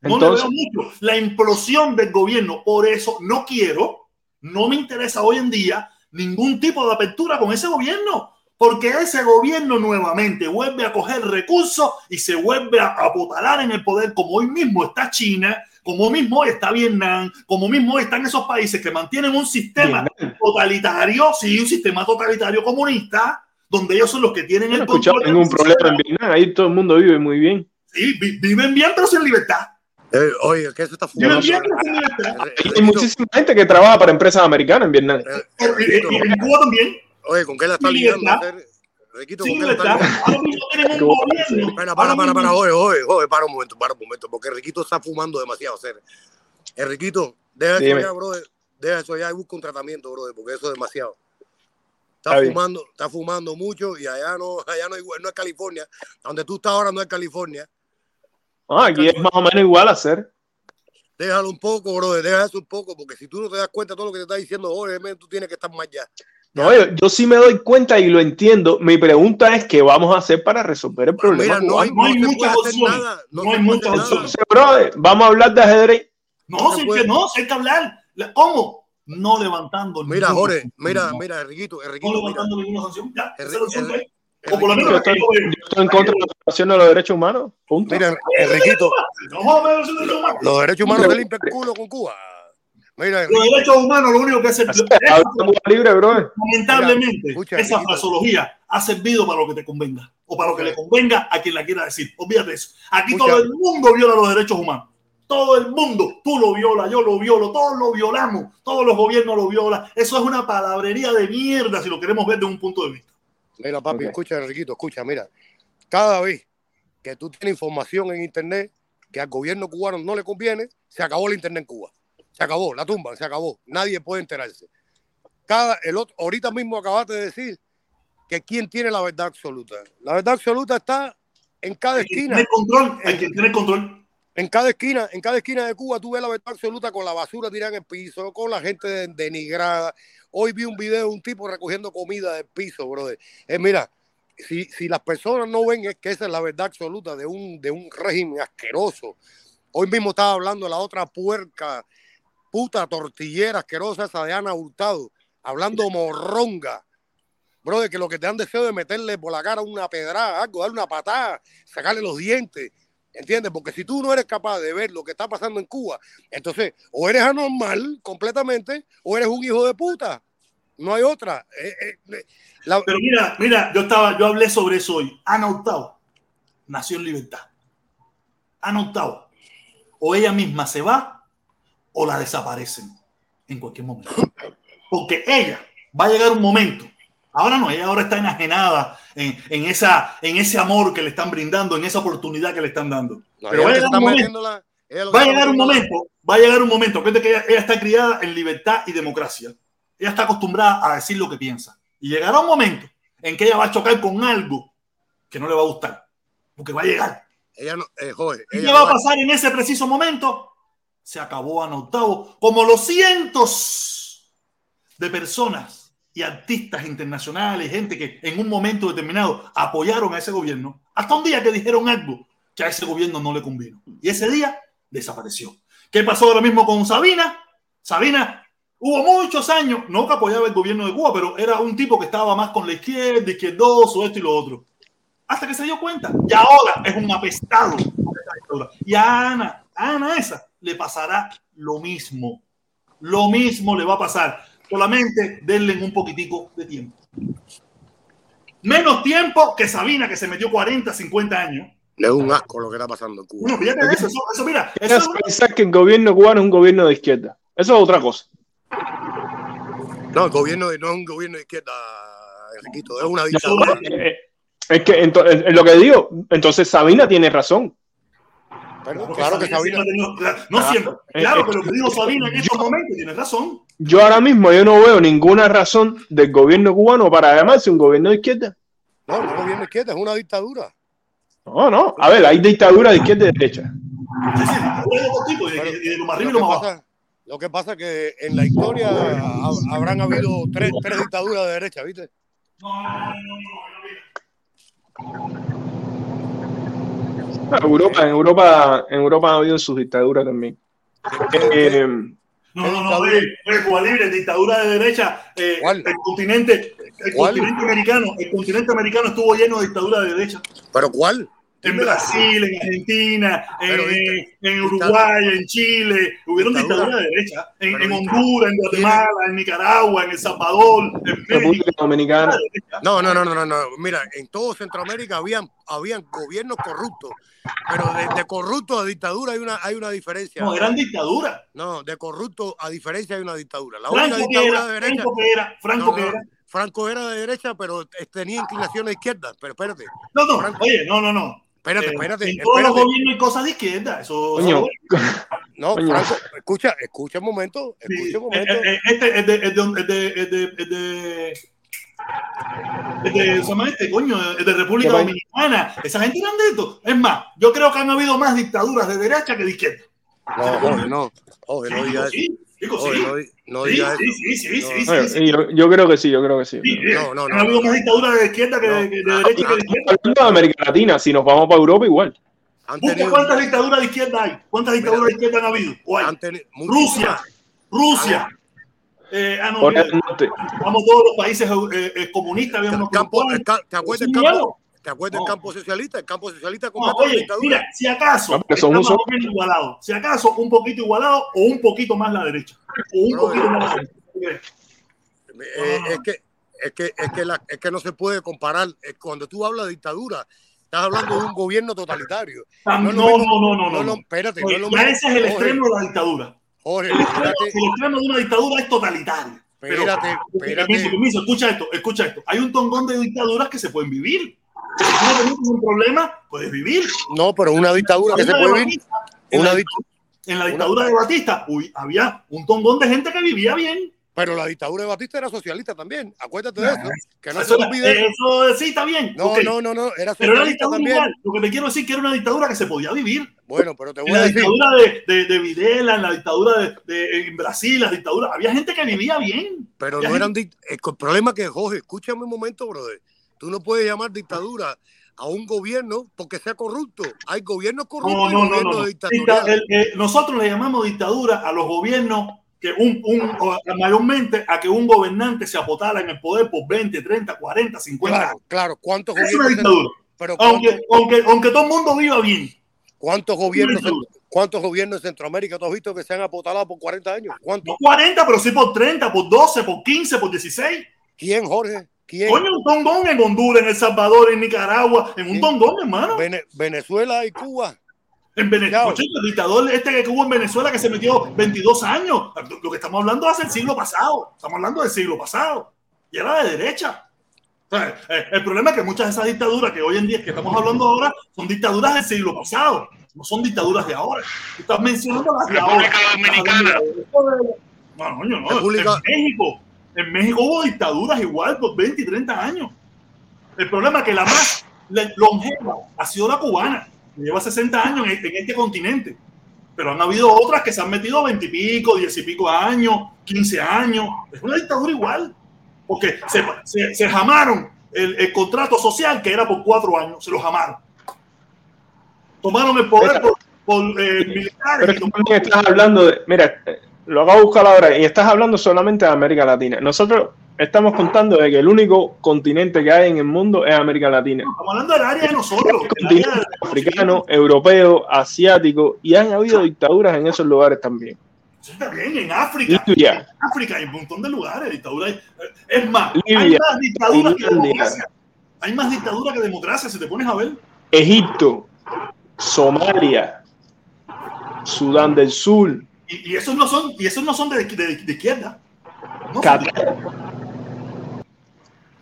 No Entonces, le veo mucho. La implosión del gobierno. Por eso no quiero, no me interesa hoy en día ningún tipo de apertura con ese gobierno. Porque ese gobierno nuevamente vuelve a coger recursos y se vuelve a apotalar en el poder, como hoy mismo está China, como mismo hoy está Vietnam, como mismo hoy están esos países que mantienen un sistema Vietnam. totalitario, sí, un sistema totalitario comunista, donde ellos son los que tienen no el control. ningún problema en Vietnam. Ahí todo el mundo vive muy bien. Sí, vi- viven bien, pero sin libertad. Eh, oye, que eso está fumando. Eh, Hay Enriquito, muchísima gente que trabaja para empresas americanas en Vietnam. eh, Y- y- Enriquito, y en Cuba también, Oye, ¿con qué la está ligando? qué la está. Espera, para, para, para, oye, oye, oye, para un momento, para un momento, porque Enriquito está fumando demasiado, ser. Enriquito, deja eso ya, brother. Deja eso ya y busca un tratamiento, brother, porque eso es demasiado. Está fumando, está fumando mucho y allá no, allá no, no es California. Donde tú estás ahora no es California. Ah, aquí es más o menos igual a hacer. Déjalo un poco, brother, deja eso un poco, porque si tú no te das cuenta de todo lo que te está diciendo, men, tú tienes que estar más allá. No, yo, yo sí me doy cuenta y lo entiendo. Mi pregunta es qué vamos a hacer para resolver el problema. Mira, no hay, No hay no muchas opciones. nada. No, No hay muchas opciones. Entonces, brother, vamos a hablar de ajedrez. No, No puede. que no, hay que hablar. La- ¿Cómo? No levantando Mira, Jorge, mira, No, mira, Enriquito, No Enriquito, mira. levantando ninguna sanción. Ya, esa Enri- O por lo Enriquito, menos Yo estoy, yo en contra de la violación de los derechos humanos. Punto. Mira, Enriquito, los derechos humanos. se limpian el culo con Cuba. Mira, Los derechos humanos, lo único que hace. Libre, brother. lamentablemente, Mira, escucha, esa fraseología ha servido para lo que te convenga o para lo que le convenga a quien la quiera decir. Olvídate de eso. Aquí Escucha. todo el mundo viola los derechos humanos. Todo el mundo. Tú lo violas, yo lo violo, todos lo violamos. Todos los gobiernos lo violan. Eso es una palabrería de mierda si lo queremos ver de un punto de vista. Mira, papi, Ok. escucha, Enriquito, escucha, mira. Cada vez que tú tienes información en internet que al gobierno cubano no le conviene, se acabó el internet en Cuba. Se acabó, la tumba, se acabó. Nadie puede enterarse. Cada, el otro, ahorita mismo acabaste de decir que quién tiene la verdad absoluta. La verdad absoluta está en cada Hay que esquina. tener control. Hay que tener control. En cada esquina, en cada esquina de Cuba, tú ves la verdad absoluta con la basura tirada en el piso, con la gente de- denigrada. Hoy vi un video de un tipo recogiendo comida del piso, brother. Eh, mira, si, si las personas no ven es que esa es la verdad absoluta de un, de un régimen asqueroso. Hoy mismo estaba hablando de la otra puerca, puta tortillera asquerosa, esa de Ana Hurtado, hablando morronga. Brother, que lo que te dan deseo de meterle por la cara una pedrada, algo, darle una patada, sacarle los dientes. ¿Entiendes? Porque si tú no eres capaz de ver lo que está pasando en Cuba, entonces o eres anormal completamente o eres un hijo de puta. No hay otra. Eh, eh, eh, Pero mira, mira, yo estaba, yo hablé sobre eso hoy. Ana Hurtado nació en libertad. Ana Hurtado, o ella misma se va o la desaparecen en cualquier momento. Porque ella va a llegar un momento. Ahora no, ella ahora está enajenada en, en esa, en ese amor que le están brindando, en esa oportunidad que le están dando. Pero ella va a llegar un momento, va a llegar un momento, va a llegar un momento, acuérdate que ella, ella está criada en libertad y democracia. Ella está acostumbrada a decir lo que piensa. Y llegará un momento en que ella va a chocar con algo que no le va a gustar. Porque va a llegar. Ella no, eh, joder, ¿Y ella qué no va a pasar en ese preciso momento? Se acabó Ana Octavo, como los cientos de personas y artistas internacionales, gente que en un momento determinado apoyaron a ese gobierno, hasta un día que dijeron algo que a ese gobierno no le convino. Y ese día desapareció. ¿Qué pasó ahora mismo con Sabina? Sabina hubo muchos años, no que apoyaba el gobierno de Cuba, pero era un tipo que estaba más con la izquierda, izquierdoso, esto y lo otro. Hasta que se dio cuenta. Y ahora es un apestado. Y a Ana, Ana esa, le pasará lo mismo. Lo mismo le va a pasar. Solamente denle un poquitico de tiempo. Menos tiempo que Sabina, que se metió 40, 50 años. le es un asco lo que está pasando en Cuba. Bueno, fíjate eso, eso, eso, mira, Es pensar que el gobierno cubano es un gobierno de izquierda. Eso es otra cosa. No, el gobierno de- no es un gobierno de izquierda, Enriquito, es una dictadura. Eh, Es que ento- es- lo que digo, entonces Sabina tiene razón. Pero claro que Sabina Sabina, siempre ha tenido- claro, no Ah, siempre. eh, Claro, eh, pero lo que dijo Sabina en estos momentos tiene razón. Yo ahora mismo yo no veo ninguna razón del gobierno cubano para llamarse un gobierno de izquierda. no, no es un gobierno de izquierda, es una dictadura. No, no. A ver, hay dictadura de izquierda y derecha. Sí, sí, tipo, y de, Pero y de lo más arriba y que, lo más abajo. pasa, lo que pasa es que en la historia ha- habrán habido tres, tres dictaduras de derecha, ¿viste? No, no, no, no, Europa, en Europa, en Europa ha habido sus dictaduras también. Eh, No, no, no, oye, Cuba Libre, dictadura de derecha, eh, ¿Cuál? el continente, el ¿Cuál? continente americano, el continente americano estuvo lleno de dictadura de derecha. ¿Pero cuál? En Brasil, en Argentina, Pero en, en Uruguay, en Chile, hubieron Dictadura. dictaduras de derecha. En, Honduras, en Guatemala, en Nicaragua, en El Salvador, en México. República Dominicana. No, no, no, no, no, no. Mira, en todo Centroamérica habían, habían gobiernos corruptos, pero de, de corrupto a dictadura hay una, hay una diferencia. No, eran dictaduras. No, de corrupto a diferencia hay una dictadura. La única Franco que dictadura era, de derecha. Franco que era, Franco No, que no, era. Franco era de derecha, pero tenía inclinación a izquierda. Pero espérate, No, no, Franco- oye, no, no, no. Espérate, Eh, espérate, en todos los gobiernos hay cosas de izquierda. Eso, No, Coño. Franco, escucha, escucha un momento, Sí, escucha un eh, momento. eh, Este es de, es de, es de, es de, es de, es de, ¿cómo se llama este, coño? Es de República. Dominicana. Esa gente eran de esto. Es más, yo creo que han habido más dictaduras de derecha que de izquierda. No, Jorge, no. Jorge, no Sí, digas eso. sí, digo, Jorge, sí. no, di- no Sí, digas sí, eso. sí, sí, No, sí, Bueno, sí, sí. y yo, yo creo que sí, yo creo que sí. Sí, eh, No, no, no, Han habido no. más dictaduras de izquierda que de, derecha que de izquierda. De América Latina, si nos vamos para Europa, igual. Busca cuántas dictaduras de izquierda hay. ¿Cuántas dictaduras de izquierda han habido? Rusia, Rusia. Eh, ah, no, mira, del Norte. vamos todos los países eh, eh, comunistas, había unos El campo, que- el ca- ¿Te acuerdas del campo? ¿Te acuerdas No. del campo socialista? El campo socialista No, combate la oye, dictadura. mira, si acaso No, son más usos- o menos igualado, si acaso un poquito igualado o un poquito más la derecha, o un poquito más la derecha. Eh, es que es que es que, la- es que no se puede comparar Eh, cuando tú hablas de dictadura estás hablando de un gobierno totalitario Ah, No No, no, no, no, no. no, no. no, espérate no Oye, es lo ya mismo. ese es el Jorge, extremo de la dictadura. Jorge, El extremo, espérate, el extremo de una dictadura es totalitario. Pero, espérate, permiso, espérate. permiso, escucha esto, escucha esto. Hay un tongón de dictaduras que se pueden vivir. Si no tienes un problema, puedes vivir. No, pero una dictadura que se puede vivir. En Una la, en la dictadura de Batista, uy, había un tongón de gente que vivía bien. Pero la dictadura de Batista era socialista también. Acuérdate de Nah, eso. Que no Eso, se olvide. eso sí está bien. No, no, no, no. Era Pero era socialista dictadura también. igual. Lo que te quiero decir que era una dictadura que se podía vivir. Bueno, pero te En voy a la decir. dictadura de, de, de Videla, en la dictadura de, de- en Brasil, las dictaduras, había gente que vivía bien. Pero Había no gente- eran El problema es que, Jorge, escúchame un momento, brother. Tú no puedes llamar dictadura a un gobierno porque sea corrupto. Hay gobiernos corruptos No, y no, no, gobiernos no. no. dictatoriales. Dicta- el- eh, nosotros le llamamos dictadura a los gobiernos que un, un mayormente a que un gobernante se apotara en el poder por 20, 30, 40, 50 Claro, años. claro. ¿Cuántos Es una gobiernos? dictadura. Pero Aunque, ¿cuántos, aunque, aunque todo el mundo viva bien. cuántos gobiernos, dictadura. cuántos gobiernos de Centroamérica tú has visto que se han apotalado por 40 años? ¿Cuántos? No 40, pero sí por 30, por 12, por 15, por 16. ¿Quién, Jorge? ¿Quién? Coño, un tongón en Honduras, en El Salvador, en Nicaragua, en un tongón, hermano. Vene- Venezuela y Cuba. En Venezuela, el dictador este que hubo en Venezuela que se metió 22 años. Lo que estamos hablando hace el siglo pasado. Estamos hablando del siglo pasado. Y era de derecha. O sea, eh, el problema es que muchas de esas dictaduras que hoy en día que estamos hablando ahora son dictaduras del siglo pasado. No son dictaduras de ahora. Tú estás mencionando las de ahora. República Dominicana. No, coño, no. República- En México. En México hubo dictaduras igual por 20 y 30 años. El problema es que la más longeva ha sido la cubana, que lleva 60 años en, en este continente. Pero han habido otras que se han metido 20 y pico, 10 y pico años, 15 años. Es una dictadura igual. Porque se, se, se jamaron el, el contrato social que era por cuatro años, se lo jamaron. Tomaron el poder por, por, eh, militares. Pero es que tomaron- estás hablando de, mira, eh, lo acabo de buscar ahora y estás hablando solamente de América Latina. Nosotros estamos contando de que el único continente que hay en el mundo es América Latina. Estamos hablando del área de nosotros. área Continente de- africano, europeo, asiático y han habido dictaduras en esos lugares también. Sí, Está bien, en África. Libia. En África hay un montón de lugares, dictaduras. Es más, hay más dictaduras que democracia. Hay más dictaduras que democracia, si te pones a ver. Egipto, Somalia, Sudán del Sur, Y, y esos no son, y esos no son de, de- de izquierda. No,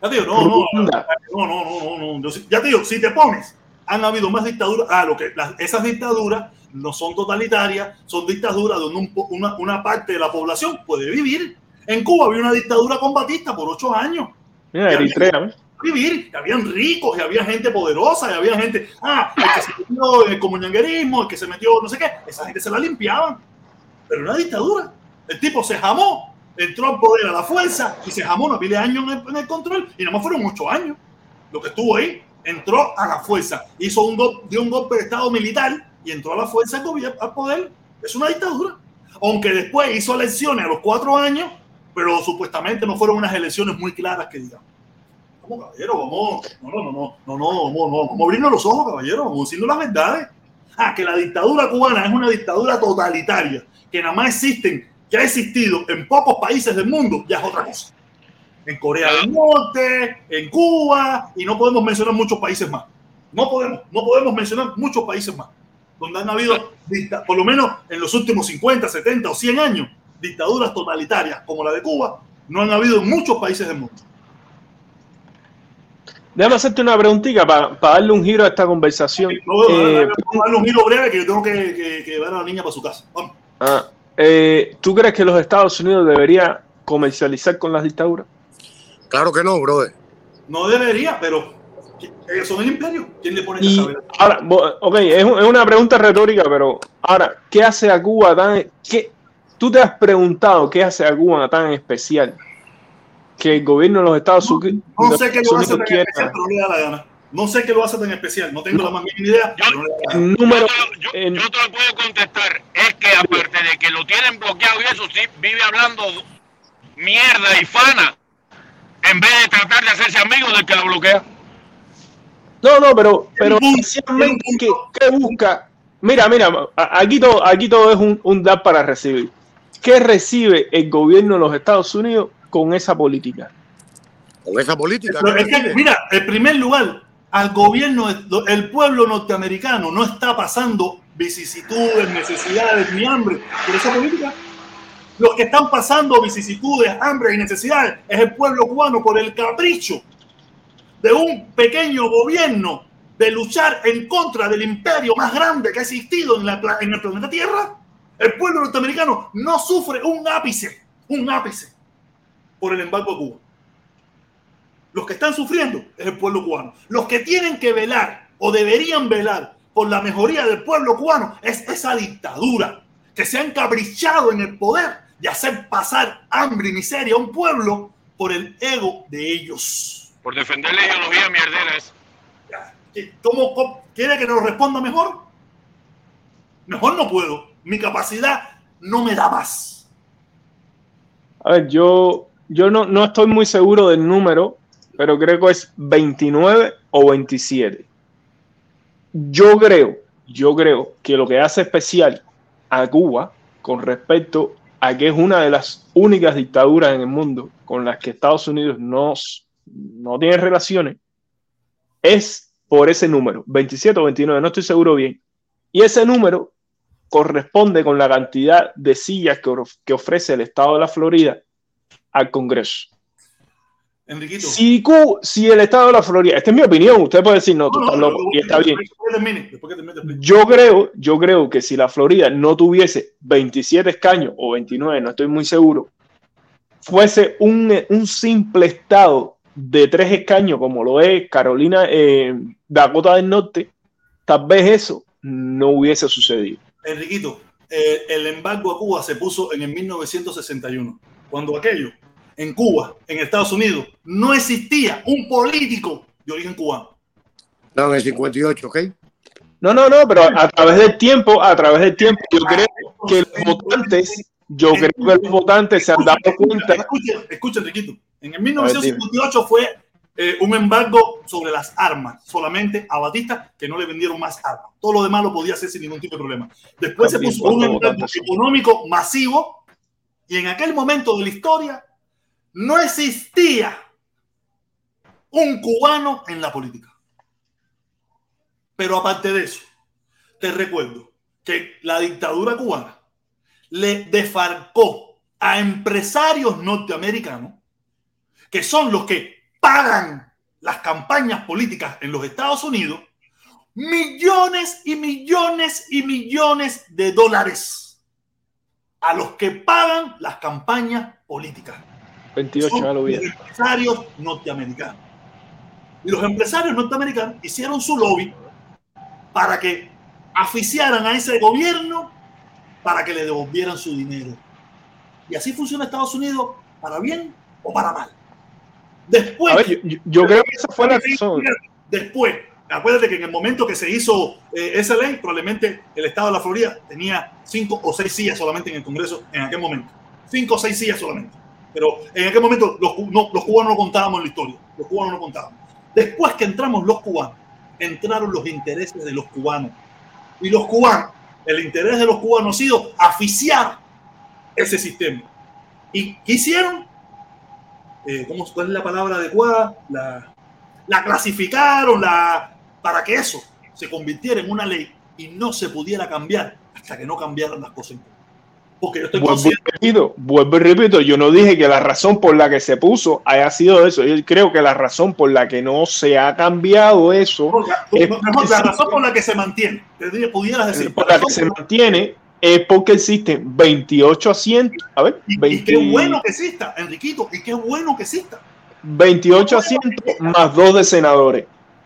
ya te digo, no, no, no, no, no, ya te digo, si te pones, han habido más dictaduras. Ah, lo que las- esas dictaduras no son totalitarias, son dictaduras donde un una, una parte de la población puede vivir. En Cuba había una dictadura con Batista por ocho años. Mira, Eritrea, vivir, que habían ricos, y había gente poderosa, y había gente, ah, el que se metió en el comunanguerismo, el que se metió no sé qué, esa gente se la limpiaban. Pero una dictadura. El tipo se jamó, entró al poder a la fuerza y se jamó una pila de años en el, control y nada más fueron ocho años. Lo que estuvo ahí, entró a la fuerza, hizo un dio un golpe de estado militar y entró a la fuerza al, poder. Es una dictadura. Aunque después hizo elecciones a los cuatro años, pero supuestamente no fueron unas elecciones muy claras que digamos. Vamos, caballero, vamos. No, no, no, no, no, no, vamos, no, vamos a abrirnos los ojos, caballero, vamos diciendo las verdades. Ah, que la dictadura cubana es una dictadura totalitaria, que nada más existen, que ha existido en pocos países del mundo, ya es otra cosa. En Corea del Norte, en Cuba, y no podemos mencionar muchos países más. No podemos, no podemos mencionar muchos países más, donde han habido, dicta- por lo menos en los últimos 50, 70 o 100 años, dictaduras totalitarias como la de Cuba, no han habido en muchos países del mundo. Déjame hacerte una preguntita para darle un giro a esta conversación. Luego, Eh, vamos a darle un giro breve que yo tengo que, que- que llevar a la niña para su casa. Vamos. Ah, eh, ¿Tú crees que los Estados Unidos deberían comercializar con las dictaduras? Claro que no, brother. No debería, pero ellos son el imperio. ¿Quién le pone Y ahora, ok, es, un- es una pregunta retórica, pero ahora, ¿qué hace a Cuba tan... Qué, ¿Tú te has preguntado qué hace a Cuba tan especial que el gobierno de los Estados Unidos, No sé qué lo hace tan especial, pero no le da la gana. No sé qué lo hace tan especial. No tengo la más mínima idea. pero no número... Yo, te lo- yo- en- yo te lo puedo contestar. Es que aparte de que lo tienen bloqueado y eso, sí vive hablando mierda y fana. En vez de tratar de hacerse amigo del que lo bloquea. No, no, pero, pero un punto, esencialmente, tiene ¿qué, un punto. qué busca? Mira, mira, aquí todo, aquí todo es un, un dar para recibir. ¿Qué recibe el gobierno de los Estados Unidos con esa política? Con esa política. Pero ¿qué es que, mira, en primer lugar, al gobierno, el pueblo norteamericano no está pasando vicisitudes, necesidades ni hambre por esa política. Los que están pasando vicisitudes, hambre y necesidades es el pueblo cubano por el capricho de un pequeño gobierno de luchar en contra del imperio más grande que ha existido en, la en el planeta Tierra. El pueblo norteamericano no sufre un ápice, un ápice por el embargo a Cuba. Los que están sufriendo es el pueblo cubano. Los que tienen que velar o deberían velar por la mejoría del pueblo cubano es esa dictadura que se ha encaprichado en el poder de hacer pasar hambre y miseria a un pueblo por el ego de ellos. Por defender la ideología mierdera. ¿Cómo, cómo- quiere que nos responda mejor? Mejor no puedo. Mi capacidad no me da más. A ver, yo, yo no, no estoy muy seguro del número, pero creo que es 29 o 27. Yo creo, yo creo que lo que hace especial a Cuba con respecto a que es una de las únicas dictaduras en el mundo con las que Estados Unidos no, no tiene relaciones es por ese número, 27 o 29, no estoy seguro bien. Y ese número corresponde con la cantidad de sillas que ofrece el estado de la Florida al Congreso. Enriquito. Si, el estado de la Florida, esta es mi opinión, usted puede decir, no, tú No, estás loco, no, y está bien. Yo creo, yo creo que si la Florida no tuviese 27 escaños o 29, no estoy muy seguro, fuese un, un simple estado de tres escaños como lo es Carolina, eh, Dakota del Norte, tal vez eso no hubiese sucedido. Enriquito, eh, el embargo a Cuba se puso en el 1961, cuando aquello, en Cuba, en Estados Unidos, no existía un político de origen cubano. No, en el 58, ¿ok? No, no, no, pero a, través del tiempo, a través del tiempo, yo creo que los votantes, yo creo que los votantes se han dado cuenta. Escucha, escucha, Enriquito. En el 1958 fue eh, un embargo sobre las armas, solamente a Batista, que no le vendieron más armas. Todo lo demás lo podía hacer sin ningún tipo de problema. Después se También, puso un ¿cuántos embargo económico masivo, y en aquel momento de la historia no existía un cubano en la política. Pero aparte de eso, te recuerdo que la dictadura cubana le defalcó a empresarios norteamericanos, que son los que pagan las campañas políticas en los Estados Unidos, millones y millones y millones de dólares a los que pagan las campañas políticas. 28, ya lo Son vi. los empresarios norteamericanos. Y los empresarios norteamericanos hicieron su lobby para que aficiaran a ese gobierno para que le devolvieran su dinero. Y así funciona Estados Unidos para bien o para mal. Después, ver, yo creo que esa fue la razón. después, acuérdate que en el momento que se hizo eh, esa ley, probablemente el estado de la Florida tenía cinco o seis sillas solamente en el Congreso en aquel momento. Cinco o seis sillas solamente. Pero en aquel momento los, no, los cubanos no contábamos la historia. Los cubanos no contábamos. Después que entramos los cubanos, entraron los intereses de los cubanos. Y los cubanos, el interés de los cubanos ha sido aficiar ese sistema. ¿Y qué hicieron? Eh, ¿cómo, ¿Cuál es la palabra adecuada? La, la clasificaron la, para que eso se convirtiera en una ley y no se pudiera cambiar hasta que no cambiaran las cosas. en. Porque yo estoy Vuelvo y consciente repito, vuelvo y repito, yo no dije que la razón por la que se puso haya sido eso. Yo creo que la razón por la que no se ha cambiado eso, Porque- Es- mejor, la razón por la que se mantiene, te pudieras decir, por la que se mantiene, es porque existen 28 asientos. A ver, y, y 20 qué bueno que exista, Enriquito, y qué bueno que exista. 28 asientos más dos de senadores.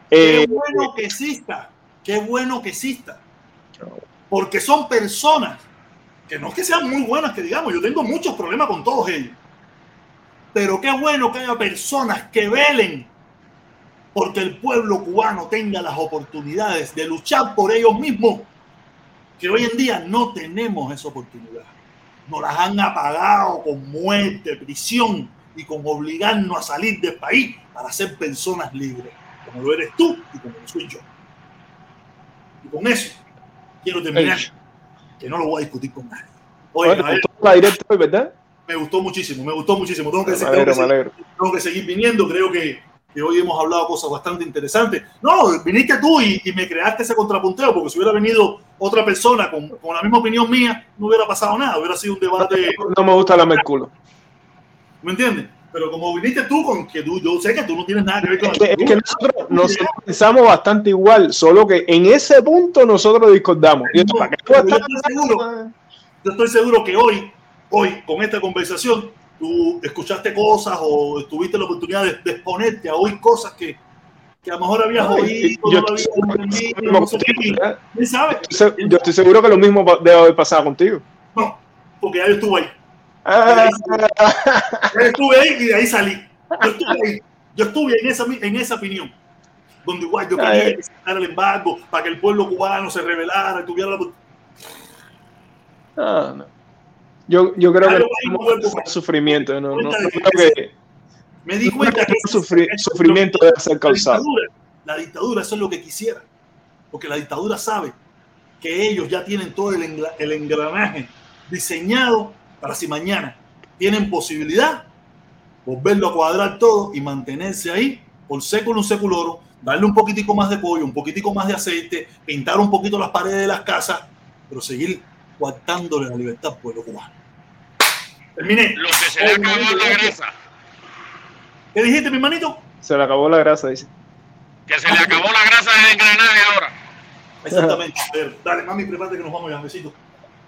Qué Eh, bueno que exista, qué bueno que exista. Porque son personas que no es que sean muy buenas, que digamos, yo tengo muchos problemas con todos ellos. Pero qué bueno que haya personas que velen porque el pueblo cubano tenga las oportunidades de luchar por ellos mismos. Que hoy en día no tenemos esa oportunidad. Nos las han apagado con muerte, prisión y con obligarnos a salir del país para ser personas libres, como lo eres tú y como lo soy yo. Y con eso quiero terminar, que no lo voy a discutir con nadie. Oye, toda la directa hoy, ¿verdad? me gustó muchísimo, me gustó muchísimo. Tengo que, Me tengo alegro, que me seguir- alegro. tengo que seguir viniendo. Creo que, que hoy hemos hablado cosas bastante interesantes. No, viniste tú y, y me creaste ese contrapunteo, porque si hubiera venido otra persona con, con la misma opinión mía, no hubiera pasado nada. Hubiera sido un debate, No me gusta la merculo. ¿me entiendes? Pero como viniste tú, con que tú, yo sé que tú no tienes nada que ver con Es que, es que nosotros, nosotros pensamos bastante igual, solo que en ese punto nosotros discordamos. Y esto, ¿para qué tú Pero yo estoy seguro. Yo estoy seguro que hoy, hoy, con esta conversación, tú escuchaste cosas o tuviste la oportunidad de, de exponerte a oír cosas que, que a lo mejor habías No, oído, yo no Yo estoy seguro que lo mismo debe haber pasado contigo. No, porque ya yo estuve ahí. Ah, yo estuve ahí y de ahí salí. Yo estuve ahí. Yo estuve en esa, en esa opinión. Donde igual yo Ah, quería que quitara el embargo para que el pueblo cubano se rebelara, tuviera la no, no. Yo, yo creo que Algo no no sufrimiento. No, no, no creo que Me di no cuenta creo que que sufri- sufrimiento debe ser la causado. dictadura, la dictadura, eso es lo que quisiera. Porque la dictadura sabe que ellos ya tienen todo el, el engranaje diseñado para si mañana tienen posibilidad, volverlo a cuadrar todo y mantenerse ahí por século un seculoro, darle un poquitico más de pollo, un poquitico más de aceite, pintar un poquito las paredes de las casas, pero seguir coartándole la libertad al pueblo cubano. Terminé. Lo que se le acabó la grasa. ¿Qué dijiste, mi hermanito? Se le acabó la grasa, dice. Que se le acabó la grasa del engranaje ahora. Exactamente. A ver, dale, mami, prepárate que nos vamos ya, besito.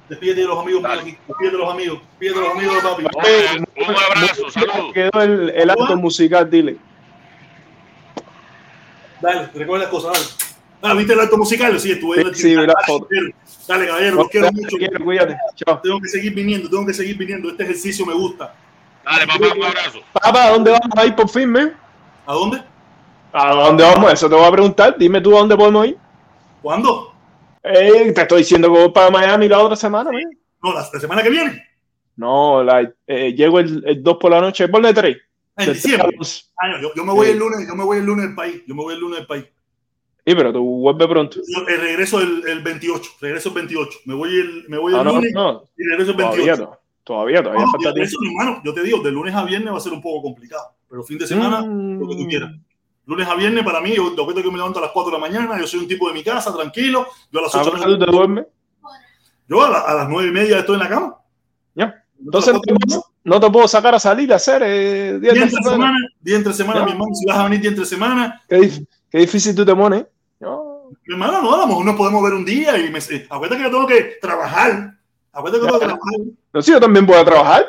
Despídete de los amigos aquí. Despídete de los amigos. Despídete de los amigos papi. Un, un abrazo, saludos. Quedó el, el acto musical, dile. Dale, recuerda las cosas, dale. Ah, ¿viste el acto musical? Sí, estuve en el Sí, vi la foto. Dale, caballero, los quiero mucho. Quiero, cuídate. Chao. Tengo que seguir viniendo, tengo que seguir viniendo. Este ejercicio me gusta. Dale, papá, un abrazo. Papá, ¿a dónde vamos a ir por fin, men? ¿A dónde? ¿A dónde vamos? Eso te voy a preguntar. Dime tú a dónde podemos ir. ¿Cuándo? Eh, te estoy diciendo que voy para Miami la otra semana. No, la, la semana que viene. No, la, eh, llego el, el 2 por la noche, ponle 3. En diciembre. Ah, no, yo, yo me voy el lunes, yo me voy el lunes del país. Yo me voy el lunes del país. Sí, pero tú vuelves pronto. Yo, eh, regreso el, el 28. Regreso el 28. Me voy el, me voy el Ah, no, lunes no, y regreso el 28. todavía no. Todavía, todavía No, falta yo- tiempo. eso, hermano, yo te digo, de lunes a viernes va a ser un poco complicado. Pero fin de semana, lo que tú Mm. quieras. Lunes a viernes para mí, yo de que me levanto a las 4 de la mañana, yo soy un tipo de mi casa, tranquilo. Yo a las ¿A 8 qué hora tú te duermes? yo a, la- a las 9 y media estoy en la cama. Ya. Entonces no te, puedo- no te puedo sacar a salir a hacer eh, día día de entre semana. semana, día entre semana, Ya. mi hermano, si vas a venir día entre semana, Qué, dif- qué difícil tú te pones. Mi hermano, no, a lo mejor nos podemos ver un día y me, eh, acuérdate que yo tengo que trabajar. Acuérdate que Ya. tengo que trabajar. No, sí, yo también a trabajar.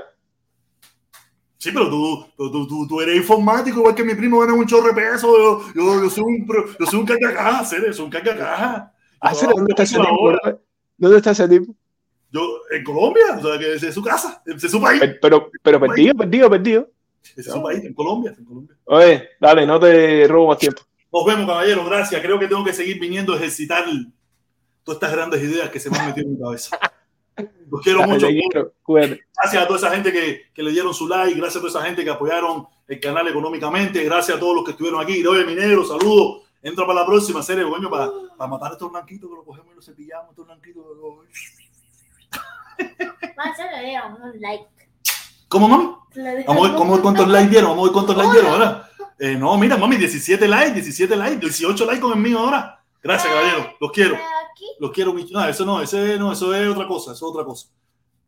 Sí, pero tú, tú, tú, tú eres informático, igual que mi primo gana un chorro de peso. Yo, yo, yo soy un, pro- yo soy un cargacaja, serio, soy un cargacaja. Ah, ¿Dónde está ese tipo? ¿Dónde- ¿Dónde está ese tipo? Yo, en Colombia, o sea, que ese es su casa, ese es su país. Pero, pero, pero perdido, perdido, perdido. Ese es su país, en Colombia, en Colombia. Oye, dale, no te robo más tiempo. Nos vemos, caballero, gracias. Creo que tengo que seguir viniendo a ejercitar todas estas grandes ideas que se me han metido en mi cabeza. Los quiero Dale, mucho. quiero. Gracias a toda esa gente que, que le dieron su like, gracias a toda esa gente que apoyaron el canal económicamente, gracias a todos los que estuvieron aquí. Oye, mi negro, saludos. Entra para la próxima serie, coño, para, para matar a estos blanquitos que los cogemos y los cepillamos, estos blanquitos. Más un like. ¿Cómo, mami? Vamos a ver cómo- cuántos likes dieron, vamos a ver cuántos likes dieron ahora. Eh, no, mira, mami, 17 likes, 17 likes, 18 likes con el mío ahora. Gracias, caballero, los quiero. Aquí, Los quiero mucho. No, eso no, ese no, eso es otra cosa, eso es otra cosa.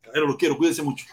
Caballero, los quiero, cuídense mucho.